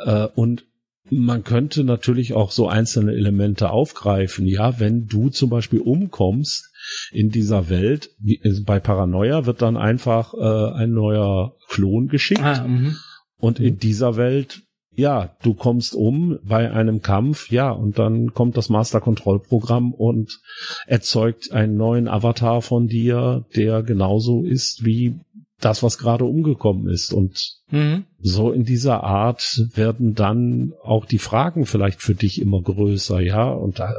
Äh, und man könnte natürlich auch so einzelne Elemente aufgreifen. Ja, wenn du zum Beispiel umkommst in dieser Welt, wie, äh, bei Paranoia wird dann einfach äh, ein neuer Klon geschickt. Ah, mh. und in dieser Welt ja, du kommst um bei einem Kampf, ja, und dann kommt das Master Control Programm und erzeugt einen neuen Avatar von dir, der genauso ist wie das, was gerade umgekommen ist. Und mhm. so in dieser Art werden dann auch die Fragen vielleicht für dich immer größer, ja. Und da,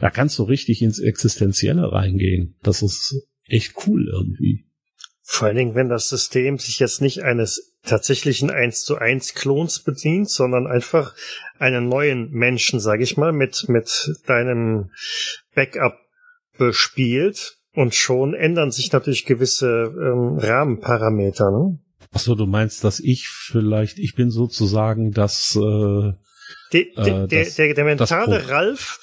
da kannst du richtig ins Existenzielle reingehen. Das ist echt cool irgendwie. Vor allen Dingen, wenn das System sich jetzt nicht eines tatsächlichen 1 zu 1 Klons bedient, sondern einfach einen neuen Menschen, sage ich mal, mit, mit deinem Backup bespielt. Und schon ändern sich natürlich gewisse ähm, Rahmenparameter. Ne? Ach so, du meinst, dass ich vielleicht, ich bin sozusagen das. Äh, de, de, äh, das, der, der mentale Ralf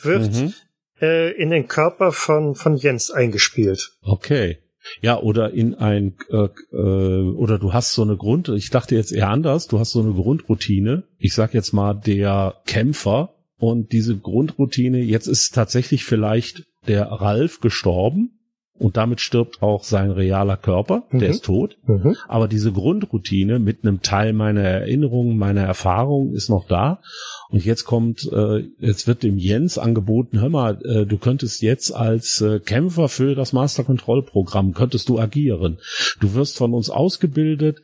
wird mhm. äh, in den Körper von von Jens eingespielt. Okay. Ja, oder in ein äh, äh, oder du hast so eine Grund, ich dachte jetzt eher anders, du hast so eine Grundroutine. Ich sag jetzt mal der Kämpfer und diese Grundroutine, jetzt ist tatsächlich vielleicht der Ralf gestorben und damit stirbt auch sein realer Körper, mhm. der ist tot. Mhm. Aber diese Grundroutine mit einem Teil meiner Erinnerungen, meiner Erfahrungen ist noch da. Und jetzt kommt, äh, jetzt wird dem Jens angeboten, hör mal, äh, du könntest jetzt als äh, Kämpfer für das Master Control Programm, könntest du agieren. Du wirst von uns ausgebildet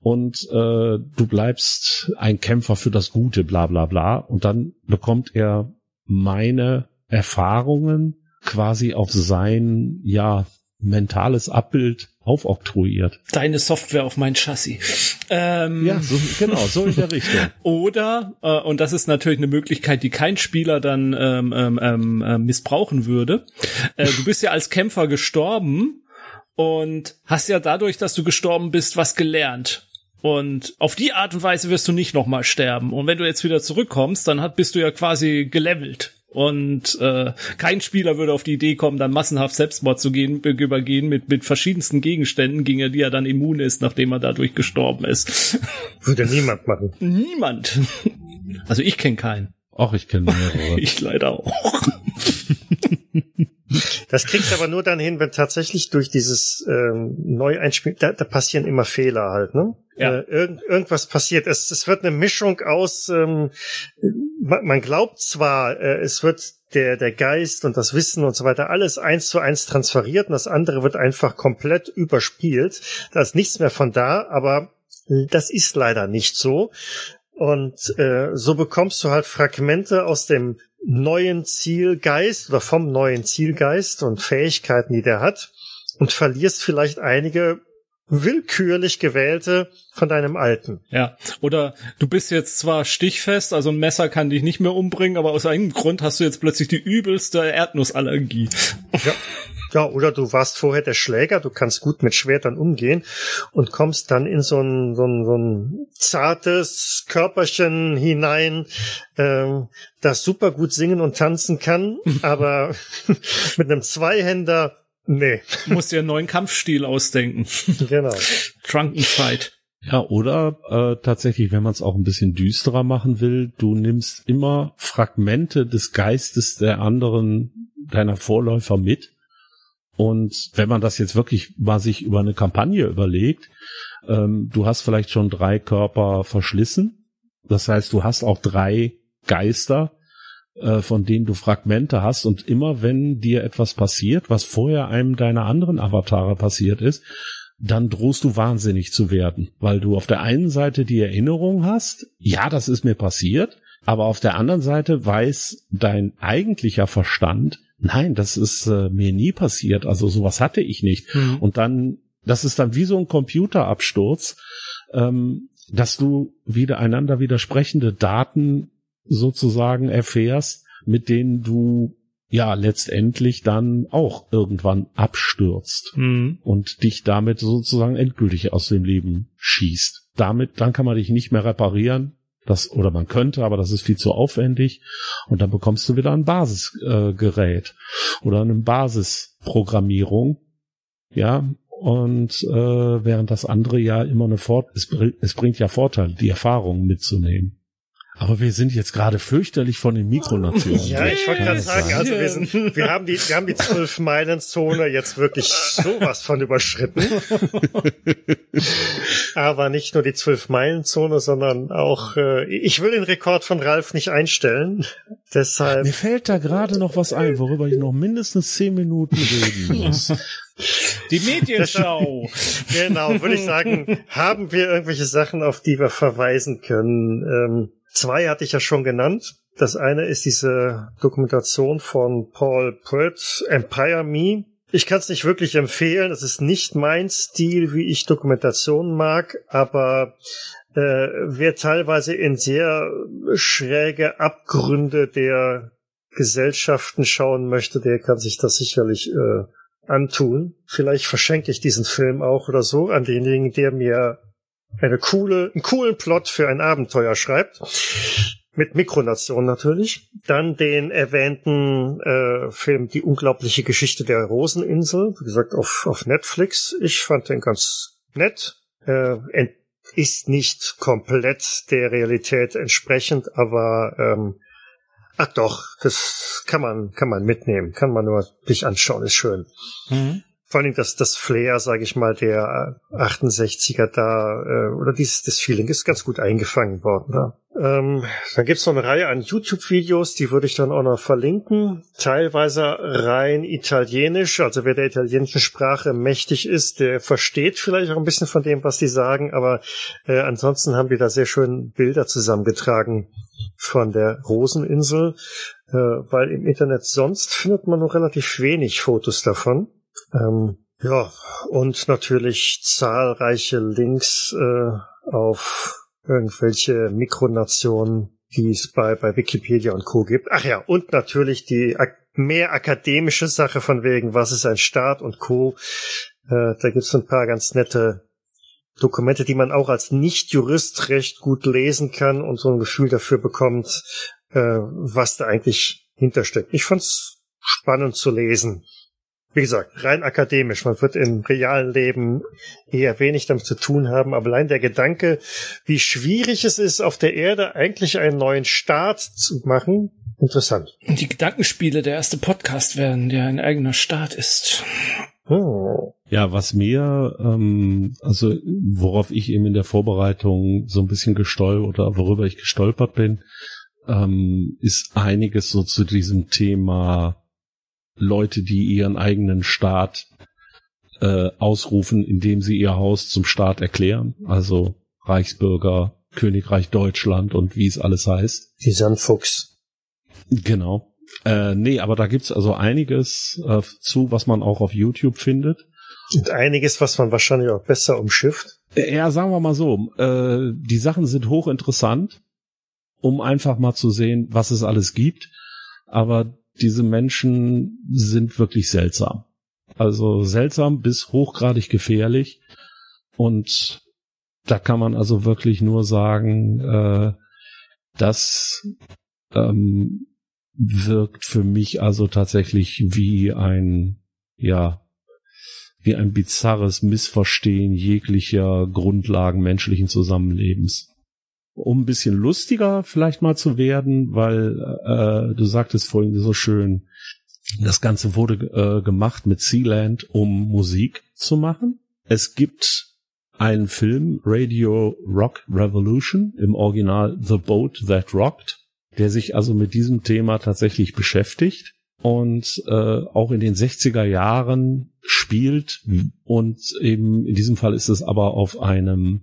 und äh, du bleibst ein Kämpfer für das Gute, bla bla bla. Und dann bekommt er meine Erfahrungen quasi auf sein, ja, mentales Abbild aufoktroyiert. Deine Software auf mein Chassis. Ähm, ja, so, genau, so in der Richtung. [laughs] Oder, äh, und das ist natürlich eine Möglichkeit, die kein Spieler dann ähm, ähm, ähm äh, missbrauchen würde. Äh, du bist ja als Kämpfer gestorben und hast ja dadurch, dass du gestorben bist, was gelernt. Und auf die Art und Weise wirst du nicht nochmal sterben. Und wenn du jetzt wieder zurückkommst, dann hat, bist du ja quasi gelevelt. Und äh, kein Spieler würde auf die Idee kommen, dann massenhaft Selbstmord zu gehen, übergehen mit, mit verschiedensten Gegenständen, gegen die er dann immun ist, nachdem er dadurch gestorben ist. [laughs] Würde niemand machen. Niemand. Also ich kenne keinen. Auch ich kenne mehrere. [laughs] ich leider auch. [laughs] Das kriegst du aber nur dann hin, wenn tatsächlich durch dieses ähm, Neueinspielen, da, da passieren immer Fehler halt, ne? Ja. Äh, irgend, irgendwas passiert. Es, es wird eine Mischung aus, ähm, man, man glaubt zwar, äh, es wird der, der Geist und das Wissen und so weiter alles eins zu eins transferiert und das andere wird einfach komplett überspielt. Da ist nichts mehr von da, aber das ist leider nicht so. Und äh, so bekommst du halt Fragmente aus dem neuen Zielgeist oder vom neuen Zielgeist und Fähigkeiten, die der hat und verlierst vielleicht einige willkürlich gewählte von deinem alten. Ja, oder du bist jetzt zwar stichfest, also ein Messer kann dich nicht mehr umbringen, aber aus einem Grund hast du jetzt plötzlich die übelste Erdnussallergie. Ja. Ja, oder du warst vorher der Schläger, du kannst gut mit Schwertern umgehen und kommst dann in so ein, so ein, so ein zartes Körperchen hinein, ähm, das super gut singen und tanzen kann, [laughs] aber [laughs] mit einem Zweihänder Nee. Du musst dir einen neuen Kampfstil ausdenken. [laughs] Genau. Drunken Fight. Ja, oder äh, tatsächlich, wenn man es auch ein bisschen düsterer machen will, du nimmst immer Fragmente des Geistes der anderen, deiner Vorläufer mit. Und wenn man das jetzt wirklich mal sich über eine Kampagne überlegt, ähm, du hast vielleicht schon drei Körper verschlissen. Das heißt, du hast auch drei Geister, von denen du Fragmente hast und immer wenn dir etwas passiert, was vorher einem deiner anderen Avatare passiert ist, dann drohst du wahnsinnig zu werden, weil du auf der einen Seite die Erinnerung hast, ja, das ist mir passiert, aber auf der anderen Seite weiß dein eigentlicher Verstand, nein, das ist äh, mir nie passiert, also sowas hatte ich nicht. Mhm. Und dann, das ist dann wie so ein Computerabsturz, ähm, dass du wieder einander widersprechende Daten sozusagen erfährst, mit denen du ja letztendlich dann auch irgendwann abstürzt mhm. und dich damit sozusagen endgültig aus dem Leben schießt. Damit, dann kann man dich nicht mehr reparieren. Das, oder man könnte, aber das ist viel zu aufwendig. Und dann bekommst du wieder ein Basisgerät äh, oder eine Basisprogrammierung. Ja, und äh, während das andere ja immer eine Fort es, es bringt ja Vorteile, die Erfahrung mitzunehmen. Aber wir sind jetzt gerade fürchterlich von den Mikronationen. Ja, ich wollte gerade sagen, also wir sind, wir haben die, wir haben die zwölf Meilen Zone jetzt wirklich sowas von überschritten. Aber nicht nur die zwölf Meilen Zone, sondern auch, äh, ich will den Rekord von Ralf nicht einstellen. Deshalb. Mir fällt da gerade noch was ein, worüber ich noch mindestens zehn Minuten reden muss. Die Medienschau. genau, würde ich sagen, haben wir irgendwelche Sachen, auf die wir verweisen können. Ähm, zwei hatte ich ja schon genannt. Das eine ist diese Dokumentation von Paul Pratt, Empire Me. Ich kann es nicht wirklich empfehlen. Es ist nicht mein Stil, wie ich Dokumentationen mag, aber äh, wer teilweise in sehr schräge Abgründe der Gesellschaften schauen möchte, der kann sich das sicherlich äh, antun. Vielleicht verschenke ich diesen Film auch oder so an denjenigen, der mir eine coole, einen coolen Plot für ein Abenteuer schreibt. Mit Mikronation natürlich. Dann den erwähnten äh, Film Die unglaubliche Geschichte der Roseninsel, wie gesagt, auf, auf Netflix. Ich fand den ganz nett. Äh, ist nicht komplett der Realität entsprechend, aber ähm, ach doch, das kann man, kann man mitnehmen, kann man nur sich anschauen, ist schön. Mhm vor allem das, das Flair, sage ich mal, der 68er da, äh, oder dieses das Feeling ist ganz gut eingefangen worden da. Ähm, dann gibt's noch eine Reihe an YouTube-Videos, die würde ich dann auch noch verlinken. Teilweise rein italienisch, also wer der italienischen Sprache mächtig ist, der versteht vielleicht auch ein bisschen von dem, was die sagen, aber äh, ansonsten haben wir da sehr schön Bilder zusammengetragen von der Roseninsel, äh, weil im Internet sonst findet man noch relativ wenig Fotos davon. Ähm, ja, und natürlich zahlreiche Links äh, auf irgendwelche Mikronationen, die es bei, bei Wikipedia und Co. gibt. Ach ja, und natürlich die ak mehr akademische Sache von wegen, was ist ein Staat und Co. Äh, da gibt's ein paar ganz nette Dokumente, die man auch als Nicht-Jurist recht gut lesen kann und so ein Gefühl dafür bekommt, äh, was da eigentlich hintersteckt. Ich fand's spannend zu lesen wie gesagt, rein akademisch. Man wird im realen Leben eher wenig damit zu tun haben, aber allein der Gedanke, wie schwierig es ist, auf der Erde eigentlich einen neuen Staat zu machen, interessant. Und die Gedankenspiele der erste Podcast werden, der ein eigener Staat ist. Oh. Ja, was mir, ähm, also worauf ich eben in der Vorbereitung so ein bisschen gestolpert oder worüber ich gestolpert bin, ähm, ist einiges so zu diesem Thema Leute, die ihren eigenen Staat äh, ausrufen, indem sie ihr Haus zum Staat erklären. Also Reichsbürger, Königreich Deutschland und wie es alles heißt. Die Sandfuchs. Genau. Äh, nee, aber da gibt's also einiges äh, zu, was man auch auf YouTube findet. Und einiges, was man wahrscheinlich auch besser umschifft. Äh, ja, sagen wir mal so, äh, die Sachen sind hochinteressant, um einfach mal zu sehen, was es alles gibt. Aber diese Menschen sind wirklich seltsam. Also seltsam bis hochgradig gefährlich. Und da kann man also wirklich nur sagen, äh, das ähm, wirkt für mich also tatsächlich wie ein, ja, wie ein bizarres Missverstehen jeglicher Grundlagen menschlichen Zusammenlebens um ein bisschen lustiger vielleicht mal zu werden, weil äh, du sagtest vorhin so schön, das Ganze wurde äh, gemacht mit Sealand, um Musik zu machen. Es gibt einen Film, Radio Rock Revolution, im Original The Boat That Rocked, der sich also mit diesem Thema tatsächlich beschäftigt und äh, auch in den 60er Jahren spielt und eben in diesem Fall ist es aber auf einem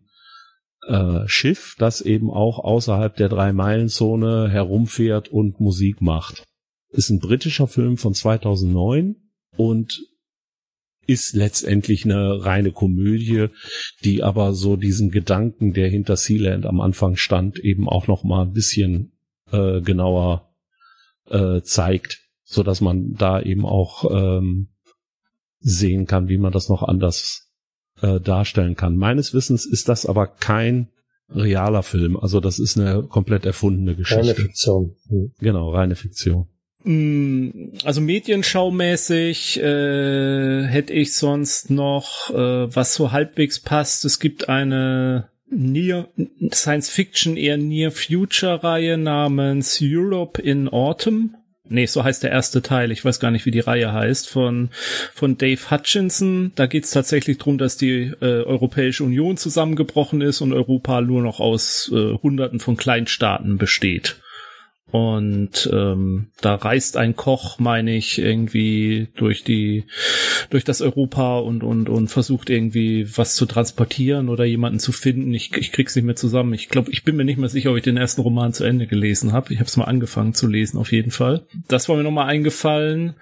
äh, Schiff, das eben auch außerhalb der Drei-Meilen-Zone herumfährt und Musik macht. Ist ein britischer Film von 2009 und ist letztendlich eine reine Komödie, die aber so diesen Gedanken, der hinter Sealand am Anfang stand, eben auch noch mal ein bisschen äh, genauer äh, zeigt, so dass man da eben auch ähm, sehen kann, wie man das noch anders äh, darstellen kann. Meines Wissens ist das aber kein realer Film. Also das ist eine komplett erfundene Geschichte. Reine Fiktion. Mhm. Genau, reine Fiktion. Mm, also medienschaumäßig äh, hätte ich sonst noch, äh, was so halbwegs passt. Es gibt eine Near Science Fiction eher Near Future Reihe namens Europe in Autumn. Nee, so heißt der erste Teil. Ich weiß gar nicht, wie die Reihe heißt. Von, von Dave Hutchinson. Da geht es tatsächlich darum, dass die äh, Europäische Union zusammengebrochen ist und Europa nur noch aus äh, Hunderten von Kleinstaaten besteht. Und ähm, da reist ein Koch, meine ich, irgendwie durch die durch das Europa und und und versucht irgendwie was zu transportieren oder jemanden zu finden. Ich, ich krieg's nicht mehr zusammen. Ich glaube, ich bin mir nicht mehr sicher, ob ich den ersten Roman zu Ende gelesen habe. Ich habe es mal angefangen zu lesen, auf jeden Fall. Das war mir nochmal eingefallen.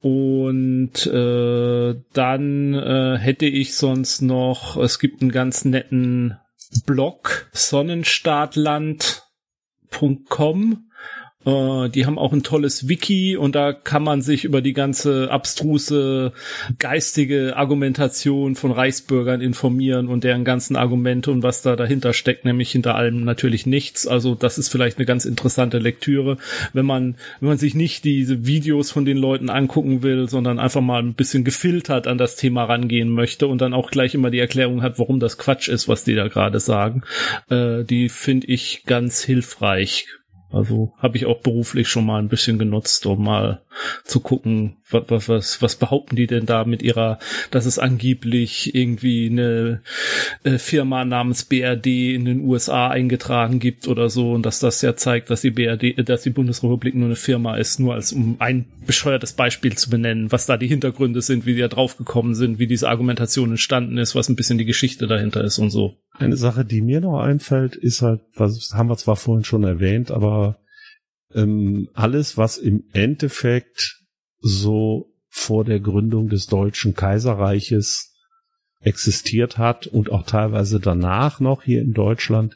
Und äh, dann äh, hätte ich sonst noch, es gibt einen ganz netten Blog, Sonnenstartland.com äh, die haben auch ein tolles Wiki und da kann man sich über die ganze abstruse geistige Argumentation von Reichsbürgern informieren und deren ganzen Argumente und was da dahinter steckt, nämlich hinter allem natürlich nichts. Also das ist vielleicht eine ganz interessante Lektüre, wenn man, wenn man sich nicht diese Videos von den Leuten angucken will, sondern einfach mal ein bisschen gefiltert an das Thema rangehen möchte und dann auch gleich immer die Erklärung hat, warum das Quatsch ist, was die da gerade sagen. Äh, die finde ich ganz hilfreich also habe ich auch beruflich schon mal ein bisschen genutzt, um mal zu gucken, was, was, was behaupten die denn da mit ihrer, dass es angeblich irgendwie eine äh, Firma namens BRD in den USA eingetragen gibt oder so und dass das ja zeigt, dass die BRD, äh, dass die Bundesrepublik nur eine Firma ist, nur als um ein bescheuertes Beispiel zu benennen, was da die Hintergründe sind, wie die da draufgekommen sind, wie diese Argumentation entstanden ist, was ein bisschen die Geschichte dahinter ist und so. Eine Sache, die mir noch einfällt, ist halt, was haben wir zwar vorhin schon erwähnt, aber ähm, alles, was im Endeffekt so vor der Gründung des Deutschen Kaiserreiches existiert hat und auch teilweise danach noch hier in Deutschland,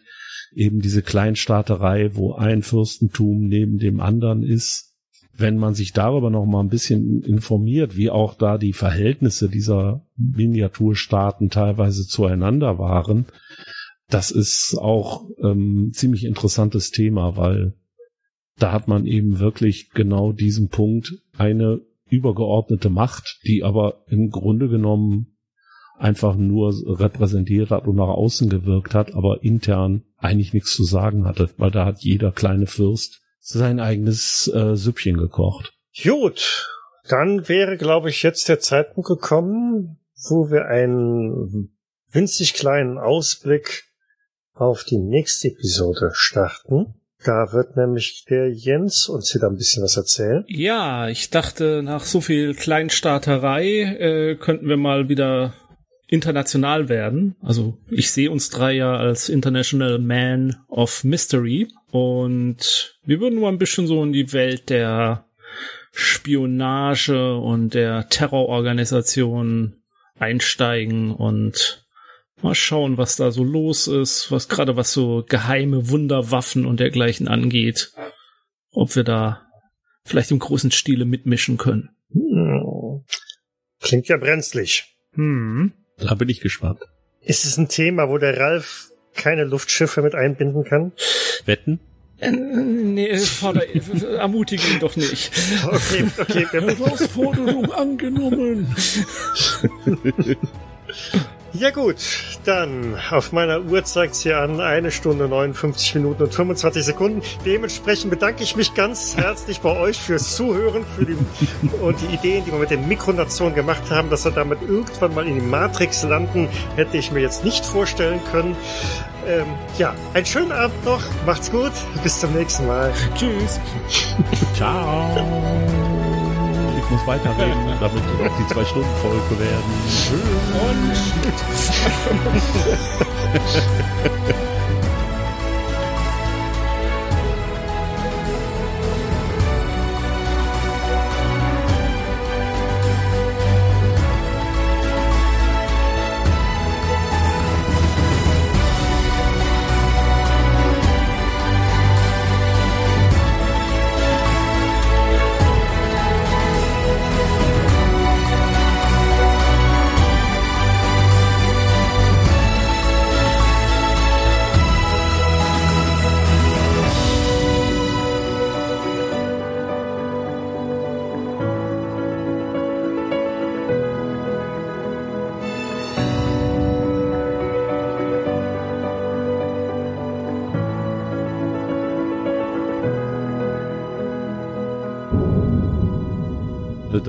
eben diese Kleinstaaterei, wo ein Fürstentum neben dem anderen ist. Wenn man sich darüber noch mal ein bisschen informiert, wie auch da die Verhältnisse dieser Miniaturstaaten teilweise zueinander waren, das ist auch ähm, ziemlich interessantes Thema, weil da hat man eben wirklich genau diesen Punkt, eine übergeordnete Macht, die aber im Grunde genommen einfach nur repräsentiert hat und nach außen gewirkt hat, aber intern eigentlich nichts zu sagen hatte, weil da hat jeder kleine Fürst sein eigenes äh, Süppchen gekocht. Gut, dann wäre, glaube ich, jetzt der Zeitpunkt gekommen, wo wir einen winzig kleinen Ausblick auf die nächste Episode starten. Da wird nämlich der Jens uns wieder ein bisschen was erzählen. Ja, ich dachte, nach so viel Kleinstarterei äh, könnten wir mal wieder international werden. Also ich sehe uns drei ja als International Man of Mystery und wir würden mal ein bisschen so in die Welt der Spionage und der Terrororganisation einsteigen und Mal schauen, was da so los ist, was gerade was so geheime Wunderwaffen und dergleichen angeht. Ob wir da vielleicht im großen Stile mitmischen können. Hm. Klingt ja brenzlig. Hm. Da bin ich gespannt. Ist es ein Thema, wo der Ralf keine Luftschiffe mit einbinden kann? Wetten? Äh, nee, Vater, ermutige ihn doch nicht. Okay, okay. [laughs] Herausforderung angenommen. [laughs] Ja gut, dann auf meiner Uhr zeigt sie an eine Stunde 59 Minuten und 25 Sekunden. Dementsprechend bedanke ich mich ganz herzlich bei euch fürs Zuhören für die, und die Ideen, die wir mit den Mikronationen gemacht haben, dass wir damit irgendwann mal in die Matrix landen, hätte ich mir jetzt nicht vorstellen können. Ähm, ja, einen schönen Abend noch, macht's gut, bis zum nächsten Mal. Tschüss. [laughs] Ciao ich muss weiterreden, [laughs] damit auch die zwei Stunden Folge werden. Und [laughs]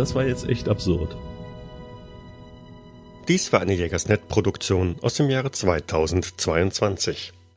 das war jetzt echt absurd. Dies war eine Jägersnet-Produktion aus dem Jahre 2022.